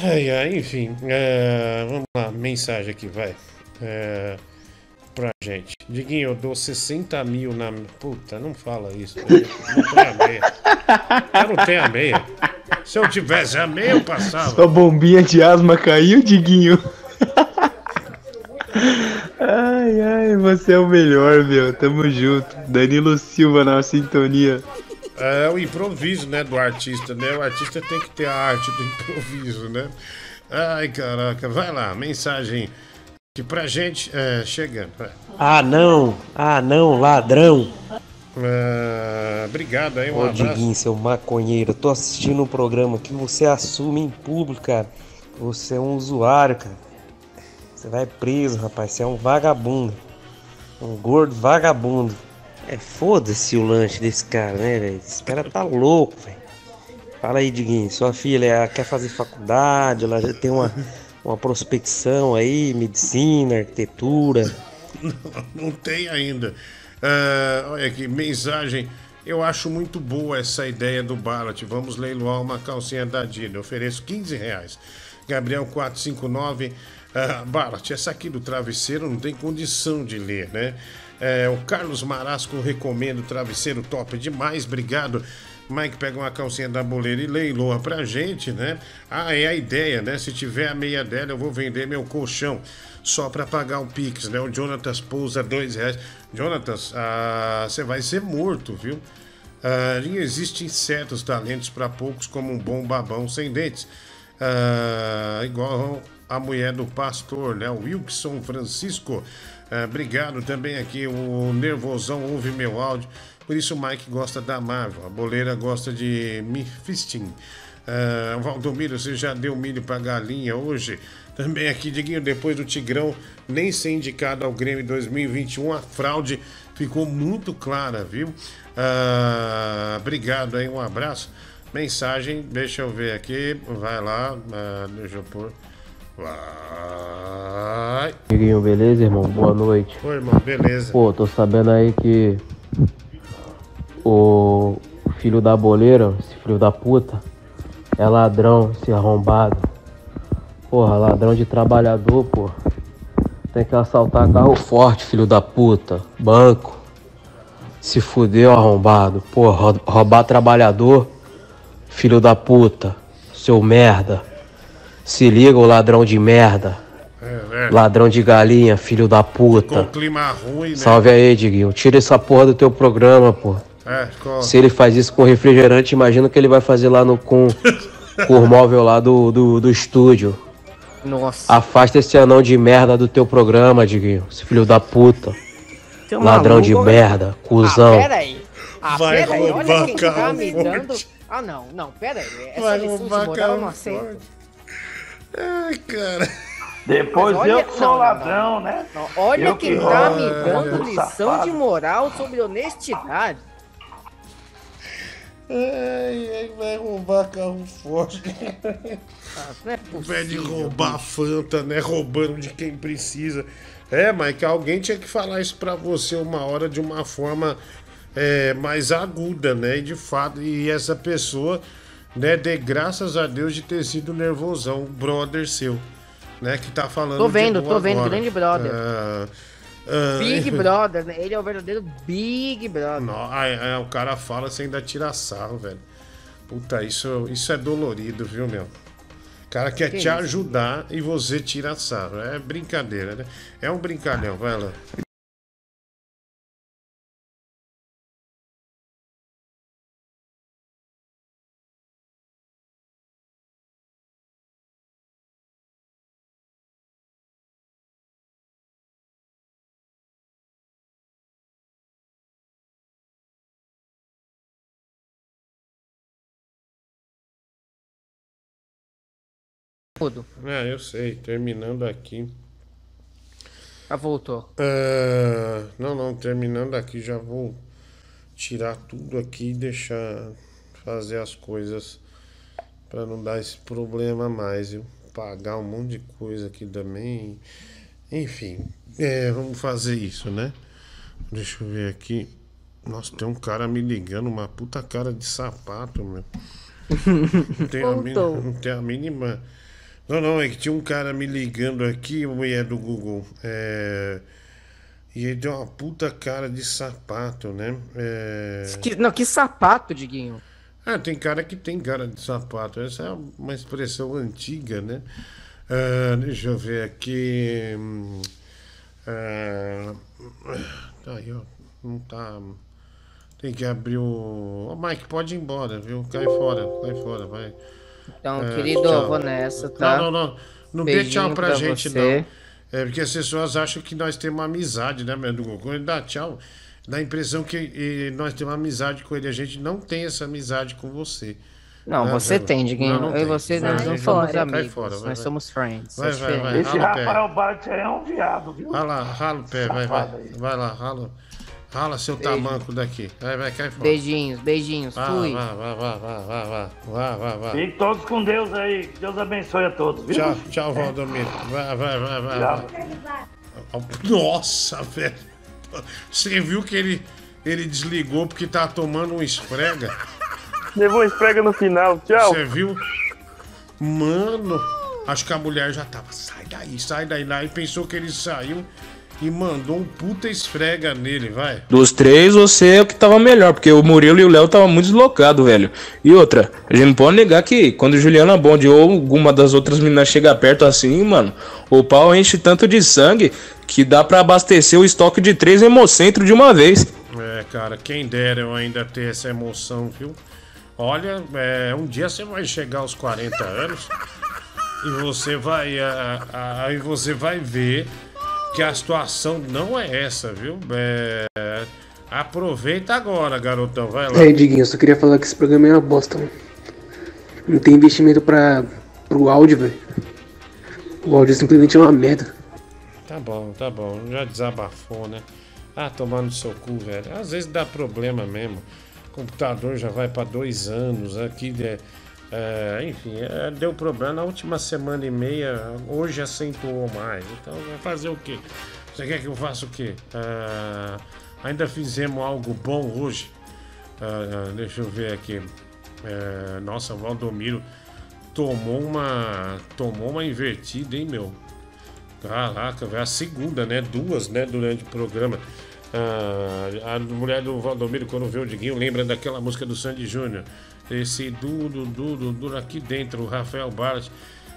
Ai, ai, enfim. é, vamos lá, mensagem aqui, vai. É, pra gente. Diguinho, eu dou 60 mil na. Puta, não fala isso. Não tem a meia. Eu não tenho a meia. Se eu tivesse a meia, eu passava.
Sua bombinha de asma caiu, Diguinho? Ai, ai, você é o melhor, meu. Tamo junto. Danilo Silva na sintonia.
É o improviso, né, do artista, né? O artista tem que ter a arte do improviso, né? Ai, caraca, vai lá, mensagem que pra gente é, chegando. vai.
Ah não, ah não, ladrão.
É, obrigado aí, um
Ô
abraço.
Diguinho, seu maconheiro, eu tô assistindo um programa que você assume em público, cara. Você é um usuário, cara. Você vai preso, rapaz. Você é um vagabundo. Um gordo vagabundo. É foda-se o lanche desse cara, né, velho? Esse cara tá louco, velho. Fala aí, Diguinho. Sua filha ela quer fazer faculdade, ela já tem uma, uma prospecção aí, medicina, arquitetura.
Não, não tem ainda. Ah, olha aqui, mensagem. Eu acho muito boa essa ideia do Ballot. Vamos leiloar uma calcinha da Dina. Eu ofereço 15 reais. Gabriel 459. Uh, Ballot, essa aqui do travesseiro não tem condição de ler, né? É, o Carlos Marasco recomenda o travesseiro top demais, obrigado. Mike pega uma calcinha da boleira e leiloa pra gente, né? Ah, é a ideia, né? Se tiver a meia dela, eu vou vender meu colchão só pra pagar o Pix, né? O Jonatas pousa dois reais. Jonatas, ah, você vai ser morto, viu? Ah, existem certos talentos para poucos, como um bom babão sem dentes. Ah, igual a mulher do pastor, né? Wilson Francisco. Ah, obrigado também aqui. O Nervosão ouve meu áudio. Por isso o Mike gosta da Marvel. A boleira gosta de Mephistin. Ah, Valdomiro, você já deu milho pra galinha hoje? Também aqui, Diguinho, depois do Tigrão nem ser indicado ao Grêmio 2021, a fraude ficou muito clara, viu? Ah, obrigado aí, um abraço. Mensagem, deixa eu ver aqui. Vai lá, ah, deixa eu pôr. Vai.
Diguinho, beleza, irmão? Boa noite.
Oi, irmão, beleza.
Pô, tô sabendo aí que o filho da boleira, esse filho da puta, é ladrão, esse arrombado. Porra, ladrão de trabalhador, pô. Tem que assaltar carro forte, filho da puta. Banco. Se fudeu, arrombado. Rou- roubar trabalhador, filho da puta. Seu merda. Se liga, ô ladrão de merda.
É, é.
Ladrão de galinha, filho da puta.
Com clima ruim, né?
Salve aí, Diguinho. Tira essa porra do teu programa, pô.
É, com...
Se ele faz isso com refrigerante, imagina o que ele vai fazer lá no com, (laughs) com o móvel lá do, do, do estúdio.
Nossa.
Afasta esse anão de merda do teu programa, Diguinho. Esse filho da puta. Ladrão de
maluco,
merda, cuzão.
Ah, pera aí. Ah,
Vai
pera aí. Olha
roubar
quem tá
carro
me dando... Ah, não. Não, pera aí. Essa
Vai
lição de moral não aceito.
Ai, cara.
Depois
Mas olha-
eu que sou
não, não,
ladrão, né?
Não, olha
Eu
quem
que
tá me dando
eu
lição
safado.
de moral sobre honestidade.
Ai, ai, vai roubar carro forte.
Ah, não é
invés de
possível,
roubar Fanta, né? Roubando de quem precisa. É, Mike, alguém tinha que falar isso pra você uma hora de uma forma é, mais aguda, né? E de fato, e essa pessoa, né, dê graças a Deus de ter sido nervosão, brother seu, né? Que tá falando.
Tô vendo, tô vendo,
agora.
grande brother.
Ah, ah,
Big (laughs) Brother, né? Ele é o verdadeiro Big Brother.
Não, aí, aí o cara fala sem ainda tira sarro, velho. Puta, isso, isso é dolorido, viu, meu? O cara quer
Que
te
isso?
ajudar e você tira sarro. É brincadeira, né? É um brincalhão, vai lá.
Mudo.
É, eu sei. Terminando aqui.
Ah, voltou.
Ah, não, não, terminando aqui, já vou tirar tudo aqui e deixar fazer as coisas para não dar esse problema mais, viu? Pagar um monte de coisa aqui também. Enfim, é, vamos fazer isso, né? Deixa eu ver aqui. Nossa, tem um cara me ligando, uma puta cara de sapato, meu. Não tem, a, não tem a mínima. Não, não, é que tinha um cara me ligando aqui, mulher do Google. É... E ele tem uma puta cara de sapato, né? É...
Que- não, que sapato, Diguinho.
Ah, tem cara que tem cara de sapato. Essa é uma expressão antiga, né? Ah, deixa eu ver aqui. hum, ah, tá aí, ó. Não tá. Tem que abrir o. Ô, Mike, pode ir embora, viu? Cai fora, cai fora, vai.
Então,
É,
querido,
tchau.
eu vou nessa, tá?
Não, não, não. Não dê tchau pra,
pra
gente,
você.
não. É porque as pessoas acham que nós temos uma amizade, né, meu? Google? Quando ele dá tchau, dá a impressão que nós temos uma amizade com ele. A gente não tem essa amizade com você.
Não,
Né,
você tem, Diguinho.
Não, não
eu e você,
Vai,
nós
vai,
não somos amigos.
Fora, vai,
nós
vai.
somos friends.
Vai,
é
vai, vai.
Esse. Rafael Bart aí é um viado, viu?
Vai lá, rala o pé, vai, vai. Vai lá, rala. Rala seu
Beijo.
tamanco daqui. Vai, vai, cai fora.
Beijinhos, beijinhos.
Vai,
Fui.
vai, vai, vai, vai, vai, vai, vai, vai, vai.
Fiquem todos com Deus aí. Que Deus abençoe a todos, viu?
Tchau, tchau, Valdomiro. Vai, vai, vai, vai.
Tchau.
vai. Nossa, velho. Você viu que ele, ele desligou porque tá tomando um esfrega?
Levou um esfrega no final, tchau.
Você viu? Mano, acho que a mulher já tava. Sai daí, sai daí. Lá e pensou que ele saiu e mandou um puta esfrega nele, vai.
Dos três, você é o que tava melhor, porque o Murilo e o Léo tava muito deslocados, velho. E outra, a gente não pode negar que quando Juliana Bond ou alguma das outras meninas chega perto assim, mano, o pau enche tanto de sangue que dá pra abastecer o estoque de três hemocentros de uma vez.
É, cara, quem dera eu ainda ter essa emoção, viu? Olha, é, um dia você vai chegar aos 40 anos e você vai. Aí você vai ver que a situação não é essa, viu? É, aproveita agora, garotão, vai lá.
É, Diguinho, eu só queria falar que esse programa é uma bosta, mano. Não tem investimento pra, pro áudio, velho. O áudio simplesmente é uma merda.
Tá bom, tá bom. Já desabafou, né? Ah, tomar no seu cu, velho. Às vezes dá problema mesmo. O computador já vai pra dois anos. Aqui, é, é, enfim, é, deu problema na última semana e meia. Hoje acentuou mais. Então, vai fazer o quê? Você quer que eu faça o quê? Ah, ainda fizemos algo bom hoje. Ah, deixa eu ver aqui. É, nossa, Valdomiro tomou uma, tomou uma invertida, hein, meu? Caraca, a segunda, né? Duas, né? Durante o programa. A mulher do Valdomiro, quando vê o Diguinho, lembra daquela música do Sandy Júnior. Esse Dudu, Dudu, Dudu aqui dentro, o Rafael Barros,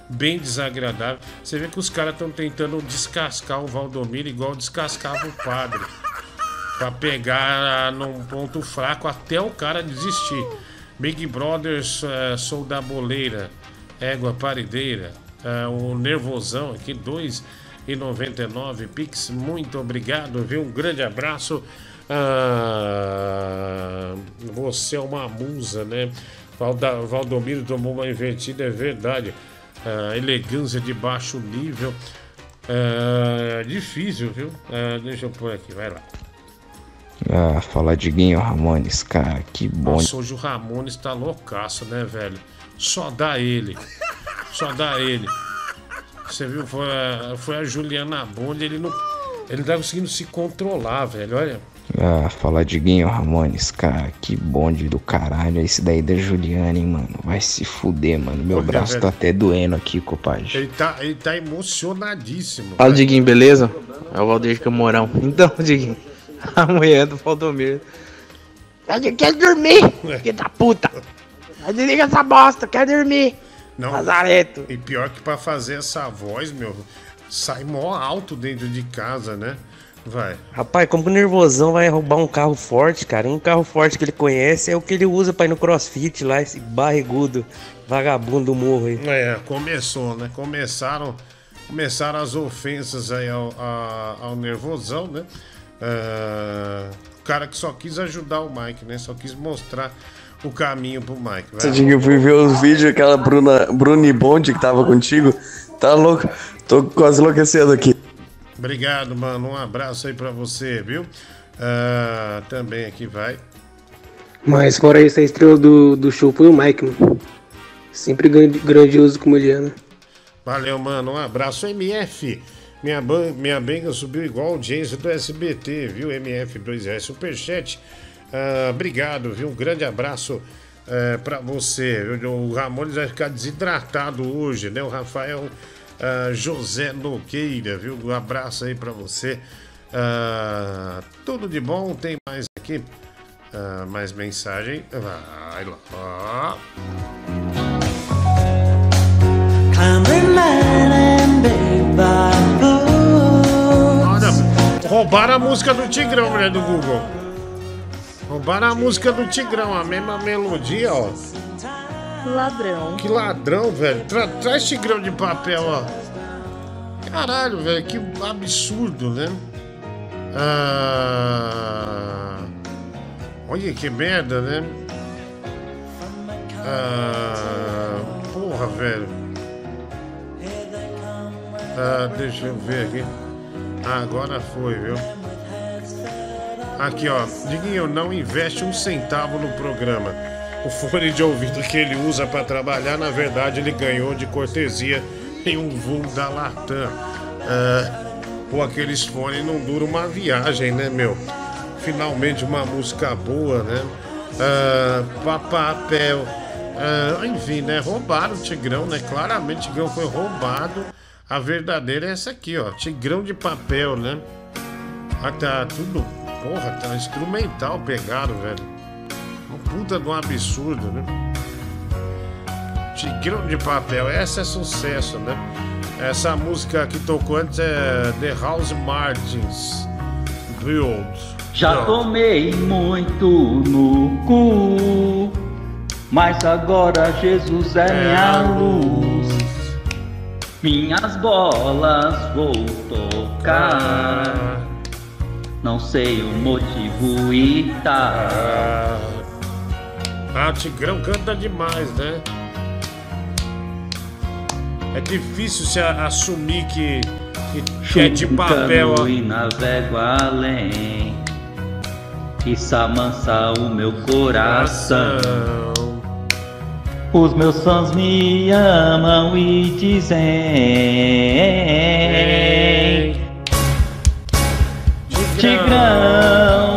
bem desagradável. Você vê que os caras estão tentando descascar o Valdomiro igual descascava o padre. Pra pegar ah, num ponto fraco até o cara desistir. Big Brothers, eh, sou da boleira, égua parideira, eh, o nervosão aqui, 2,99 Pix, muito obrigado, viu? Um grande abraço. Ah, você é uma musa, né? Valda, Valdomiro tomou uma invertida, é verdade. Ah, elegância de baixo nível. Ah, difícil, viu? Ah, deixa eu pôr aqui, vai lá.
Ah, fala Diguinho Ramones, cara, que bom.
Nossa, hoje o Ramones tá loucaço, né, velho? Só dá ele. Só dá ele. Você viu, foi a, foi a Juliana Bond, ele não. Ele não tá conseguindo se controlar, velho. Olha.
Ah, fala Diguinho Ramones, cara, que bonde do caralho. Esse daí da Juliana, hein, mano. Vai se fuder, mano. Meu
Olha,
braço
velho.
tá até doendo aqui, compadre.
Ele tá, ele tá emocionadíssimo.
Fala, Diguinho, beleza? É o Valdir Camorão. (laughs) Então, Diguinho, a mulher do Valdomiro.
Quer dormir, (laughs) filho da puta. Desliga essa bosta, quer dormir.
Não.
Lazareto.
E pior que pra fazer essa voz, meu, sai mó alto dentro de casa, né? Vai.
Rapaz, como o nervosão vai roubar um carro forte, cara? Um carro forte que ele conhece é o que ele usa pra ir no crossfit lá, esse barrigudo, vagabundo do morro aí.
É, começou, né? Começaram, começaram as ofensas aí ao, a- ao nervosão, né? Ah, o cara que só quis ajudar o Mike, né? Só quis mostrar o caminho pro Mike.
Você tinha que fui ver os vídeos, aquela Bruna, Bruni Bond que tava contigo. Tá louco? Tô quase enlouquecendo aqui.
Obrigado, mano. Um abraço aí pra você, viu? Ah, também aqui vai.
Mas fora isso, a estrela do, do show foi o Mike, mano. Sempre grandi- grandioso como ele é, né?
Valeu, mano. Um abraço, MF. Minha, ban- minha benga subiu igual a audiência do SBT, viu? MF2R Superchat. Ah, obrigado, viu? Um grande abraço eh, pra você. O Ramones vai ficar desidratado hoje, né? O Rafael ah, José Nogueira, viu? Um abraço aí pra você. Ah, tudo de bom. Tem mais aqui? Ah, mais mensagem. Vai lá. Olha, roubaram a música do Tigrão, mulher do Google. Roubaram a música do Tigrão, a mesma melodia, ó.
Ladrão.
Que ladrão, velho. Tra traz Tigrão de papel, ó. Caralho, velho, que absurdo, né? Ah... Olha que merda, né? Ah... Porra, velho. Ah, deixa eu ver aqui. Ah, agora foi, viu? Aqui, ó. Diguinho, não investe um centavo no programa. O fone de ouvido que ele usa pra trabalhar, na verdade, ele ganhou de cortesia em um voo da Latam. Ah, pô, aqueles fones não duram uma viagem, né, meu? Finalmente uma música boa, né? Ah, pa- papel. Ah, enfim, né? Roubaram o Tigrão, né? Claramente o Tigrão foi roubado. A verdadeira é essa aqui, ó. Tigrão de papel, né? Ah, tá tudo. Porra, tá instrumental pegaram, velho. Puta de um absurdo, né? Tigrão de papel, essa é sucesso, né? Essa música que tocou antes é The House Martins Build.
Já tomei muito no cu, mas agora Jesus é minha luz. Minhas bolas vou tocar. Não sei o motivo e tá.
Ah, o Tigrão canta demais, né? É difícil se assumir que, que, que é de papel.
E navego além. Isso amansa o meu coração. Os meus fãs me amam e dizem: Tigrão,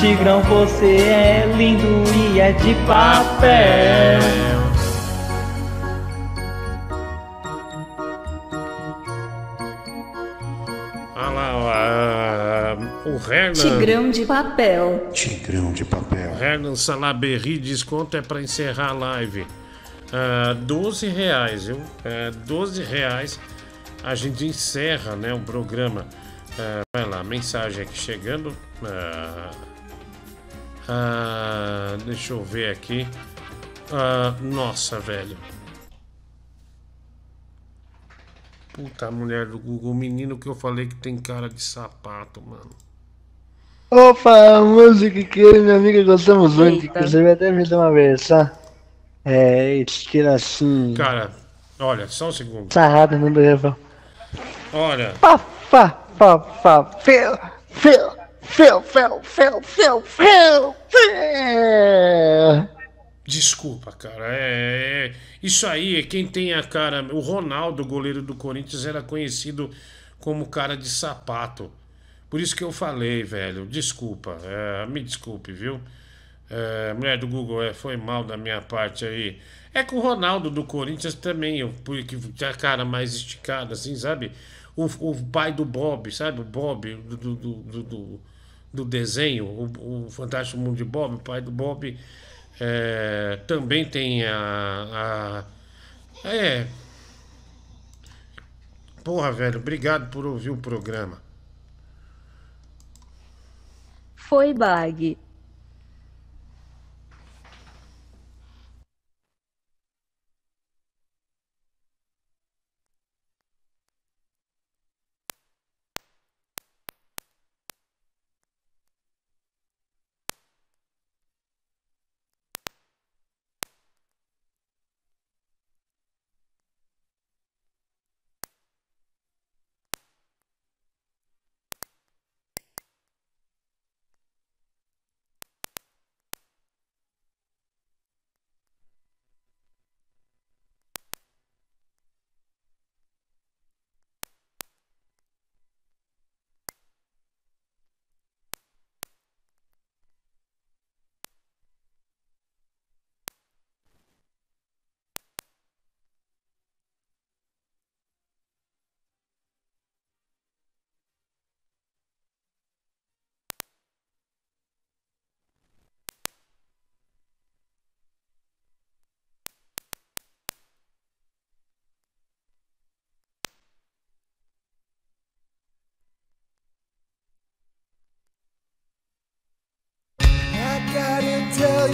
Tigrão, você é lindo e é de papel.
Olha lá, ó, ah, o Hernan.
Tigrão de papel.
Tigrão de papel. Hernan Salaberry, desconto é para encerrar a live. Ah, 12 reais, viu? Ah, 12 reais. A gente encerra né, o programa. Ah, vai lá, mensagem aqui chegando. Ah, ah, deixa eu ver aqui. Ah, nossa, velho. Puta mulher do Google, o menino que eu falei que tem cara de sapato, mano.
Opa, música que eu e minha amiga gostamos muito,
Eita.
inclusive até fiz uma versão. É, estilo assim.
Cara, olha, só um segundo.
Sarrada no refrão.
Olha,
Pá, pá, pá, pá, feu, feu, feu, feu, feu, feu.
desculpa, cara. É, é- isso aí é quem tem a cara. O Ronaldo, goleiro do Corinthians, era conhecido como cara de sapato. Por isso que eu falei, velho. Desculpa, é, me desculpe, viu? É, mulher do Google, é, foi mal da minha parte aí. É que o Ronaldo do Corinthians também, porque tem a cara mais esticada, assim, sabe? O, o pai do Bob, sabe? O Bob do, do, do, do- do- desenho, o, o Fantástico Mundo de Bob, o pai do Bob É, também tem a, a. É. Porra, velho, obrigado por ouvir o programa.
Foi bag.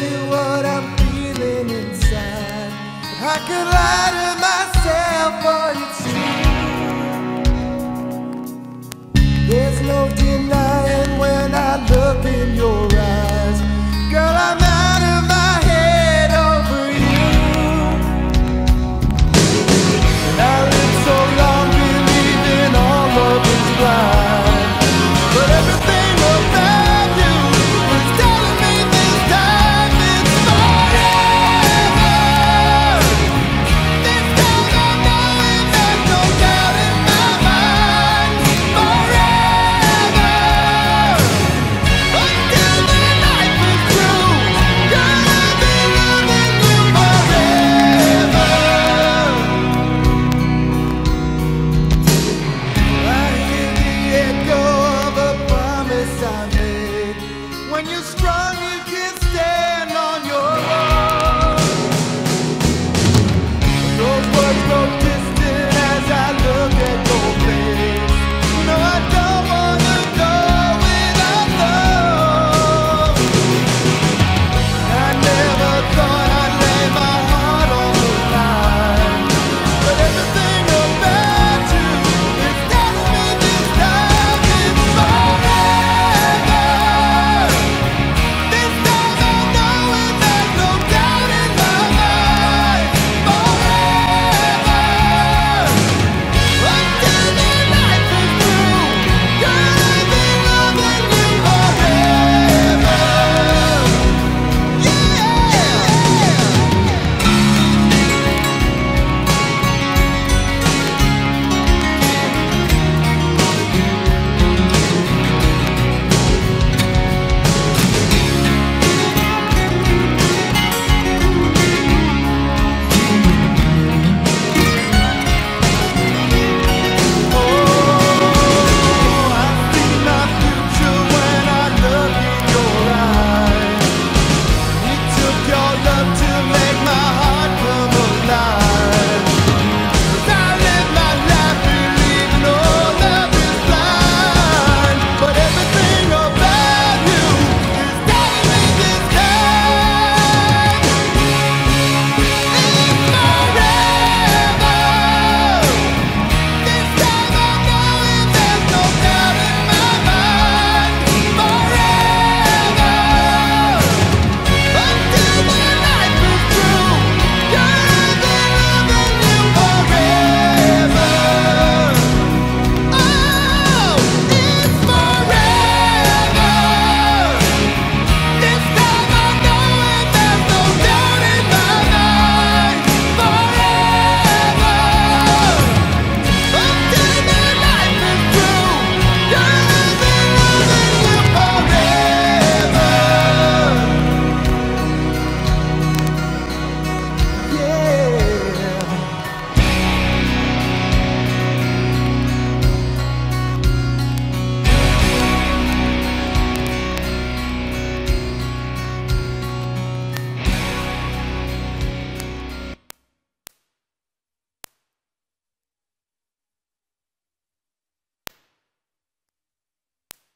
You what I'm feeling inside. I could lie